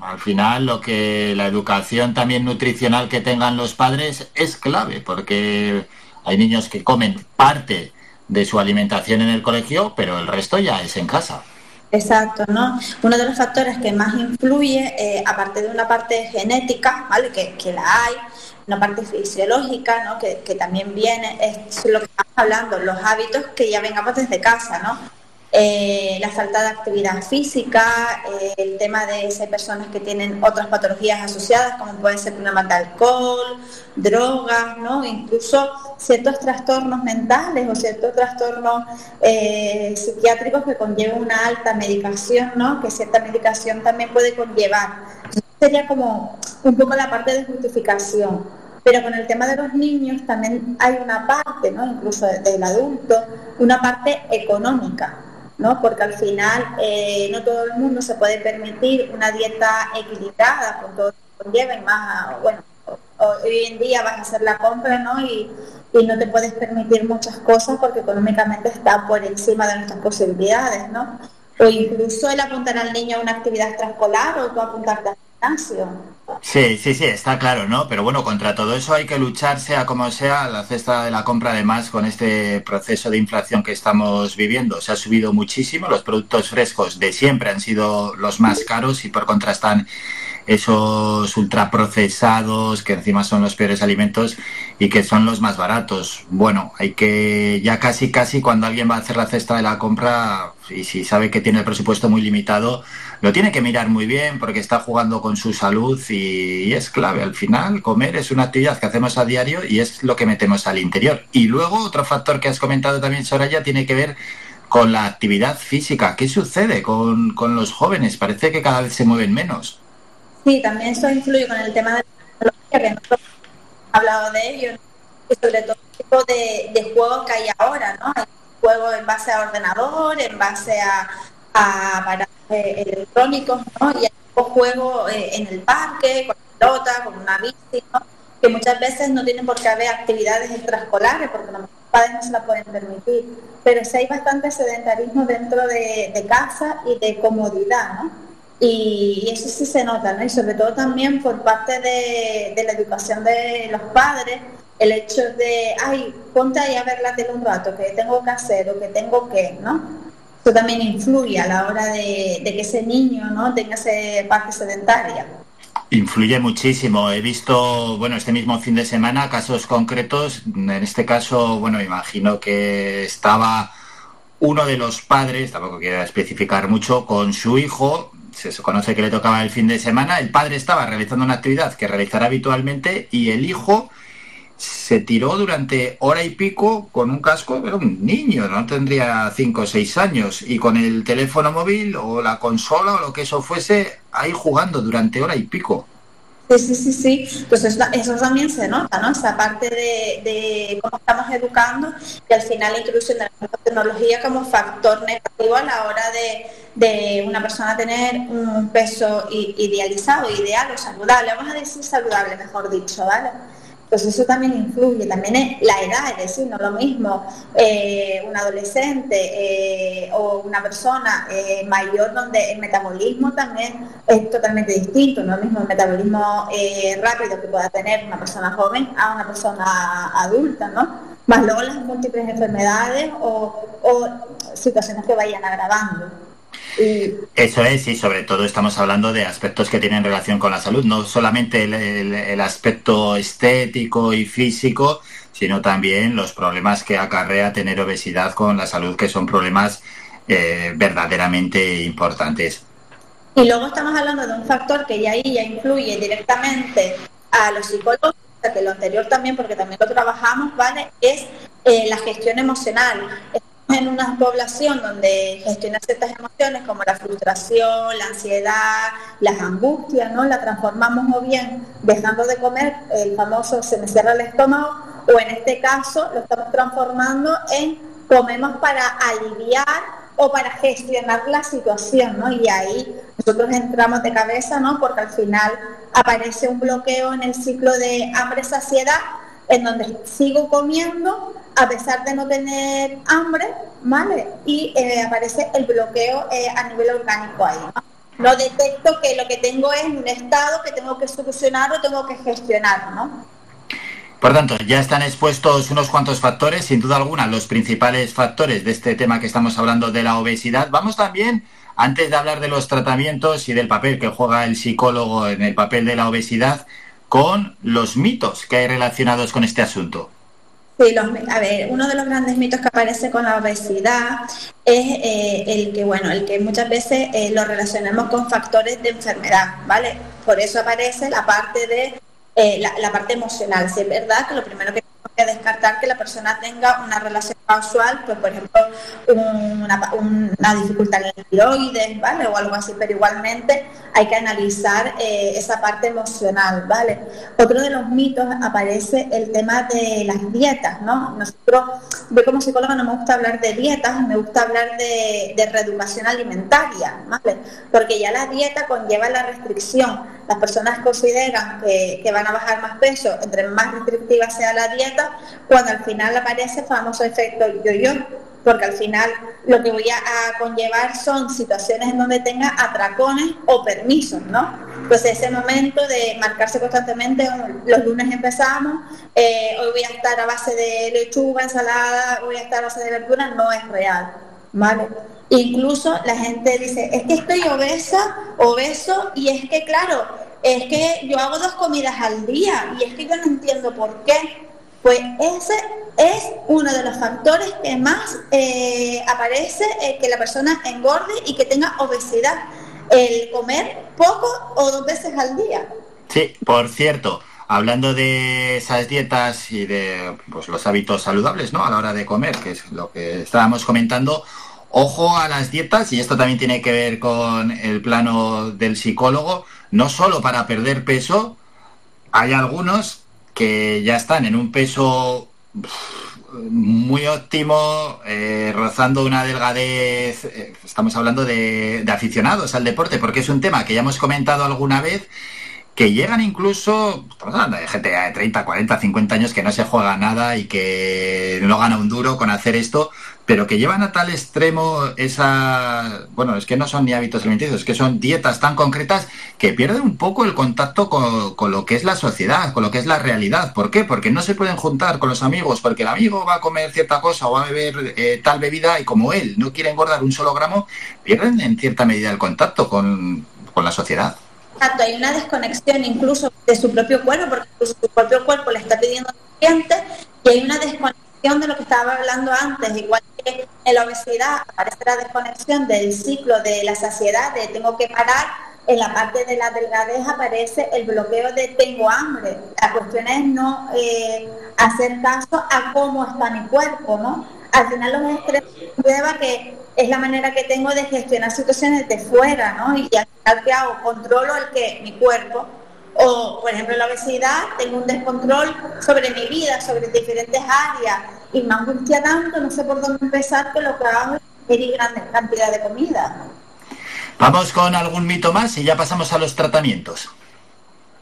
al final lo que la educación también nutricional que tengan los padres es clave, porque hay niños que comen parte de su alimentación en el colegio, pero el resto ya es en casa. Exacto, ¿no? Uno de los factores que más influye, eh, aparte de una parte genética, ¿vale? Que, que, la hay, una parte fisiológica, ¿no? Que, que también viene, es lo que estamos hablando, los hábitos que ya vengamos desde casa, ¿no? Eh, la falta de actividad física, eh, el tema de hay personas que tienen otras patologías asociadas, como puede ser problemas de alcohol, drogas, ¿no? incluso ciertos trastornos mentales o ciertos trastornos eh, psiquiátricos que conllevan una alta medicación, ¿no? que cierta medicación también puede conllevar. sería como un poco la parte de justificación. Pero con el tema de los niños también hay una parte, ¿no? incluso del adulto, una parte económica. ¿No? Porque al final eh, no todo el mundo se puede permitir una dieta equilibrada con todo lo que conlleva y más, bueno, hoy en día vas a hacer la compra, ¿no? Y, y no te puedes permitir muchas cosas porque económicamente está por encima de nuestras posibilidades, ¿no? O incluso el apuntar al niño a una actividad extraescolar o tú apuntarte al Sí, sí, sí, está claro, ¿no? Pero bueno, contra todo eso hay que luchar, sea como sea, la cesta de la compra, además, con este proceso de inflación que estamos viviendo. Se ha subido muchísimo, los productos frescos de siempre han sido los más caros y por contra están esos ultraprocesados que encima son los peores alimentos y que son los más baratos. Bueno, hay que ya casi casi cuando alguien va a hacer la cesta de la compra y si sabe que tiene el presupuesto muy limitado, lo tiene que mirar muy bien porque está jugando con su salud y, es clave. Al final, comer es una actividad que hacemos a diario y es lo que metemos al interior. Y luego otro factor que has comentado también, Soraya, tiene que ver con la actividad física. ¿Qué sucede con los jóvenes? Parece que cada vez se mueven menos. Sí, también eso influye con el tema de la tecnología, que no hemos hablado de ello, y sobre todo el tipo de, de juegos que hay ahora, ¿no? Hay juegos en base a ordenador, en base a, a aparatos eh, electrónicos, ¿no? Y hay juegos eh, en el parque, con pelota, con una bici, ¿no? Que muchas veces no tienen por qué haber actividades extraescolares, porque los padres no se la pueden permitir. Pero sí hay bastante sedentarismo dentro de, de casa y de comodidad, ¿no? Y, eso sí se nota, ¿no? Y sobre todo también por parte de, de, la educación de los padres, el hecho de, ay, ponte ahí a ver la tele un rato, que tengo que hacer o que tengo que, ¿no? Eso también influye a la hora de, de que ese niño, ¿no? Tenga esa parte sedentaria. Influye muchísimo. He visto, bueno, este mismo fin de semana casos concretos. En este caso, bueno, imagino que estaba uno de los padres, tampoco quiero especificar mucho, con su hijo se conoce que le tocaba el fin de semana, el padre estaba realizando una actividad que realizará habitualmente y el hijo se tiró durante hora y pico con un casco, era un niño, no tendría cinco o seis años, y con el teléfono móvil o la consola o lo que eso fuese, ahí jugando durante hora y pico. Sí, sí, sí, sí. Pues eso, también se nota, ¿no? Esa parte de, cómo estamos educando, que al final incluso en la tecnología como factor negativo a la hora de, de una persona tener un peso idealizado, ideal o saludable. Vamos a decir saludable, mejor dicho, ¿vale? Entonces eso también influye, también es la edad, es decir, no lo mismo eh, un adolescente eh, o una persona eh, mayor donde el metabolismo también es totalmente distinto, no es mismo el metabolismo rápido que pueda tener una persona joven a una persona adulta, ¿no? Más luego las múltiples enfermedades o situaciones que vayan agravando. Eso es, y sobre todo estamos hablando de aspectos que tienen relación con la salud, no solamente el, aspecto estético y físico, sino también los problemas que acarrea tener obesidad con la salud, que son problemas eh, verdaderamente importantes. Y luego estamos hablando de un factor que ya ahí ya influye directamente a los psicólogos, que lo anterior también, porque también lo trabajamos, ¿vale? Es eh, la gestión emocional en una población donde gestionar ciertas emociones como la frustración, la ansiedad, las angustias, ¿no? La transformamos o bien dejando de comer, el famoso se me cierra el estómago, o en este caso lo estamos transformando en comemos para aliviar o para gestionar la situación, ¿no? Y ahí nosotros entramos de cabeza, ¿no? Porque al final aparece un bloqueo en el ciclo de hambre-saciedad en donde sigo comiendo a pesar de no tener hambre, ¿vale? Y eh, aparece el bloqueo eh, a nivel orgánico ahí. ¿no? ¿no? detecto que lo que tengo es un estado que tengo que solucionar o tengo que gestionar, ¿no? Por tanto, ya están expuestos unos cuantos factores, sin duda alguna, los principales factores de este tema que estamos hablando de la obesidad. Vamos también, antes de hablar de los tratamientos y del papel que juega el psicólogo en el papel de la obesidad, con los mitos que hay relacionados con este asunto. Sí, a ver, uno de los grandes mitos que aparece con la obesidad es eh, el que, bueno, el que muchas veces eh, lo relacionamos con factores de enfermedad, ¿vale? Por eso aparece la parte de eh, la, parte emocional. Si es verdad que lo primero que que descartar que la persona tenga una relación casual, pues por ejemplo una, dificultad en el tiroides, ¿vale? O algo así, pero igualmente hay que analizar eh, esa parte emocional, ¿vale? Otro de los mitos aparece el tema de las dietas, ¿no? Nosotros, yo como psicóloga no me gusta hablar de dietas, me gusta hablar de, de reeducación alimentaria, ¿vale? Porque ya la dieta conlleva la restricción. Las personas consideran que van a bajar más peso, entre más restrictiva sea la dieta, cuando al final aparece el famoso efecto yo-yo, porque al final lo que voy a, conllevar son situaciones en donde tenga atracones o permisos, ¿no? Pues ese momento de marcarse constantemente, los lunes empezamos, eh, hoy voy a estar a base de lechuga, ensalada, voy a estar a base de verdura, no es real, ¿vale? Incluso la gente dice, es que estoy obesa, obeso, y es que claro, es que yo hago dos comidas al día, y es que yo no entiendo por qué. Pues ese es uno de los factores que más eh, aparece eh, que la persona engorde y que tenga obesidad. El comer poco o dos veces al día. Sí, por cierto, hablando de esas dietas y de pues, los hábitos saludables, ¿no? A la hora de comer, que es lo que estábamos comentando, ojo a las dietas, y esto también tiene que ver con el plano del psicólogo, no solo para perder peso, hay algunos que ya están en un peso muy óptimo, eh, rozando una delgadez, eh, estamos hablando de, aficionados al deporte, porque es un tema que ya hemos comentado alguna vez, que llegan incluso, estamos hablando de gente de 30, 40, 50 años que no se juega nada y que no gana un duro con hacer esto, pero que llevan a tal extremo esa, bueno, es que no son ni hábitos alimenticios, es que son dietas tan concretas que pierden un poco el contacto con, lo que es la sociedad, con lo que es la realidad. ¿Por qué? Porque no se pueden juntar con los amigos, porque el amigo va a comer cierta cosa o va a beber eh, tal bebida y como él no quiere engordar un solo gramo, pierden en cierta medida el contacto con, con la sociedad. Exacto, hay una desconexión incluso de su propio cuerpo, porque su propio cuerpo le está pidiendo nutrientes y hay una desconexión de lo que estaba hablando antes, igual que en la obesidad aparece la desconexión del ciclo de la saciedad, de tengo que parar, en la parte de la delgadez aparece el bloqueo de tengo hambre. La cuestión es no eh, hacer caso a cómo está mi cuerpo, ¿no? Al final los estrés prueba que es la manera que tengo de gestionar situaciones de fuera, ¿no? Y al final que hago, controlo el que mi cuerpo, o por ejemplo la obesidad, tengo un descontrol sobre mi vida, sobre diferentes áreas, y me angustia tanto, no sé por dónde empezar, que lo que hago es ingerir grandes cantidades de comida. Vamos con algún mito más y ya pasamos a los tratamientos.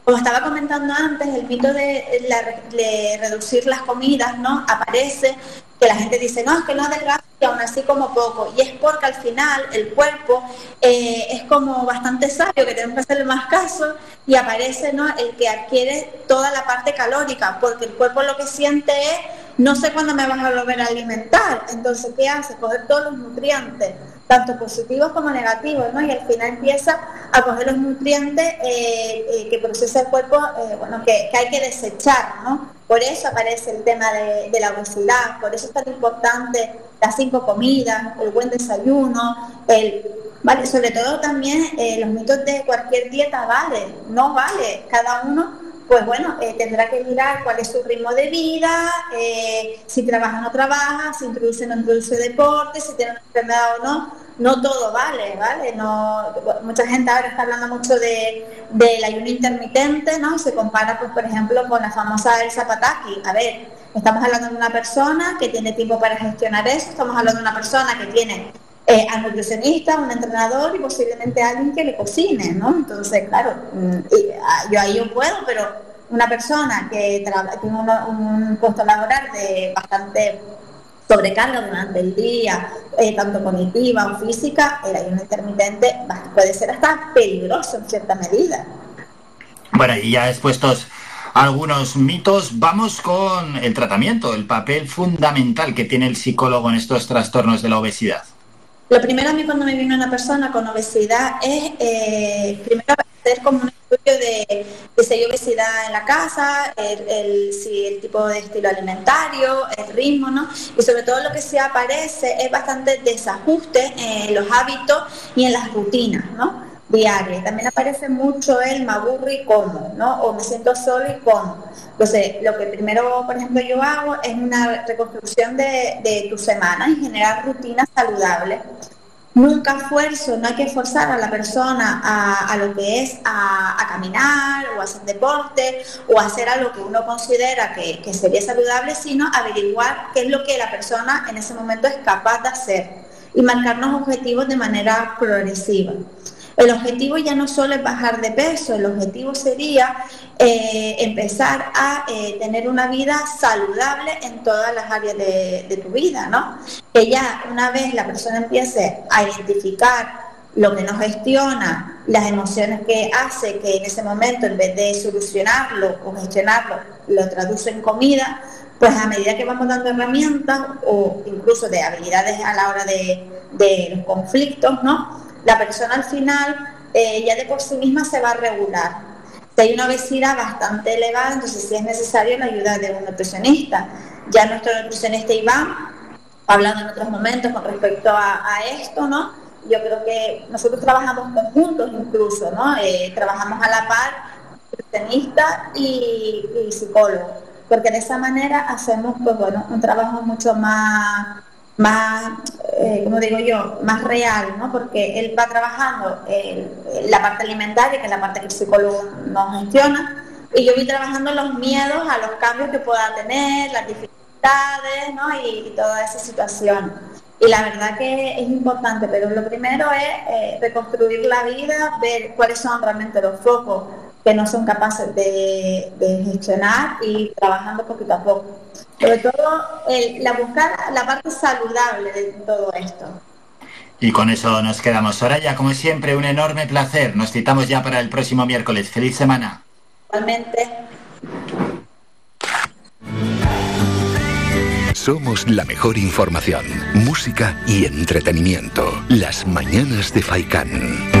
Como estaba comentando antes, el mito de, la- reducir las comidas, ¿no? Aparece que la gente dice, no, es que no adelgazo y aún así como poco. Y es porque al final el cuerpo eh, es como bastante sabio, que tenemos que hacerle más caso, y aparece ¿no? el que adquiere toda la parte calórica, porque el cuerpo lo que siente es, no sé cuándo me vas a volver a alimentar. Entonces, ¿qué hace? Coger todos los nutrientes, tanto positivos como negativos, ¿no? Y al final empieza a coger los nutrientes eh, eh, que procesa el cuerpo, eh, bueno, que, hay que desechar, ¿no? Por eso aparece el tema de, la obesidad, por eso es tan importante las cinco comidas, el buen desayuno, el vale, sobre todo también los mitos de cualquier dieta vale, no vale, cada uno pues bueno, eh, tendrá que mirar cuál es su ritmo de vida, eh, si trabaja o no trabaja, si introduce o no introduce deporte, si tiene una enfermedad o no, no todo vale, ¿vale? No, mucha gente ahora está hablando mucho de, del ayuno intermitente, ¿no? Y se compara, pues, por ejemplo, con la famosa Elsa Pataki. A ver, estamos hablando de una persona que tiene tiempo para gestionar eso, estamos hablando de una persona que tiene eh, al nutricionista, un entrenador y posiblemente alguien que le cocine, ¿no? Entonces, claro, mm, ah, yo ahí yo puedo, pero una persona que tiene una- un puesto laboral de bastante sobrecarga durante el día, eh, tanto cognitiva o física, el ayuno intermitente puede ser hasta peligroso en cierta medida. Bueno, y ya expuestos algunos mitos, vamos con el tratamiento, el papel fundamental que tiene el psicólogo en estos trastornos de la obesidad. Lo primero a mí cuando me viene una persona con obesidad es eh, primero hacer como un estudio de, si hay obesidad en la casa, el, si el tipo de estilo alimentario, el ritmo, ¿no? Y sobre todo lo que sí aparece es bastante desajuste en los hábitos y en las rutinas, ¿no? Diarias. También aparece mucho el me aburro y como, ¿no? O me siento solo y como. Entonces, lo que primero, por ejemplo, yo hago es una reconstrucción de, tu semana y generar rutinas saludables. Nunca esfuerzo, no hay que forzar a la persona a, lo que es a, a caminar o a hacer deporte o a hacer algo que uno considera que, que sería saludable, sino averiguar qué es lo que la persona en ese momento es capaz de hacer y marcarnos objetivos de manera progresiva. El objetivo ya no solo es bajar de peso, el objetivo sería eh, empezar a eh, tener una vida saludable en todas las áreas de, tu vida, ¿no? Que ya una vez la persona empiece a identificar lo que no gestiona, las emociones que hace, que en ese momento en vez de solucionarlo o gestionarlo, lo traduce en comida, pues a medida que vamos dando herramientas o incluso de habilidades a la hora de, de los conflictos, ¿no? La persona al final eh, ya de por sí misma se va a regular. Si hay una obesidad bastante elevada, entonces sí es necesario la ayuda de un nutricionista. Ya nuestro nutricionista Iván ha hablado en otros momentos con respecto a, a esto, ¿no? Yo creo que nosotros trabajamos conjuntos incluso, ¿no? Eh, trabajamos a la par, nutricionista y, y psicólogo, porque de esa manera hacemos, pues bueno, un trabajo mucho más más, eh, como digo yo, más real, ¿no? Porque él va trabajando la parte alimentaria, que es la parte que el psicólogo no gestiona, y yo voy trabajando los miedos a los cambios que pueda tener, las dificultades, ¿no? Y, y toda esa situación. Y la verdad que es importante, pero lo primero es eh, reconstruir la vida, ver cuáles son realmente los focos que no son capaces de, de gestionar y trabajando poquito a poco. Sobre todo, el, la buscar la parte saludable de todo esto. Y con eso nos quedamos. Soraya, como siempre, un enorme placer. Nos citamos ya para el próximo miércoles. Feliz semana. Igualmente. Somos la mejor información, música y entretenimiento. Las mañanas de Faikán.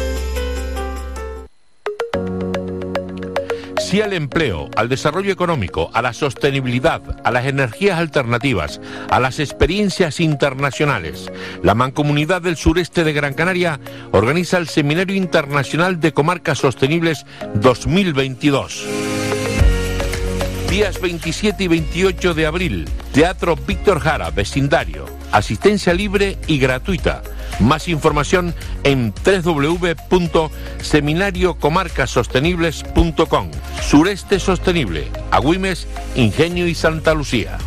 Sí al empleo, al desarrollo económico, a la sostenibilidad, a las energías alternativas, a las experiencias internacionales. La Mancomunidad del Sureste de Gran Canaria organiza el Seminario Internacional de Comarcas Sostenibles 2022 días 27 y 28 de abril, Teatro Víctor Jara, vecindario, asistencia libre y gratuita. Más información en www.seminariocomarcasostenibles.com. Sureste Sostenible, Agüimes, Ingenio y Santa Lucía.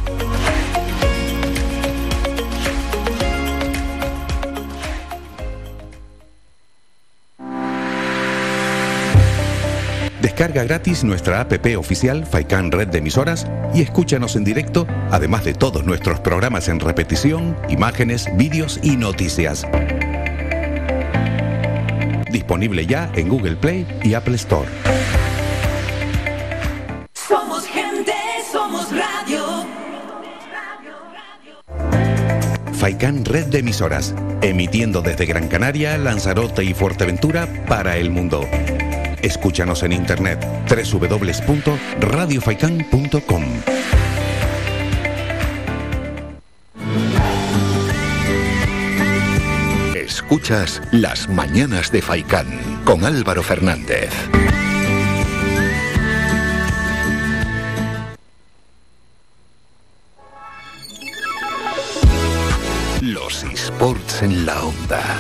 Descarga gratis nuestra app oficial Faikan Red de Emisoras y escúchanos en directo, además de todos nuestros programas en repetición, imágenes, vídeos y noticias. Disponible ya en Google Play y Apple Store. Somos gente, somos radio. Faikan Red de Emisoras, emitiendo desde Gran Canaria, Lanzarote y Fuerteventura para el mundo. Escúchanos en internet www.radiofaikan.com. Escuchas Las Mañanas de Faicán con Álvaro Fernández. Los esports en la onda.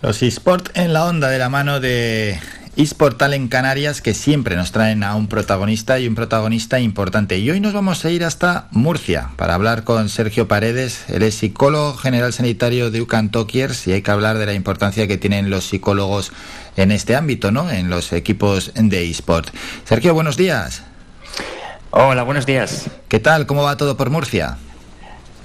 Los eSport en la onda de la mano de eSportal en Canarias que siempre nos traen a un protagonista y un protagonista importante. Y hoy nos vamos a ir hasta Murcia para hablar con Sergio Paredes. Él es psicólogo general sanitario de UCAN Tokiers y hay que hablar de la importancia que tienen los psicólogos en este ámbito, ¿no? En los equipos de eSport. Sergio, buenos días. Hola, buenos días. ¿Qué tal? ¿Cómo va todo por Murcia?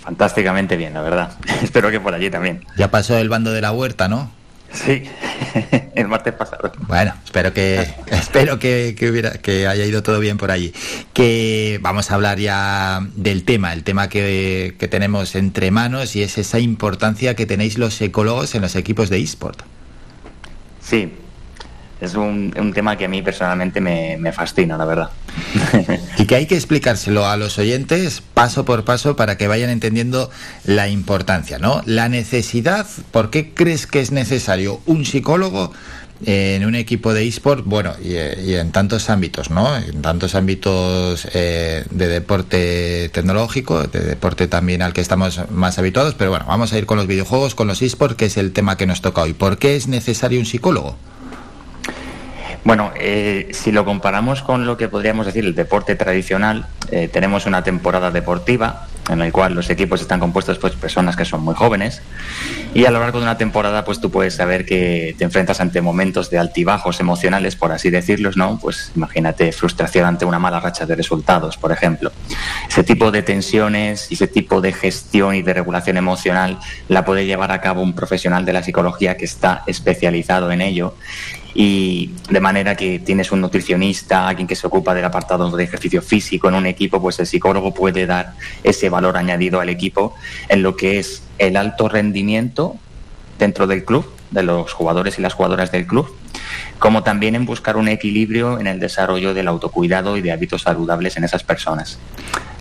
Fantásticamente bien, la verdad. Espero que por allí también. Ya pasó el bando de la huerta, ¿no? Sí, el martes pasado. Bueno, espero que espero que, que hubiera que haya ido todo bien por allí. Que vamos a hablar ya del tema, el tema que, que tenemos entre manos y es esa importancia que tenéis los psicólogos en los equipos de eSport. Sí, es un, tema que a mí personalmente me, fascina, la verdad. y que hay que explicárselo a los oyentes paso por paso para que vayan entendiendo la importancia, ¿no? La necesidad, ¿por qué crees que es necesario un psicólogo en un equipo de eSport, bueno, y, en tantos ámbitos, ¿no? En tantos ámbitos eh, de deporte tecnológico, de deporte también al que estamos más habituados, pero bueno, vamos a ir con los videojuegos, con los eSports, que es el tema que nos toca hoy. ¿Por qué es necesario un psicólogo? Bueno, eh, si lo comparamos con lo que podríamos decir el deporte tradicional, eh, tenemos una temporada deportiva en la cual los equipos están compuestos por personas que son muy jóvenes y a lo largo de una temporada pues tú puedes saber que te enfrentas ante momentos de altibajos emocionales, por así decirlos, ¿no? Pues imagínate frustración ante una mala racha de resultados, por ejemplo. Ese tipo de tensiones y ese tipo de gestión y de regulación emocional la puede llevar a cabo un profesional de la psicología que está especializado en ello y de manera que tienes un nutricionista, alguien que se ocupa del apartado de ejercicio físico en un equipo, pues el psicólogo puede dar ese valor añadido al equipo en lo que es el alto rendimiento dentro del club, de los jugadores y las jugadoras del club, como también en buscar un equilibrio en el desarrollo del autocuidado y de hábitos saludables en esas personas.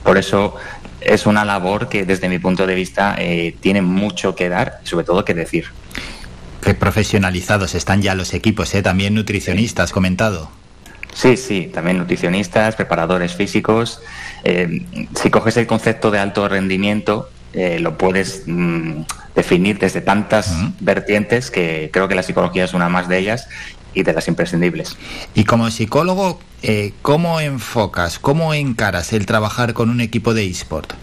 Por eso es una labor que desde mi punto de vista eh, tiene mucho que dar y sobre todo que decir. Qué profesionalizados están ya los equipos, ¿eh? también nutricionistas, comentado. Sí, sí, también nutricionistas, preparadores físicos. Eh, si coges el concepto de alto rendimiento, eh, lo puedes mm, definir desde tantas uh -huh. vertientes que creo que la psicología es una más de ellas y de las imprescindibles. Y como psicólogo, eh, ¿cómo enfocas, cómo encaras el trabajar con un equipo de eSport?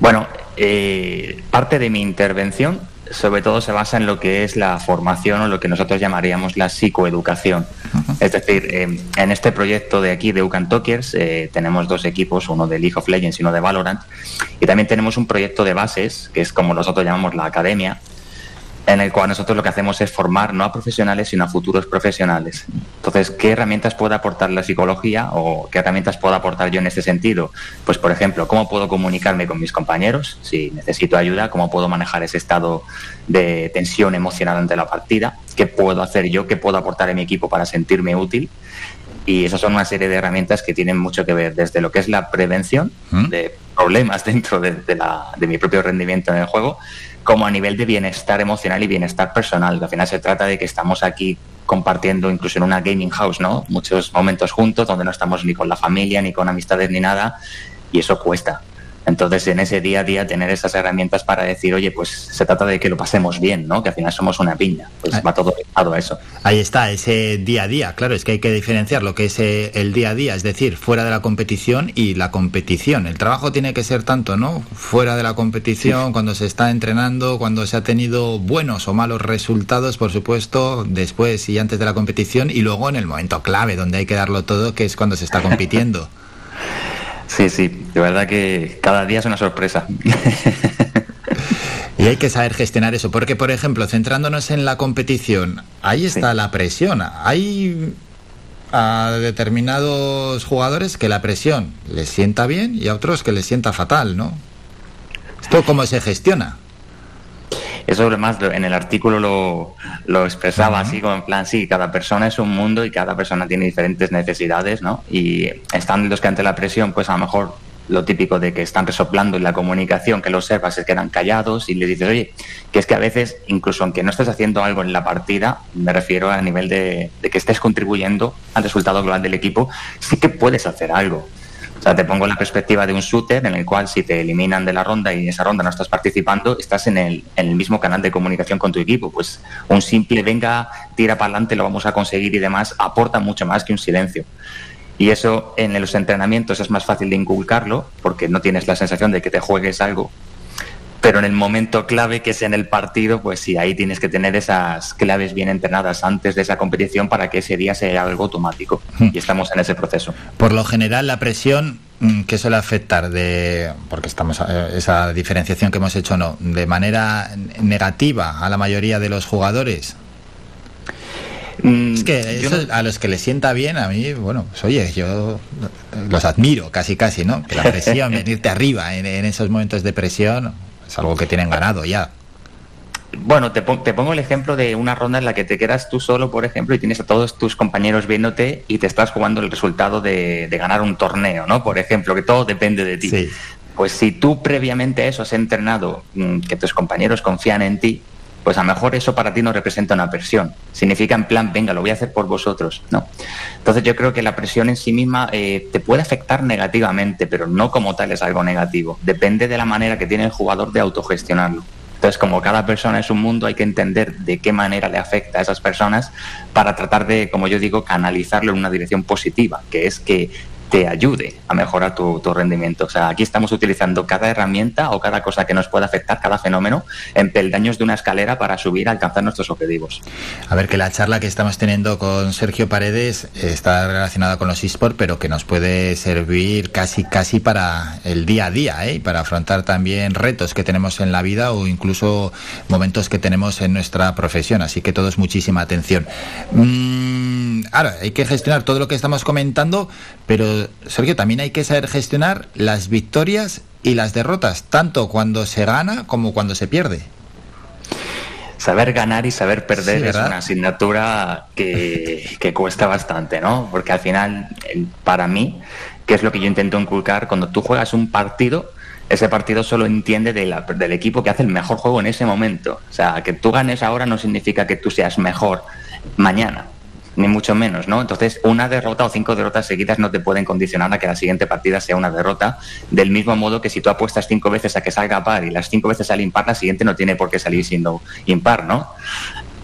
Bueno, eh, parte de mi intervención sobre todo se basa en lo que es la formación o lo que nosotros llamaríamos la psicoeducación. Uh -huh. Es decir, eh, en este proyecto de aquí de Ucan Talkers eh, tenemos dos equipos, uno de League of Legends y uno de Valorant, y también tenemos un proyecto de bases, que es como nosotros llamamos la academia, en el cual nosotros lo que hacemos es formar no a profesionales, sino a futuros profesionales. Entonces, ¿qué herramientas puede aportar la psicología o qué herramientas puedo aportar yo en este sentido? Pues, por ejemplo, ¿cómo puedo comunicarme con mis compañeros si necesito ayuda? ¿Cómo puedo manejar ese estado de tensión emocional ante la partida? ¿Qué puedo hacer yo? ¿Qué puedo aportar a mi equipo para sentirme útil? Y esas son una serie de herramientas que tienen mucho que ver desde lo que es la prevención de problemas dentro de, de la- de mi propio rendimiento en el juego, como a nivel de bienestar emocional y bienestar personal. Al final se trata de que estamos aquí compartiendo incluso en una gaming house, ¿no? Muchos momentos juntos donde no estamos ni con la familia, ni con amistades, ni nada, y eso cuesta. Entonces, en ese día a día, tener esas herramientas para decir, oye, pues se trata de que lo pasemos bien, ¿no? Que al final somos una piña. Pues va todo ligado a eso. Ahí está, ese día a día. Claro, es que hay que diferenciar lo que es eh, el día a día, es decir, fuera de la competición y la competición. El trabajo tiene que ser tanto, ¿no? Fuera de la competición, cuando se está entrenando, cuando se ha tenido buenos o malos resultados, por supuesto, después y antes de la competición, y luego en el momento clave, donde hay que darlo todo, que es cuando se está compitiendo. Sí, sí, de verdad que cada día es una sorpresa. Y hay que saber gestionar eso, porque por ejemplo, centrándonos en la competición, ahí está la presión. Hay a determinados jugadores que la presión les sienta bien y a otros que les sienta fatal, ¿no? ¿Esto cómo se gestiona? Eso además en el artículo lo, lo expresaba así, como en plan, sí, cada persona es un mundo y cada persona tiene diferentes necesidades, ¿no? Y están los que ante la presión, pues a lo mejor lo típico de que están resoplando en la comunicación, que lo observas, se quedan callados y le dices, oye, que es que a veces, incluso aunque no estés haciendo algo en la partida, me refiero a nivel de, de que estés contribuyendo al resultado global del equipo, sí que puedes hacer algo. O sea, te pongo la perspectiva de un shooter en el cual si te eliminan de la ronda y en esa ronda no estás participando, estás en el, en el mismo canal de comunicación con tu equipo. Pues un simple venga, tira para adelante, lo vamos a conseguir y demás, aporta mucho más que un silencio. Y eso en los entrenamientos es más fácil de inculcarlo porque no tienes la sensación de que te juegues algo. Pero en el momento clave que es en el partido, pues sí, ahí tienes que tener esas claves bien entrenadas antes de esa competición para que ese día sea algo automático. Y estamos en ese proceso. Por lo general, la presión mm, que suele afectar de, porque estamos eh, esa diferenciación que hemos hecho no, de manera negativa a la mayoría de los jugadores. Es que eso, a los que les sienta bien, a mí, bueno, pues oye, yo los admiro casi casi, ¿no? Que la presión, venirte arriba en, en esos momentos de presión, es algo que tienen ganado ya. Bueno, te, pon- te pongo el ejemplo de una ronda en la que te quedas tú solo, por ejemplo, y tienes a todos tus compañeros viéndote y te estás jugando el resultado de, de ganar un torneo, ¿no? Por ejemplo, que todo depende de ti. Pues si tú previamente a eso has entrenado, mm, que tus compañeros confían en ti, pues a lo mejor eso para ti no representa una presión. Significa en plan, venga, lo voy a hacer por vosotros. No. Entonces yo creo que la presión en sí misma eh, te puede afectar negativamente, pero no como tal es algo negativo. Depende de la manera que tiene el jugador de autogestionarlo. Entonces, como cada persona es un mundo, hay que entender de qué manera le afecta a esas personas para tratar de, como yo digo, canalizarlo en una dirección positiva, que es que te ayude a mejorar tu, rendimiento. O sea, aquí estamos utilizando cada herramienta o cada cosa que nos pueda afectar, cada fenómeno, en peldaños de una escalera para subir alcanzar nuestros objetivos. A ver, que la charla que estamos teniendo con Sergio Paredes está relacionada con los eSports, pero que nos puede servir casi casi para el día a día, ¿eh? Para afrontar también retos que tenemos en la vida o incluso momentos que tenemos en nuestra profesión. Así que todos muchísima atención. Mm, ahora, hay que gestionar todo lo que estamos comentando, pero Sergio, también hay que saber gestionar las victorias y las derrotas, tanto cuando se gana como cuando se pierde. Saber ganar y saber perder Sí, es una asignatura que, que cuesta bastante, ¿no? Porque al final, para mí, que es lo que yo intento inculcar, cuando tú juegas un partido, ese partido solo entiende de la- del equipo que hace el mejor juego en ese momento. O sea, que tú ganes ahora no significa que tú seas mejor mañana, ni mucho menos, ¿no? Entonces, una derrota o cinco derrotas seguidas no te pueden condicionar a que la siguiente partida sea una derrota, del mismo modo que si tú apuestas cinco veces a que salga par y las cinco veces sale impar, la siguiente no tiene por qué salir siendo impar, ¿no?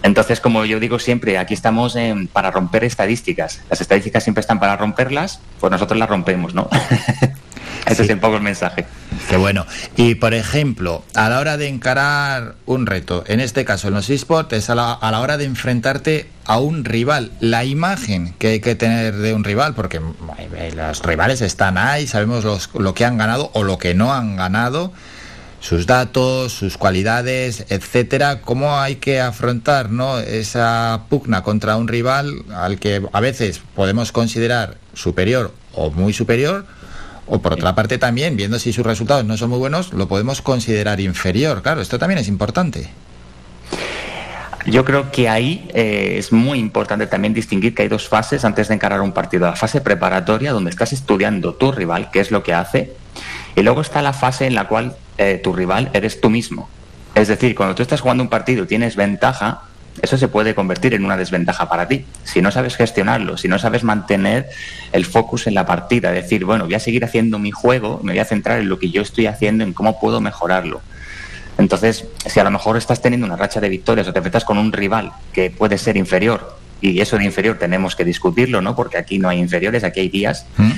Entonces, como yo digo siempre, aquí estamos para romper estadísticas. Las estadísticas siempre están para romperlas, pues nosotros las rompemos, ¿no? Ese es un poco el mensaje. Qué bueno. Y por ejemplo, a la hora de encarar un reto, en este caso en los esports, es a la, a la hora de enfrentarte a un rival, la imagen que hay que tener de un rival, porque los rivales están ahí, sabemos los- lo que han ganado o lo que no han ganado. sus datos, sus cualidades, etcétera, cómo hay que afrontar ¿no? esa pugna contra un rival al que a veces podemos considerar superior o muy superior, o por otra parte también, viendo si sus resultados no son muy buenos, lo podemos considerar inferior. Claro, esto también es importante. Yo creo que ahí eh, es muy importante también distinguir que hay dos fases antes de encarar un partido. La fase preparatoria, donde estás estudiando tu rival, qué es lo que hace, y luego está la fase en la cual eh, tu rival eres tú mismo. Es decir, cuando tú estás jugando un partido y tienes ventaja, eso se puede convertir en una desventaja para ti. Si no sabes gestionarlo, si no sabes mantener el focus en la partida, decir, bueno, voy a seguir haciendo mi juego, me voy a centrar en lo que yo estoy haciendo, en cómo puedo mejorarlo. Entonces, si a lo mejor estás teniendo una racha de victorias o te enfrentas con un rival que puede ser inferior, y eso de inferior tenemos que discutirlo, ¿no? Porque aquí no hay inferiores, aquí hay días. ¿Mm?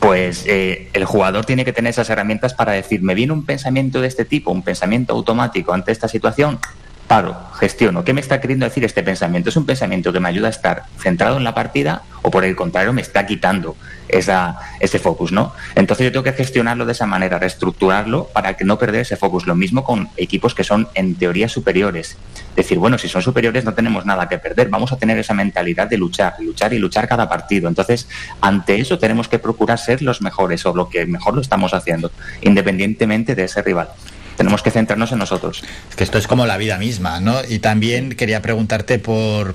Pues eh, el jugador tiene que tener esas herramientas para decir, me viene un pensamiento de este tipo, un pensamiento automático ante esta situación, paro, gestiono. ¿Qué me está queriendo decir este pensamiento? ¿Es un pensamiento que me ayuda a estar centrado en la partida o por el contrario me está quitando ese focus, ¿no? Entonces yo tengo que gestionarlo de esa manera, reestructurarlo para que no perder ese focus. Lo mismo con equipos que son en teoría superiores. Decir, bueno, si son superiores no tenemos nada que perder, vamos a tener esa mentalidad de luchar, luchar y luchar cada partido. Entonces, ante eso tenemos que procurar ser los mejores o lo que mejor lo estamos haciendo, independientemente de ese rival tenemos que centrarnos en nosotros. Es que esto es como la vida misma, ¿no? Y también quería preguntarte por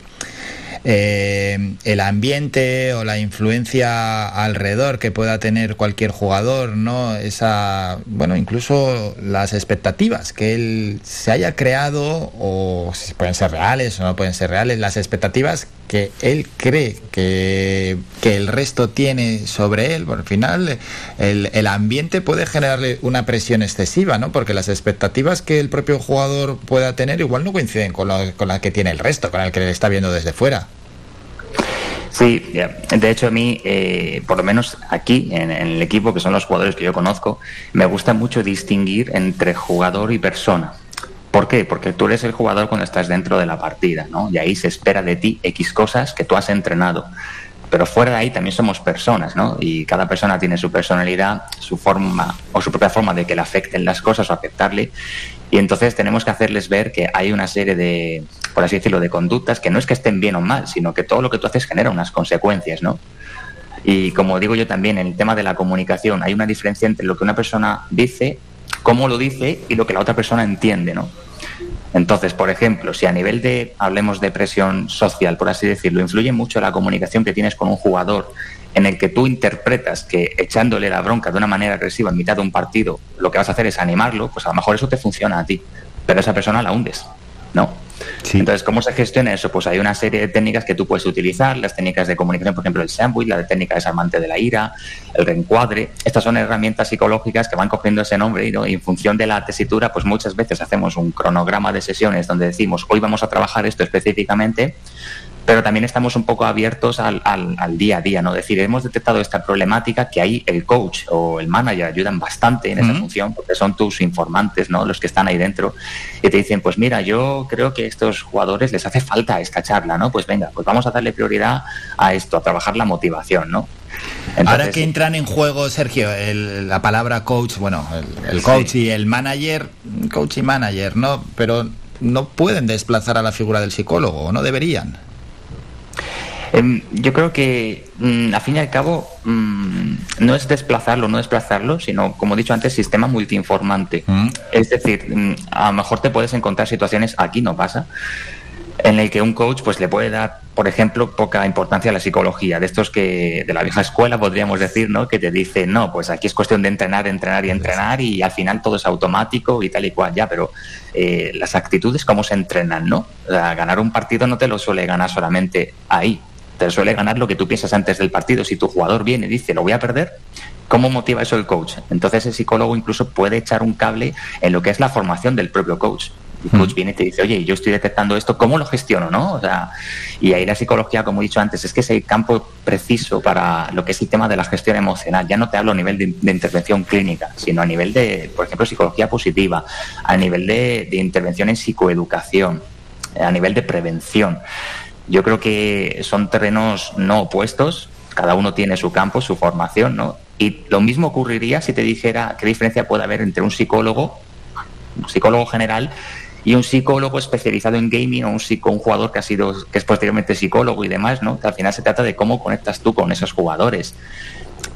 eh, el ambiente o la influencia alrededor que pueda tener cualquier jugador, ¿no? Esa, bueno, incluso las expectativas que él se haya creado, o si pueden ser reales o no pueden ser reales, las expectativas que él cree que, que el resto tiene sobre él. Por al final, el, el ambiente puede generarle una presión excesiva, ¿no? Porque las expectativas que el propio jugador pueda tener igual no coinciden con, lo, con la que tiene el resto, con el que le está viendo desde fuera. Sí, de hecho a mí, eh, por lo menos aquí en, en, el equipo, que son los jugadores que yo conozco, me gusta mucho distinguir entre jugador y persona. ¿Por qué? Porque tú eres el jugador cuando estás dentro de la partida, ¿no? Y ahí se espera de ti X cosas que tú has entrenado. Pero fuera de ahí también somos personas, ¿no? Y cada persona tiene su personalidad, su forma o su propia forma de que le afecten las cosas o afectarle. Y entonces tenemos que hacerles ver que hay una serie de, por así decirlo, de conductas que no es que estén bien o mal, sino que todo lo que tú haces genera unas consecuencias, ¿no? Y como digo yo también, en el tema de la comunicación, hay una diferencia entre lo que una persona dice, cómo lo dice y lo que la otra persona entiende, ¿no? Entonces, por ejemplo, si a nivel de, hablemos de presión social, por así decirlo, influye mucho la comunicación que tienes con un jugador en el que tú interpretas que echándole la bronca de una manera agresiva en mitad de un partido, lo que vas a hacer es animarlo, pues a lo mejor eso te funciona a ti, pero a esa persona la hundes, ¿no? Entonces, ¿cómo se gestiona eso? Pues hay una serie de técnicas que tú puedes utilizar, las técnicas de comunicación, por ejemplo, el sandwich, la técnica desarmante de la ira, el reencuadre. Estas son herramientas psicológicas que van cogiendo ese nombre ¿no? y en función de la tesitura, pues muchas veces hacemos un cronograma de sesiones donde decimos, hoy vamos a trabajar esto específicamente, pero también estamos un poco abiertos al, al, al, día a día, ¿no? Es decir, hemos detectado esta problemática que ahí el coach o el manager ayudan bastante en esa función, porque son tus informantes, ¿no? Los que están ahí dentro, y te dicen, pues mira, yo creo que a estos jugadores les hace falta esta charla, ¿no? Pues venga, pues vamos a darle prioridad a esto, a trabajar la motivación, ¿no? Entonces, Ahora que entran en juego, Sergio, el, la palabra coach, bueno, el, el coach sí. y el manager, coach y manager, ¿no? Pero no pueden desplazar a la figura del psicólogo, ¿o no deberían? Eh, yo creo que, mm, a fin y al cabo, mm, no es desplazarlo, no desplazarlo, sino, como he dicho antes, sistema multiinformante. Mm. Es decir, a lo mejor te puedes encontrar situaciones, aquí no pasa, en el que un coach pues le puede dar, por ejemplo, poca importancia a la psicología, de estos que de la vieja escuela podríamos decir, ¿no? Que te dice, no, pues aquí es cuestión de entrenar, entrenar y entrenar y al final todo es automático y tal y cual, ya, pero eh, las actitudes cómo se entrenan, ¿no? O sea, ganar un partido no te lo suele ganar solamente ahí, te suele ganar lo que tú piensas antes del partido. Si tu jugador viene y dice, lo voy a perder, ¿cómo motiva eso el coach? Entonces el psicólogo incluso puede echar un cable en lo que es la formación del propio coach. El coach viene y te dice, oye, yo estoy detectando esto, ¿cómo lo gestiono? ¿no? O sea, y ahí la psicología, como he dicho antes, es que es el campo preciso para lo que es el tema de la gestión emocional. Ya no te hablo a nivel de, de intervención clínica, sino a nivel de, por ejemplo, psicología positiva, a nivel de, de intervención en psicoeducación, a nivel de prevención. Yo creo que son terrenos no opuestos, cada uno tiene su campo, su formación, ¿no? Y lo mismo ocurriría si te dijera qué diferencia puede haber entre un psicólogo un psicólogo general y un psicólogo especializado en gaming o un, un jugador que ha sido que es posteriormente psicólogo y demás, ¿no? Al final se trata de cómo conectas tú con esos jugadores.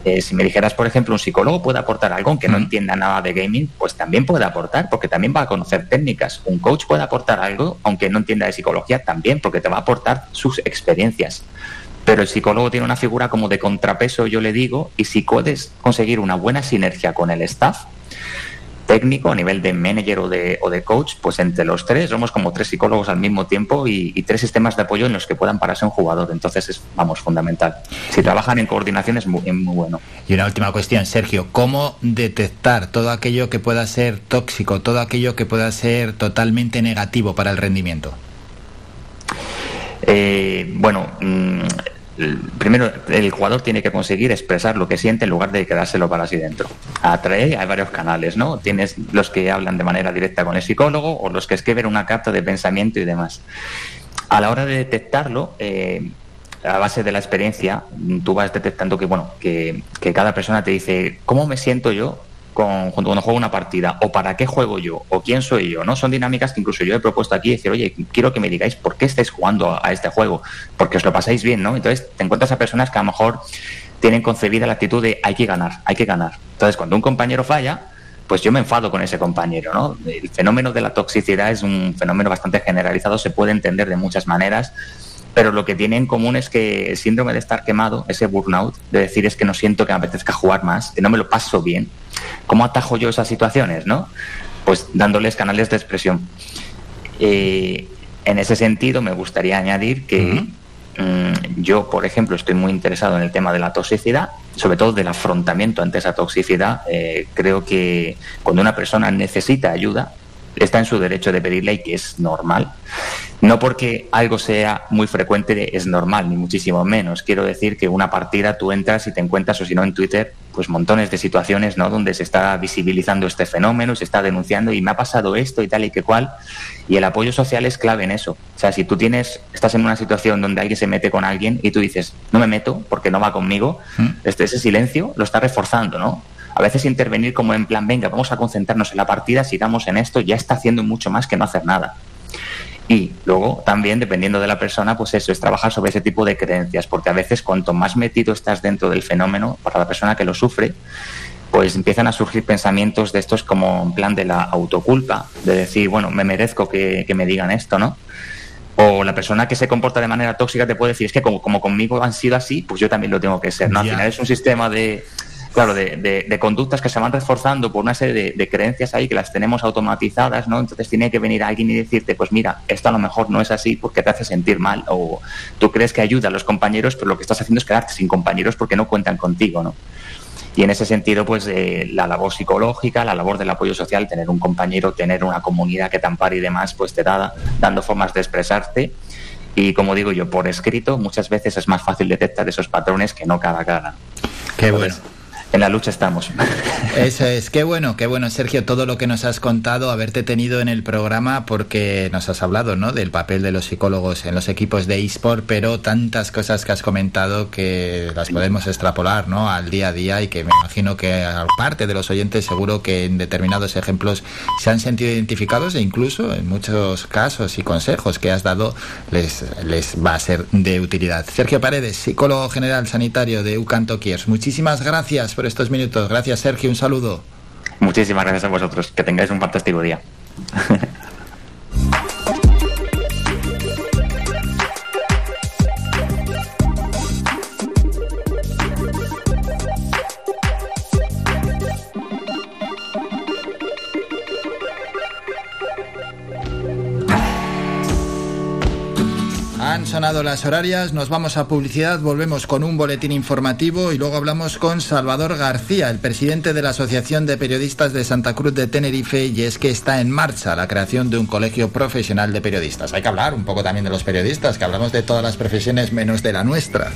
Eh, si me dijeras, por ejemplo, un psicólogo puede aportar algo aunque no entienda nada de gaming, pues también puede aportar, porque también va a conocer técnicas. Un coach puede aportar algo aunque no entienda de psicología también, porque te va a aportar sus experiencias. Pero el psicólogo tiene una figura como de contrapeso, yo le digo, y si puedes conseguir una buena sinergia con el staff, técnico, a nivel de manager o de, o de coach, pues entre los tres somos como tres psicólogos al mismo tiempo y, tres sistemas de apoyo en los que puedan pararse un jugador. Entonces es, vamos, fundamental. Si trabajan en coordinación es muy, muy bueno. Y una última cuestión, Sergio, ¿cómo detectar todo aquello que pueda ser tóxico, todo aquello que pueda ser totalmente negativo para el rendimiento? Eh, bueno, mm, primero el jugador tiene que conseguir expresar lo que siente en lugar de quedárselo para sí dentro. Atrae, hay varios canales, ¿no? Tienes los que hablan de manera directa con el psicólogo o los que escriben una carta de pensamiento y demás. A la hora de detectarlo, eh, a base de la experiencia, tú vas detectando que, bueno, que, que cada persona te dice, ¿cómo me siento yo con, cuando juego una partida, o para qué juego yo, o quién soy yo, ¿no? Son dinámicas que incluso yo he propuesto aquí, decir, oye, quiero que me digáis por qué estáis jugando a, este juego, porque os lo pasáis bien, ¿no? Entonces te encuentras a personas que a lo mejor tienen concebida la actitud de hay que ganar, hay que ganar. Entonces cuando un compañero falla, pues yo me enfado con ese compañero, ¿no? El fenómeno de la toxicidad es un fenómeno bastante generalizado, se puede entender de muchas maneras, pero lo que tiene en común es que el síndrome de estar quemado, ese burnout, de decir es que no siento que me apetezca jugar más, que no me lo paso bien. ¿Cómo atajo yo esas situaciones, no? Pues dándoles canales de expresión. Eh, en ese sentido, me gustaría añadir que mm, yo, por ejemplo, estoy muy interesado en el tema de la toxicidad, sobre todo del afrontamiento ante esa toxicidad. Eh, creo que cuando una persona necesita ayuda, está en su derecho de pedirla y que es normal. No porque algo sea muy frecuente es normal, ni muchísimo menos. Quiero decir que una partida tú entras y te encuentras, o si no en Twitter, pues montones de situaciones ¿no? donde se está visibilizando este fenómeno, se está denunciando y me ha pasado esto y tal y que cual. Y el apoyo social es clave en eso. O sea, si tú tienes, estás en una situación donde alguien se mete con alguien y tú dices, no me meto porque no va conmigo, ¿Mm? este, ese silencio lo está reforzando, ¿no? A veces intervenir como en plan, venga, vamos a concentrarnos en la partida, sigamos en esto, ya está haciendo mucho más que no hacer nada. Y luego también, dependiendo de la persona, pues eso, es trabajar sobre ese tipo de creencias, porque a veces cuanto más metido estás dentro del fenómeno, para la persona que lo sufre, pues empiezan a surgir pensamientos de estos como en plan de la autoculpa, de decir, bueno, me merezco que, me digan esto, ¿no? O la persona que se comporta de manera tóxica te puede decir, es que como, conmigo han sido así, pues yo también lo tengo que ser, ¿no? Al final es un sistema de, claro, de, conductas que se van reforzando por una serie de, creencias ahí que las tenemos automatizadas, ¿no? Entonces tiene que venir alguien y decirte, pues mira, esto a lo mejor no es así porque te hace sentir mal o tú crees que ayuda a los compañeros, pero lo que estás haciendo es quedarte sin compañeros porque no cuentan contigo, ¿no? Y en ese sentido, pues eh, la labor psicológica, la labor del apoyo social, tener un compañero, tener una comunidad que te ampare y demás, pues te da dando formas de expresarte. Y como digo yo, por escrito, muchas veces es más fácil detectar esos patrones que no cada cara. Qué bueno en la lucha estamos. Eso es, qué bueno, qué bueno, Sergio, todo lo que nos has contado, haberte tenido en el programa, porque nos has hablado, ¿no? Del papel de los psicólogos en los equipos de eSport, pero tantas cosas que has comentado que las podemos extrapolar, ¿no? Al día a día y que me imagino que parte de los oyentes seguro que en determinados ejemplos se han sentido identificados e incluso en muchos casos y consejos que has dado les, les va a ser de utilidad. Sergio Paredes, psicólogo general sanitario de Ucantoquiers, muchísimas gracias estos minutos. Gracias, Sergio. Un saludo. Muchísimas gracias a vosotros. Que tengáis un fantástico día. sonado las horarias, nos vamos a publicidad, volvemos con un boletín informativo y luego hablamos con Salvador García, el presidente de la Asociación de Periodistas de Santa Cruz de Tenerife, y es que está en marcha la creación de un colegio profesional de periodistas. Hay que hablar un poco también de los periodistas, que hablamos de todas las profesiones menos de la nuestra.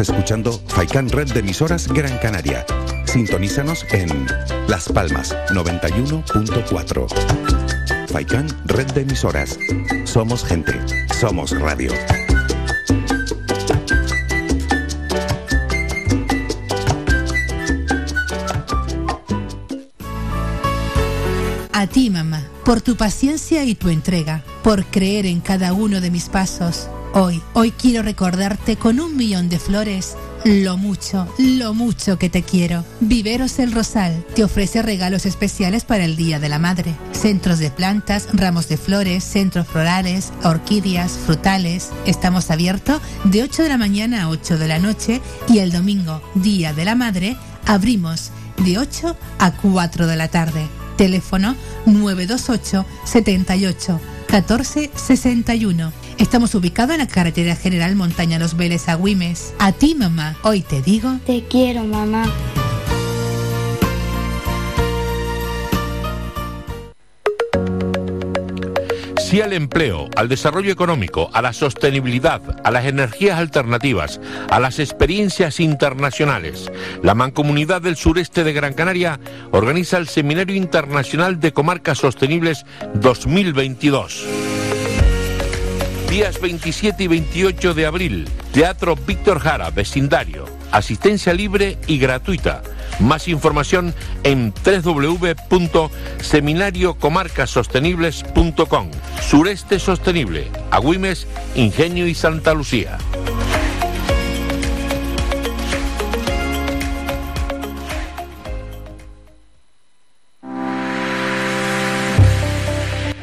Escuchando Faikan Red de emisoras Gran Canaria. Sintonízanos en Las Palmas 91.4. Faikan Red de emisoras. Somos gente, somos radio. A ti, mamá, por tu paciencia y tu entrega, por creer en cada uno de mis pasos Hoy, hoy quiero recordarte con un millón de flores lo mucho, lo mucho que te quiero. Viveros El Rosal te ofrece regalos especiales para el Día de la Madre. Centros de plantas, ramos de flores, centros florales, orquídeas, frutales. Estamos abiertos de 8 de la mañana a 8 de la noche y el domingo, Día de la Madre, abrimos de 8 a 4 de la tarde. Teléfono 928 78 14 61. Estamos ubicados en la carretera general Montaña Los Vélez a Güimes. A ti, mamá, hoy te digo. Te quiero, mamá. Sí al empleo, al desarrollo económico, a la sostenibilidad, a las energías alternativas, a las experiencias internacionales. La Mancomunidad del Sureste de Gran Canaria organiza el Seminario Internacional de Comarcas Sostenibles 2022. Días 27 y 28 de abril, Teatro Víctor Jara, vecindario. Asistencia libre y gratuita. Más información en www.seminariocomarcasostenibles.com. Sureste Sostenible, Agüimes, Ingenio y Santa Lucía.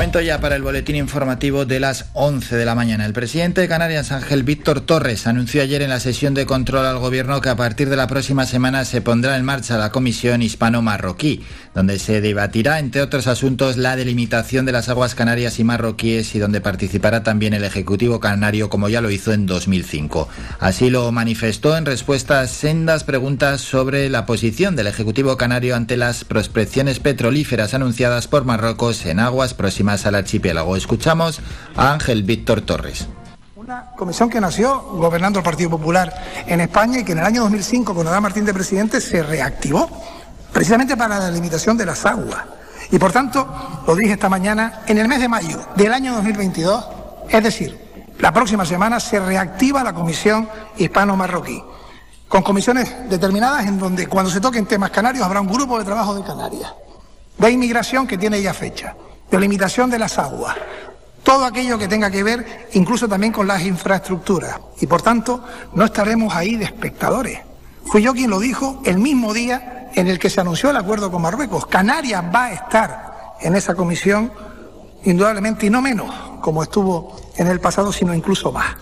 Momento ya para el boletín informativo de las 11 de la mañana. El presidente de Canarias, Ángel Víctor Torres, anunció ayer en la sesión de control al gobierno que a partir de la próxima semana se pondrá en marcha la Comisión Hispano-Marroquí, donde se debatirá, entre otros asuntos, la delimitación de las aguas canarias y marroquíes y donde participará también el Ejecutivo Canario, como ya lo hizo en 2005. Así lo manifestó en respuesta a sendas preguntas sobre la posición del Ejecutivo Canario ante las prospecciones petrolíferas anunciadas por Marruecos en aguas próximas al archipiélago. Escuchamos a Ángel Víctor Torres. Una comisión que nació gobernando el Partido Popular en España y que en el año 2005, con Adán Martín de presidente, se reactivó precisamente para la limitación de las aguas. Y por tanto, lo dije esta mañana, en el mes de mayo del año 2022, es decir, la próxima semana se reactiva la comisión hispano-marroquí, con comisiones determinadas en donde cuando se toquen temas canarios habrá un grupo de trabajo de Canarias, de inmigración que tiene ya fecha, de limitación de las aguas, todo aquello que tenga que ver incluso también con las infraestructuras. Y por tanto, no estaremos ahí de espectadores. Fui yo quien lo dijo el mismo día en el que se anunció el acuerdo con Marruecos. Canarias va a estar en esa comisión, indudablemente, y no menos como estuvo en el pasado, sino incluso más.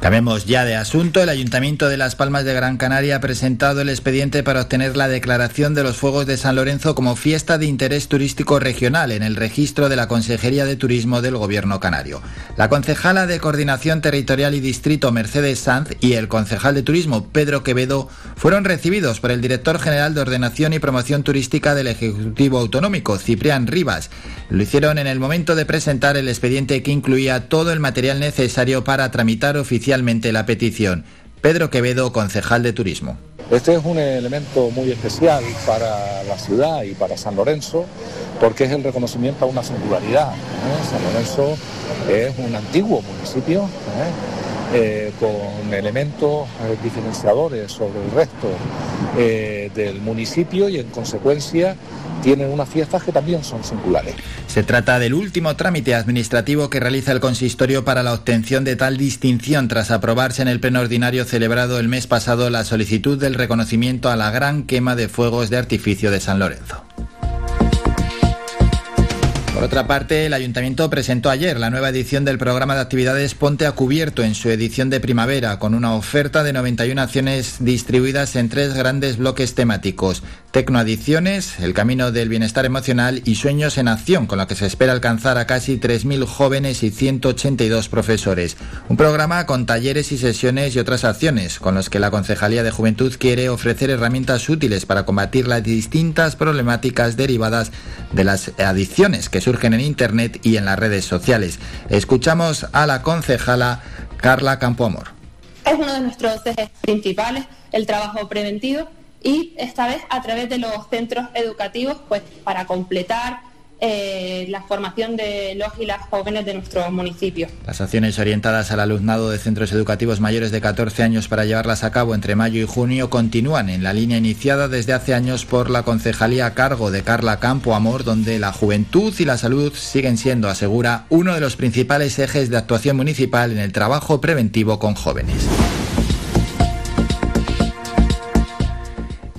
Cambiemos ya de asunto. El Ayuntamiento de Las Palmas de Gran Canaria ha presentado el expediente para obtener la declaración de los Fuegos de San Lorenzo como fiesta de interés turístico regional en el registro de la Consejería de Turismo del Gobierno Canario. La concejala de Coordinación Territorial y Distrito Mercedes Sanz y el concejal de Turismo Pedro Quevedo fueron recibidos por el director general de Ordenación y Promoción Turística del Ejecutivo Autonómico, Ciprián Rivas. Lo hicieron en el momento de presentar el expediente que incluía todo el material necesario para tramitar oficialmente la petición. Pedro Quevedo, concejal de Turismo. Este es un elemento muy especial para la ciudad y para San Lorenzo porque es el reconocimiento a una singularidad. ¿eh? San Lorenzo es un antiguo municipio ¿eh? Eh, con elementos diferenciadores sobre el resto del municipio y en consecuencia tienen unas fiestas que también son singulares. Se trata del último trámite administrativo que realiza el consistorio para la obtención de tal distinción tras aprobarse en el pleno ordinario celebrado el mes pasado la solicitud del reconocimiento a la gran quema de fuegos de artificio de San Lorenzo. Por otra parte, el ayuntamiento presentó ayer la nueva edición del programa de actividades Ponte a Cubierto en su edición de primavera, con una oferta de 91 acciones distribuidas en tres grandes bloques temáticos. Tecnoadicciones, el camino del bienestar emocional y sueños en acción, con la que se espera alcanzar a casi 3.000 jóvenes y 182 profesores. Un programa con talleres y sesiones y otras acciones, con los que la Concejalía de Juventud quiere ofrecer herramientas útiles para combatir las distintas problemáticas derivadas de las adicciones que surgen en Internet y en las redes sociales. Escuchamos a la concejala Carla Campoamor. Es uno de nuestros ejes principales, el trabajo preventivo, y esta vez a través de los centros educativos, pues para completar eh, la formación de los y las jóvenes de nuestro municipio. Las acciones orientadas al alumnado de centros educativos mayores de 14 años para llevarlas a cabo entre mayo y junio continúan en la línea iniciada desde hace años por la concejalía a cargo de Carla Campo Amor, donde la juventud y la salud siguen siendo, asegura, uno de los principales ejes de actuación municipal en el trabajo preventivo con jóvenes.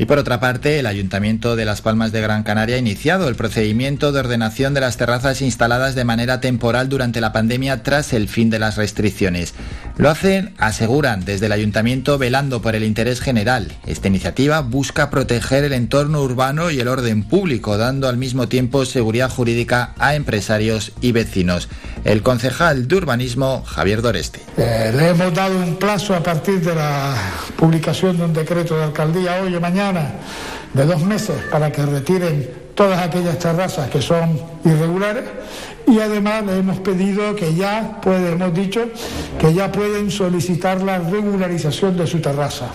Y por otra parte, el Ayuntamiento de Las Palmas de Gran Canaria ha iniciado el procedimiento de ordenación de las terrazas instaladas de manera temporal durante la pandemia tras el fin de las restricciones. Lo hacen, aseguran, desde el Ayuntamiento velando por el interés general. Esta iniciativa busca proteger el entorno urbano y el orden público, dando al mismo tiempo seguridad jurídica a empresarios y vecinos. El concejal de urbanismo, Javier Doreste. Eh, le hemos dado un plazo a partir de la publicación de un decreto de alcaldía hoy o mañana de dos meses para que retiren todas aquellas terrazas que son irregulares y además le hemos pedido que ya puede, hemos dicho que ya pueden solicitar la regularización de su terraza.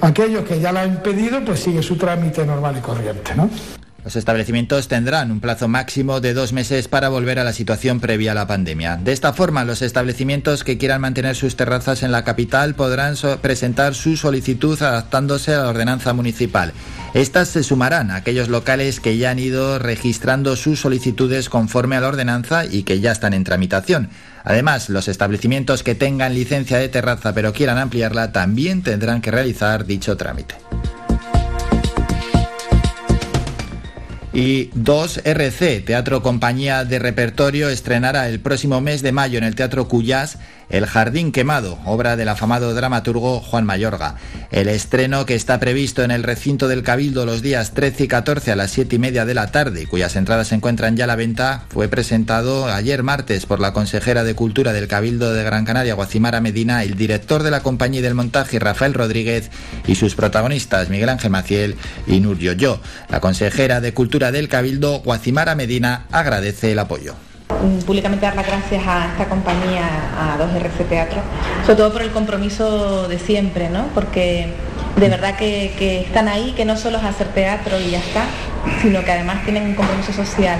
Aquellos que ya la han pedido, pues sigue su trámite normal y corriente, ¿no? Los establecimientos tendrán un plazo máximo de dos meses para volver a la situación previa a la pandemia. De esta forma, los establecimientos que quieran mantener sus terrazas en la capital podrán presentar su solicitud adaptándose a la ordenanza municipal. Estas se sumarán a aquellos locales que ya han ido registrando sus solicitudes conforme a la ordenanza y que ya están en tramitación. Además, los establecimientos que tengan licencia de terraza pero quieran ampliarla también tendrán que realizar dicho trámite. Y 2RC, Teatro Compañía de Repertorio, estrenará el próximo mes de mayo en el Teatro Cuyás el Jardín Quemado, obra del afamado dramaturgo Juan Mayorga. El estreno, que está previsto en el recinto del Cabildo los días 13 y 14 a las 7 y media de la tarde, cuyas entradas se encuentran ya a la venta, fue presentado ayer martes por la consejera de Cultura del Cabildo de Gran Canaria, Guacimara Medina, el director de la compañía del montaje, Rafael Rodríguez, y sus protagonistas, Miguel Ángel Maciel y Nur Yo. La consejera de Cultura del Cabildo, Guacimara Medina, agradece el apoyo públicamente dar las gracias a esta compañía, a 2RC Teatro, sobre todo por el compromiso de siempre, ¿no? Porque de verdad que, están ahí, que no solo es hacer teatro y ya está, sino que además tienen un compromiso social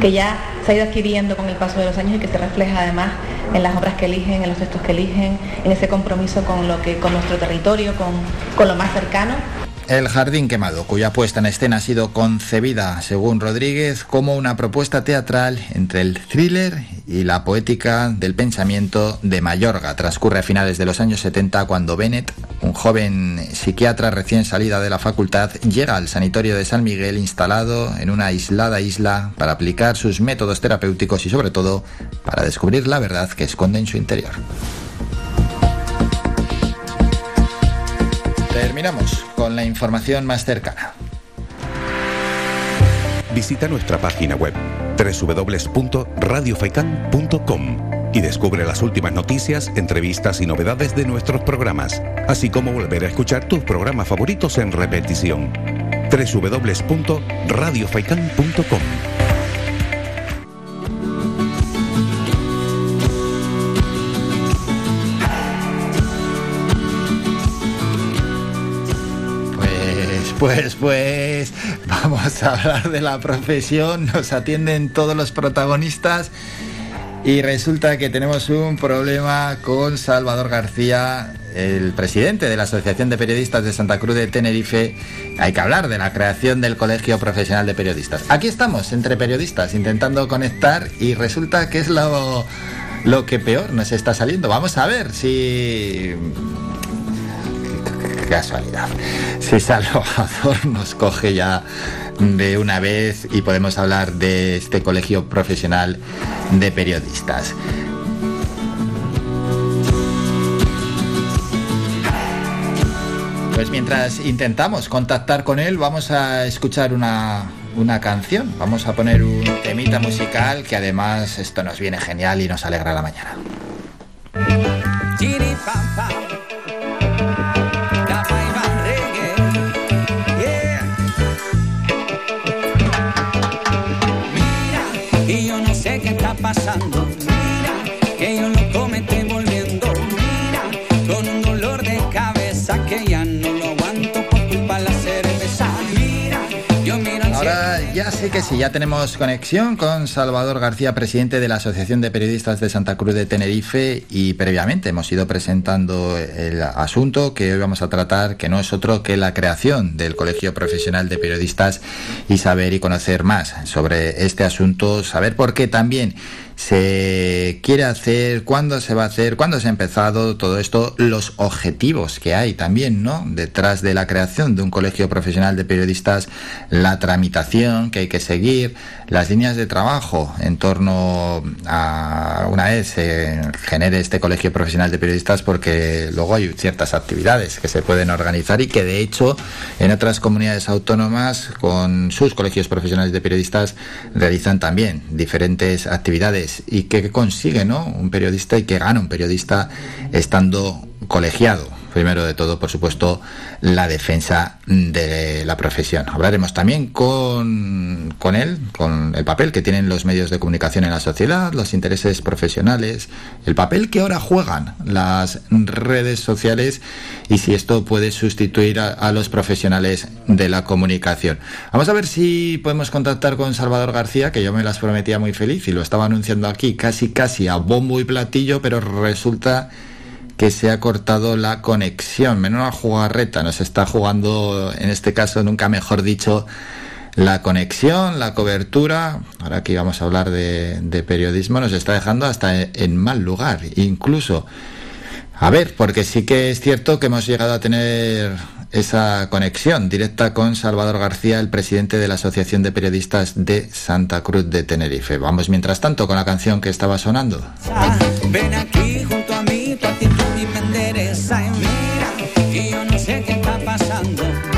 que ya se ha ido adquiriendo con el paso de los años y que se refleja además en las obras que eligen, en los textos que eligen, en ese compromiso con lo que, con nuestro territorio, con, con lo más cercano el Jardín Quemado, cuya puesta en escena ha sido concebida, según Rodríguez, como una propuesta teatral entre el thriller y la poética del pensamiento de Mayorga. Transcurre a finales de los años 70 cuando Bennett, un joven psiquiatra recién salida de la facultad, llega al sanatorio de San Miguel instalado en una aislada isla para aplicar sus métodos terapéuticos y sobre todo para descubrir la verdad que esconde en su interior. Terminamos con la información más cercana. Visita nuestra página web www.radiofaikan.com y descubre las últimas noticias, entrevistas y novedades de nuestros programas, así como volver a escuchar tus programas favoritos en repetición. www.radiofaikan.com Pues, pues, vamos a hablar de la profesión. Nos atienden todos los protagonistas. Y resulta que tenemos un problema con Salvador García, el presidente de la Asociación de Periodistas de Santa Cruz de Tenerife. Hay que hablar de la creación del Colegio Profesional de Periodistas. Aquí estamos, entre periodistas, intentando conectar y resulta que es lo, lo que peor nos está saliendo. Vamos a ver si casualidad. Si Salvador nos coge ya de una vez y podemos hablar de este colegio profesional de periodistas. Pues mientras intentamos contactar con él, vamos a escuchar una, una canción. Vamos a poner un temita musical que además esto nos viene genial y nos alegra la mañana. Pasando. Ya sé que sí, ya tenemos conexión con Salvador García, presidente de la Asociación de Periodistas de Santa Cruz de Tenerife y previamente hemos ido presentando el asunto que hoy vamos a tratar, que no es otro que la creación del Colegio Profesional de Periodistas y saber y conocer más sobre este asunto, saber por qué también se quiere hacer, cuándo se va a hacer, cuándo se ha empezado todo esto, los objetivos que hay también, ¿no? Detrás de la creación de un colegio profesional de periodistas, la tramitación que hay que seguir, las líneas de trabajo en torno a una vez se genere este colegio profesional de periodistas, porque luego hay ciertas actividades que se pueden organizar y que de hecho en otras comunidades autónomas con sus colegios profesionales de periodistas realizan también diferentes actividades y que consigue ¿no? un periodista y que gana un periodista estando colegiado. Primero de todo, por supuesto, la defensa de la profesión. Hablaremos también con, con él, con el papel que tienen los medios de comunicación en la sociedad, los intereses profesionales, el papel que ahora juegan las redes sociales y si esto puede sustituir a, a los profesionales de la comunicación. Vamos a ver si podemos contactar con Salvador García, que yo me las prometía muy feliz y lo estaba anunciando aquí casi casi a bombo y platillo, pero resulta que se ha cortado la conexión. Menuda jugarreta nos está jugando, en este caso, nunca mejor dicho, la conexión, la cobertura. Ahora que íbamos a hablar de periodismo, nos está dejando hasta en mal lugar. Incluso, a ver, porque sí que es cierto que hemos llegado a tener esa conexión directa con Salvador García, el presidente de la Asociación de Periodistas de Santa Cruz de Tenerife. Vamos mientras tanto con la canción que estaba sonando. Ven aquí junto a mí, pasando.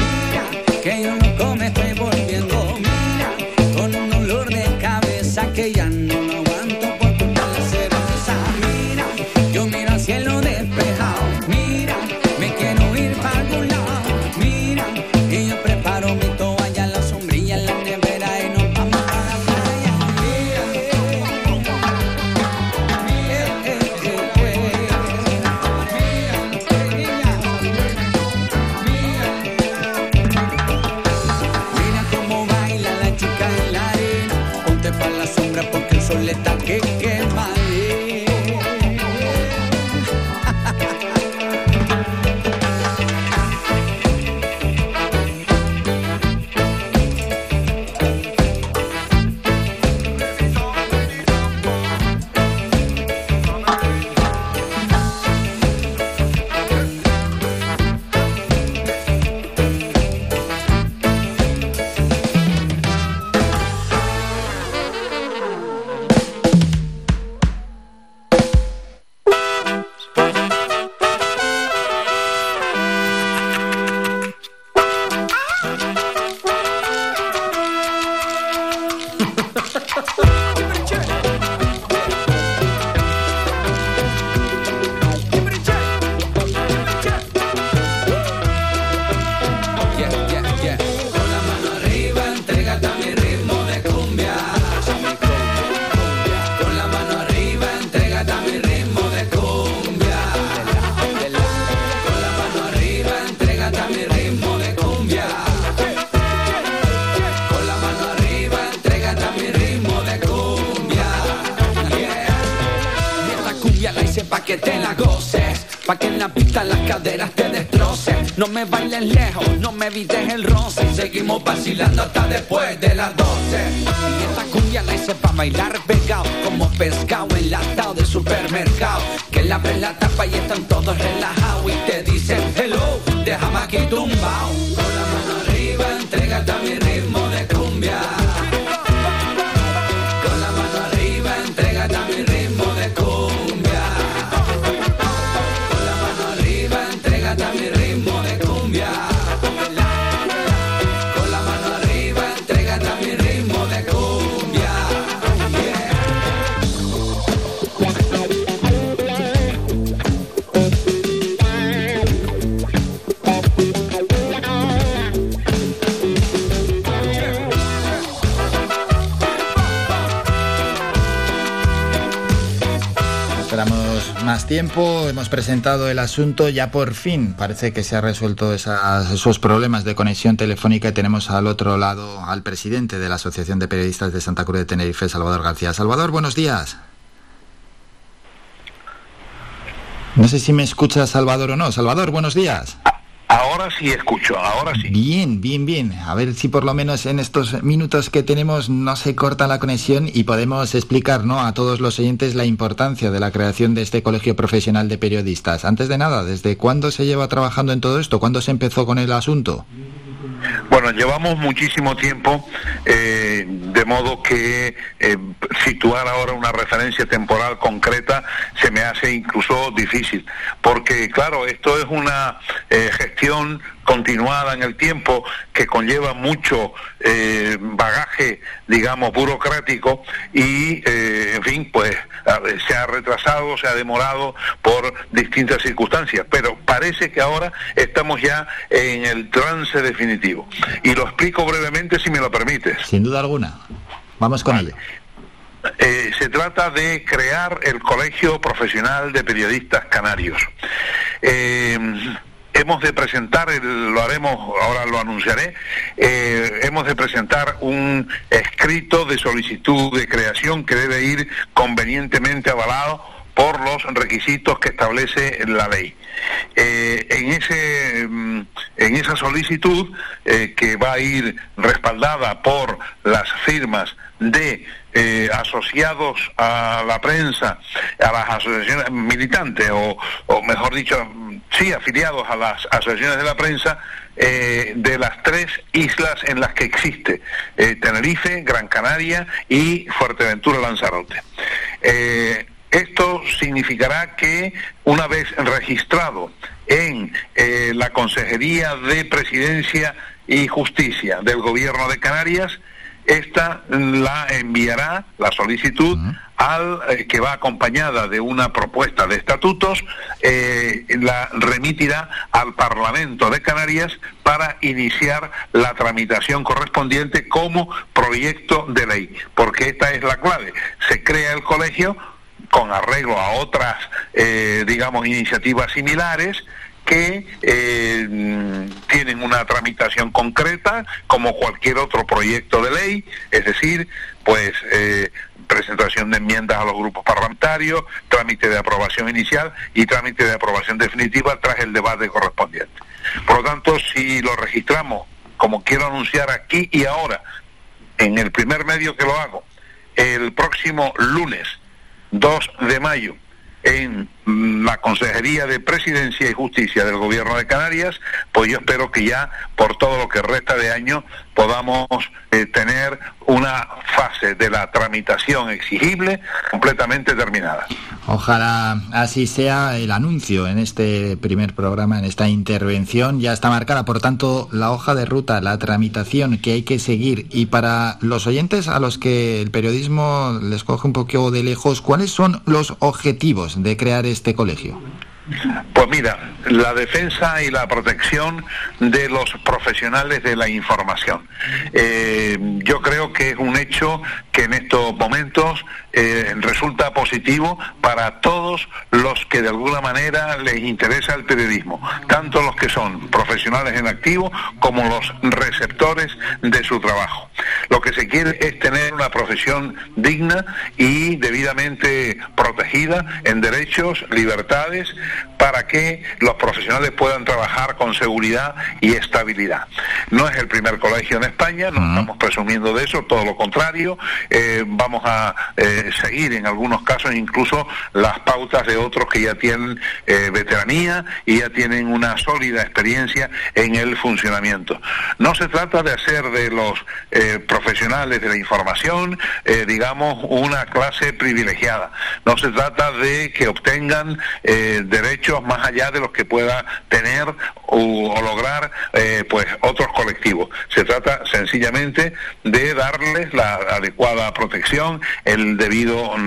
Me evites el roce. Seguimos vacilando hasta después de las 12. Y esta cumbia la hice pa' bailar tiempo, hemos presentado el asunto, ya por fin parece que se ha resuelto esos problemas de conexión telefónica y tenemos al otro lado al presidente de la Asociación de Periodistas de Santa Cruz de Tenerife, Salvador García. Salvador, buenos días. No sé si me escucha Salvador o no. Salvador, buenos días. Ahora sí escucho, ahora sí. Bien, bien, bien. A ver si por lo menos en estos minutos que tenemos no se corta la conexión y podemos explicar ¿no? a todos los oyentes la importancia de la creación de este Colegio Profesional de Periodistas. Antes de nada, ¿desde cuándo se lleva trabajando en todo esto? ¿Cuándo se empezó con el asunto? Bueno, llevamos muchísimo tiempo, eh, de modo que eh, situar ahora una referencia temporal concreta se me hace incluso difícil, porque claro, esto es una eh, gestión continuada en el tiempo que conlleva mucho eh, bagaje, digamos, burocrático y, eh, en fin, pues se ha retrasado, se ha demorado por distintas circunstancias, pero parece que ahora estamos ya en el trance definitivo. Y lo explico brevemente si me lo permites. Sin duda alguna. Vamos con ello. Eh, se trata de crear el Colegio Profesional de Periodistas Canarios. Eh, hemos de presentar, lo haremos, ahora lo anunciaré, eh, hemos de presentar un escrito de solicitud de creación que debe ir convenientemente avalado por los requisitos que establece la ley. Eh, en, ese, mm, en esa solicitud, eh, que va a ir respaldada por las firmas de asociados a la prensa, a las asociaciones militantes, o, o mejor dicho, sí, afiliados a las asociaciones de la prensa, de las tres islas en las que existe, Tenerife, Gran Canaria y Fuerteventura Lanzarote. Esto significará que una vez registrado en eh, la Consejería de Presidencia y Justicia del Gobierno de Canarias, esta la enviará, la solicitud, al eh, que va acompañada de una propuesta de estatutos, eh, la remitirá al Parlamento de Canarias para iniciar la tramitación correspondiente como proyecto de ley, porque esta es la clave. Se crea el colegio con arreglo a otras, eh, digamos, iniciativas similares que eh, tienen una tramitación concreta como cualquier otro proyecto de ley, es decir, pues eh, presentación de enmiendas a los grupos parlamentarios, trámite de aprobación inicial y trámite de aprobación definitiva tras el debate correspondiente. Por lo tanto, si lo registramos, como quiero anunciar aquí y ahora, en el primer medio que lo hago, el próximo lunes 2 de mayo en la Consejería de Presidencia y Justicia del Gobierno de Canarias, pues yo espero que ya por todo lo que resta de año podamos eh, tener una fase de la tramitación exigible completamente terminada. Ojalá así sea el anuncio en este primer programa, en esta intervención. Ya está marcada, por tanto, la hoja de ruta, la tramitación que hay que seguir. Y para los oyentes a los que el periodismo les coge un poco de lejos, ¿cuáles son los objetivos de crear este colegio? Pues mira, la defensa y la protección de los profesionales de la información. Eh, yo creo que es un hecho que en estos momentos eh, resulta positivo para todos los que de alguna manera les interesa el periodismo, tanto los que son profesionales en activo como los receptores de su trabajo. Lo que se quiere es tener una profesión digna y debidamente protegida en derechos, libertades, para que los profesionales puedan trabajar con seguridad y estabilidad. No es el primer colegio en España, no estamos presumiendo de eso, todo lo contrario, eh, vamos a eh, seguir en algunos casos incluso las pautas de otros que ya tienen eh, veteranía y ya tienen una sólida experiencia en el funcionamiento. No se trata de hacer de los profesionales de la información, digamos, una clase privilegiada. No se trata de que obtengan derechos más allá de los que pueda tener o, lograr eh, pues otros colectivos. Se trata sencillamente de darles la adecuada protección, el debido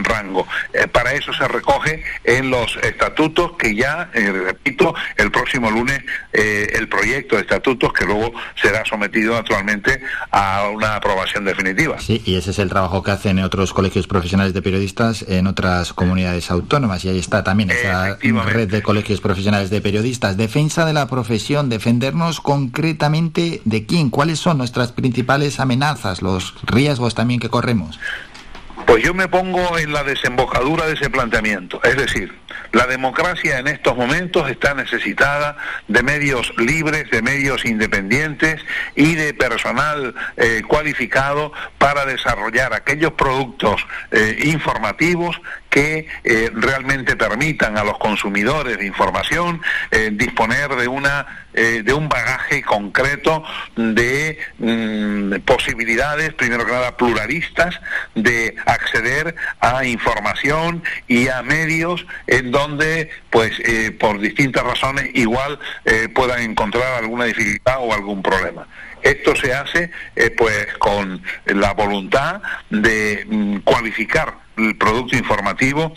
rango. Eh, para eso se recoge en los estatutos que ya, eh, repito, el próximo lunes el proyecto de estatutos que luego será sometido actualmente a una aprobación definitiva. Sí, y ese es el trabajo que hacen otros colegios profesionales de periodistas en otras comunidades autónomas y ahí está también esa red de colegios profesionales de periodistas. Defensa de la profesión, defendernos concretamente de quién, cuáles son nuestras principales amenazas, los riesgos también que corremos. Pues yo me pongo en la desembocadura de ese planteamiento, es decir, la democracia en estos momentos está necesitada de medios libres, de medios independientes y de personal eh, cualificado para desarrollar aquellos productos eh, informativos que eh, realmente permitan a los consumidores de información disponer de una de un bagaje concreto de mm, posibilidades, primero que nada pluralistas, de acceder a información y a medios en donde, pues, eh, por distintas razones, igual eh, puedan encontrar alguna dificultad o algún problema. Esto se hace, eh, pues, con la voluntad de mm, cualificar el producto informativo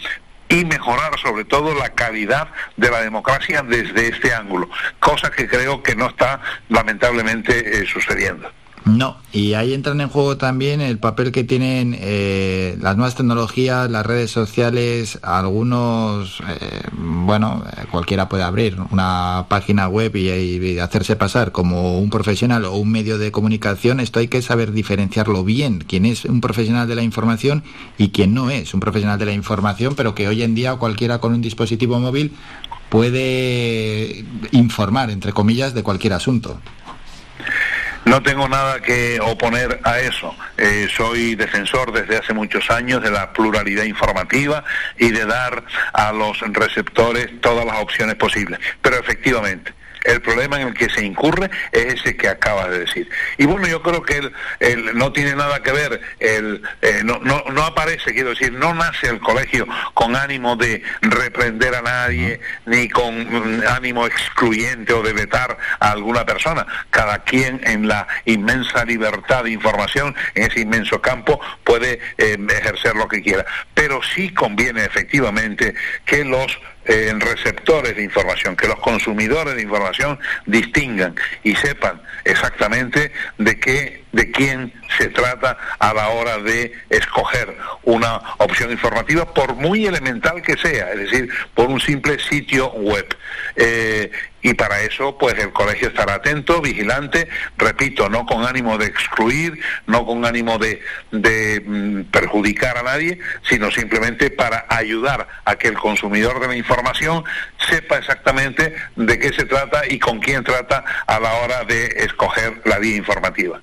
y mejorar sobre todo la calidad de la democracia desde este ángulo, cosa que creo que no está lamentablemente sucediendo. No, y ahí entran en juego también el papel que tienen eh, las nuevas tecnologías, las redes sociales, algunos, eh, bueno, eh, cualquiera puede abrir una página web y, hacerse pasar como un profesional o un medio de comunicación. Esto hay que saber diferenciarlo bien, quién es un profesional de la información y quién no es un profesional de la información, pero que hoy en día cualquiera con un dispositivo móvil puede informar, entre comillas, de cualquier asunto. No tengo nada que oponer a eso. Eh, soy defensor desde hace muchos años de la pluralidad informativa y de dar a los receptores todas las opciones posibles. Pero efectivamente, el problema en el que se incurre es ese que acabas de decir. Y bueno, yo creo que el, no tiene nada que ver, el, eh, no, no, no aparece, quiero decir, no nace el colegio con ánimo de reprender a nadie, ni con mm, ánimo excluyente o de vetar a alguna persona. Cada quien en la inmensa libertad de información, en ese inmenso campo, puede eh, ejercer lo que quiera. Pero sí conviene efectivamente que los en receptores de información, que los consumidores de información distingan y sepan exactamente de qué, de quién se trata a la hora de escoger una opción informativa, por muy elemental que sea, es decir, por un simple sitio web. Eh, y para eso pues el colegio estará atento, vigilante, repito, no con ánimo de excluir, no con ánimo de, de mm, perjudicar a nadie, sino simplemente para ayudar a que el consumidor de la información sepa exactamente de qué se trata y con quién trata a la hora de escoger la vía informativa.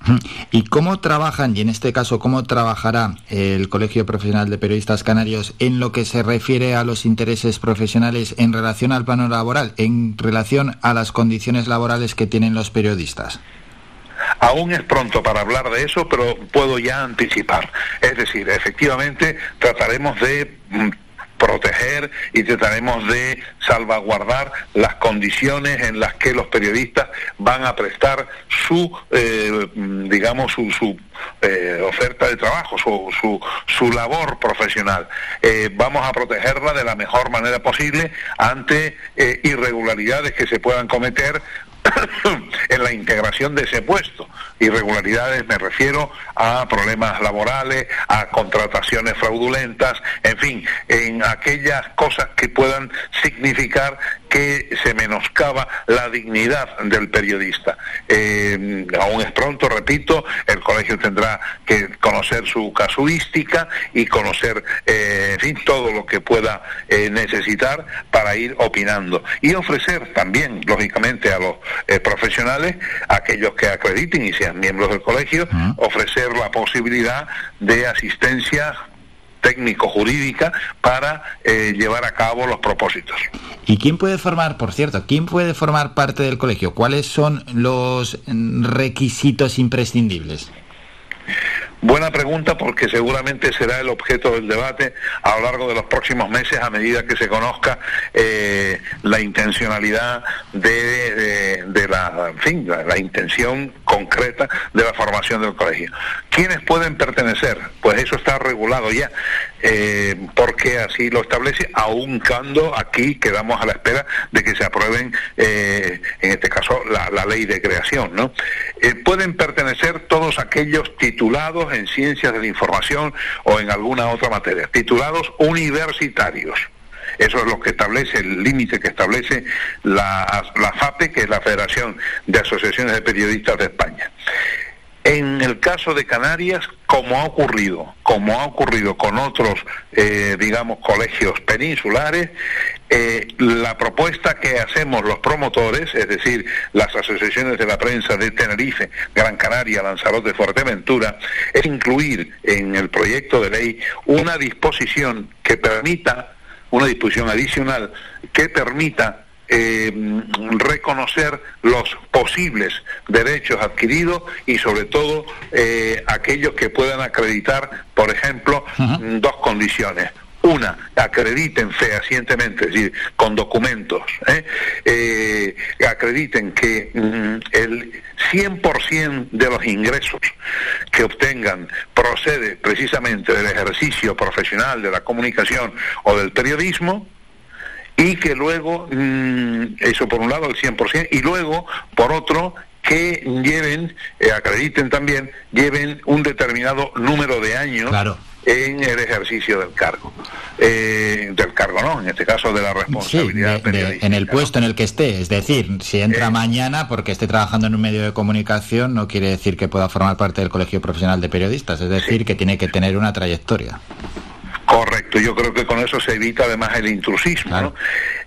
¿Y cómo trabajan, y en este caso cómo trabajará el Colegio Profesional de Periodistas Canarios en lo que se refiere a los intereses profesionales en relación al plano laboral, en relación a las condiciones laborales que tienen los periodistas? Aún es pronto para hablar de eso, pero puedo ya anticipar. Es decir, efectivamente trataremos de mm, proteger y trataremos de salvaguardar las condiciones en las que los periodistas van a prestar su, eh, digamos, su, eh, oferta de trabajo, su, su, labor profesional. Eh, vamos a protegerla de la mejor manera posible ante irregularidades que se puedan cometer en la integración de ese puesto. Irregularidades me refiero a problemas laborales, a contrataciones fraudulentas, en fin, en aquellas cosas que puedan significar que se menoscaba la dignidad del periodista. Eh, aún es pronto, repito, el colegio tendrá que conocer su casuística y conocer, eh, todo lo que pueda eh, necesitar para ir opinando. Y ofrecer también, lógicamente, a los profesionales, aquellos que acrediten y sean miembros del colegio, ofrecer la posibilidad de asistencia técnico-jurídica para eh, llevar a cabo los propósitos. ¿Y quién puede formar, por cierto, quién puede formar parte del colegio? ¿Cuáles son los requisitos imprescindibles? Buena pregunta porque seguramente será el objeto del debate a lo largo de los próximos meses a medida que se conozca eh, la intencionalidad de, la, en fin, la, intención concreta de la formación del colegio. ¿Quiénes pueden pertenecer? Pues eso está regulado ya, eh, porque así lo establece, aun cuando aquí quedamos a la espera de que se aprueben, eh, en este caso, la, la, ley de creación. ¿no? pueden pertenecer todos aquellos titulados en ciencias de la información o en alguna otra materia, titulados universitarios. Eso es lo que establece, el límite que establece la, la FAPE, que es la Federación de Asociaciones de Periodistas de España. En el caso de Canarias, como ha ocurrido, como ha ocurrido con otros, eh, digamos, colegios peninsulares, eh, la propuesta que hacemos los promotores, es decir, las asociaciones de la prensa de Tenerife, Gran Canaria, Lanzarote, Fuerteventura, es incluir en el proyecto de ley una disposición que permita, una disposición adicional que permita eh, reconocer los posibles derechos adquiridos y sobre todo eh, aquellos que puedan acreditar, por ejemplo, dos condiciones. Una, acrediten fehacientemente, es decir, con documentos, ¿eh? acrediten que mm, el 100% de los ingresos que obtengan procede precisamente del ejercicio profesional de la comunicación o del periodismo, y que luego, mm, eso por un lado, el 100%, y luego, por otro, que lleven, eh, acrediten también, lleven un determinado número de años en el ejercicio del cargo. Eh, del cargo, ¿no? En este caso de la responsabilidad. en el puesto en el que esté. Es decir, si entra mañana porque esté trabajando en un medio de comunicación, no quiere decir que pueda formar parte del Colegio Profesional de Periodistas. Es decir, que tiene que tener una trayectoria. Correcto, yo creo que con eso se evita además el intrusismo. ¿no?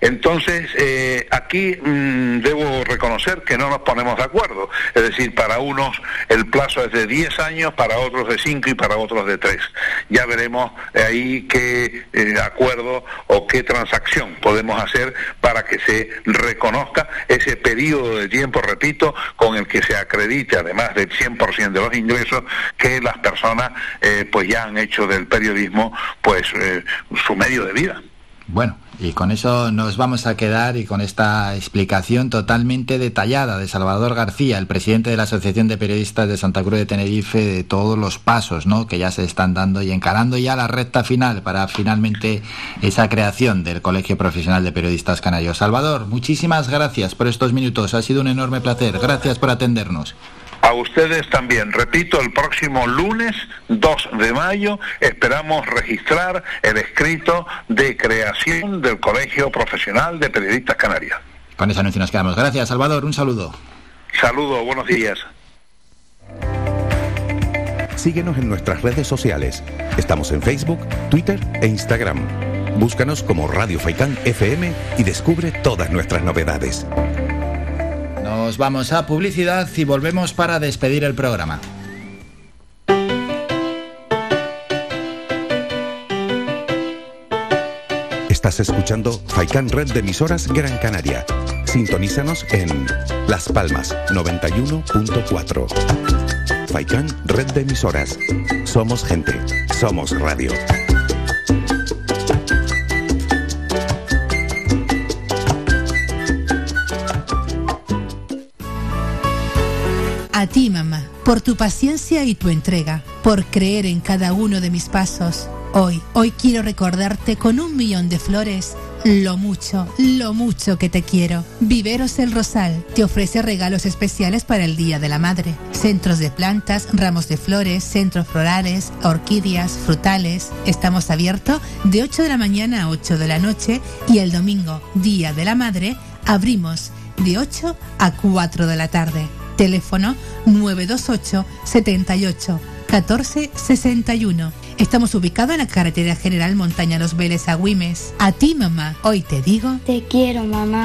Entonces, eh, aquí mm, debo reconocer que no nos ponemos de acuerdo. Es decir, para unos el plazo es de 10 años, para otros de 5 y para otros de 3. Ya veremos ahí qué eh, acuerdo o qué transacción podemos hacer para que se reconozca ese periodo de tiempo, repito, con el que se acredite, además del 100% de los ingresos, que las personas eh, pues ya han hecho del periodismo pues su medio de vida. Bueno, y con eso nos vamos a quedar y con esta explicación totalmente detallada de Salvador García, el presidente de la Asociación de Periodistas de Santa Cruz de Tenerife, de todos los pasos ¿no? que ya se están dando y encarando ya la recta final para finalmente esa creación del Colegio Profesional de Periodistas Canarios. Salvador, muchísimas gracias por estos minutos. Ha sido un enorme placer. Gracias por atendernos. A ustedes también. Repito, el próximo lunes 2 de mayo esperamos registrar el escrito de creación del Colegio Profesional de Periodistas Canarias. Con ese anuncio nos quedamos. Gracias, Salvador. Un saludo. Saludo, buenos días. Síguenos en nuestras redes sociales. Estamos en Facebook, Twitter e Instagram. Búscanos como Radio Faicán FM y descubre todas nuestras novedades. Nos vamos a publicidad y volvemos para despedir el programa. Estás escuchando Faikan Red de emisoras Gran Canaria. Sintonízanos en Las Palmas 91.4. Faikan Red de emisoras. Somos gente, somos radio. Ti, mamá, por tu paciencia y tu entrega, por creer en cada uno de mis pasos. Hoy, hoy quiero recordarte con un millón de flores lo mucho, lo mucho que te quiero. Viveros El Rosal te ofrece regalos especiales para el Día de la Madre. Centros de plantas, ramos de flores, centros florales, orquídeas, frutales. Estamos abiertos de 8 de la mañana a 8 de la noche y el domingo, Día de la Madre, abrimos de 8 a 4 de la tarde. Teléfono 928 78 14 61. Estamos ubicados en la carretera general Montaña Los Vélez a. A ti, mamá, hoy te digo. Te quiero, mamá.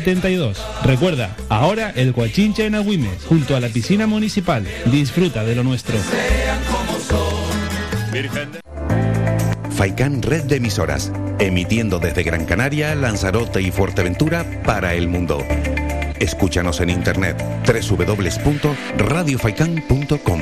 72. Recuerda, ahora el Guachinche en Agüimes, junto a la piscina municipal. Disfruta de lo nuestro. Faikán Red de Emisoras, emitiendo desde Gran Canaria, Lanzarote y Fuerteventura para el mundo. Escúchanos en internet www.radiofaikan.com.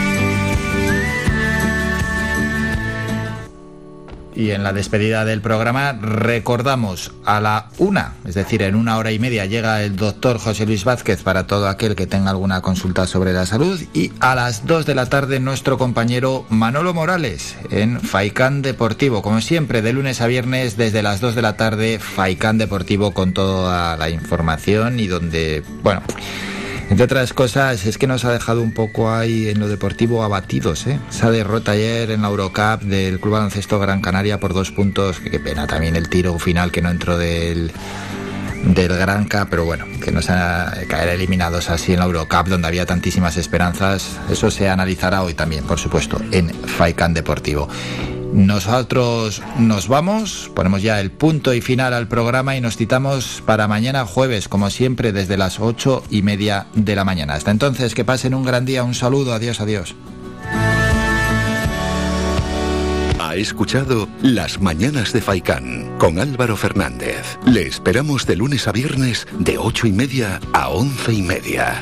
Y en la despedida del programa recordamos a la una, es decir, en una hora y media llega el doctor José Luis Vázquez para todo aquel que tenga alguna consulta sobre la salud. Y a las dos de la tarde nuestro compañero Manolo Morales en Faicán Deportivo, como siempre, de lunes a viernes desde las dos de la tarde, Faicán Deportivo con toda la información y donde, bueno... Entre otras cosas, es que nos ha dejado un poco ahí en lo deportivo abatidos, ¿eh? Esa derrota ayer en la Eurocup del Club Baloncesto Gran Canaria por dos puntos, qué pena también el tiro final que no entró del del Granca, pero bueno, que nos ha caer eliminados así en la Eurocup donde había tantísimas esperanzas, eso se analizará hoy también, por supuesto, en Faikan Deportivo. Nosotros nos vamos, ponemos ya el punto y final al programa y nos citamos para mañana jueves, como siempre, desde las ocho y media de la mañana. Hasta entonces, que pasen un gran día, un saludo, adiós, adiós. Ha escuchado Las Mañanas de Faicán con Álvaro Fernández. Le esperamos de lunes a viernes de ocho y media a once y media.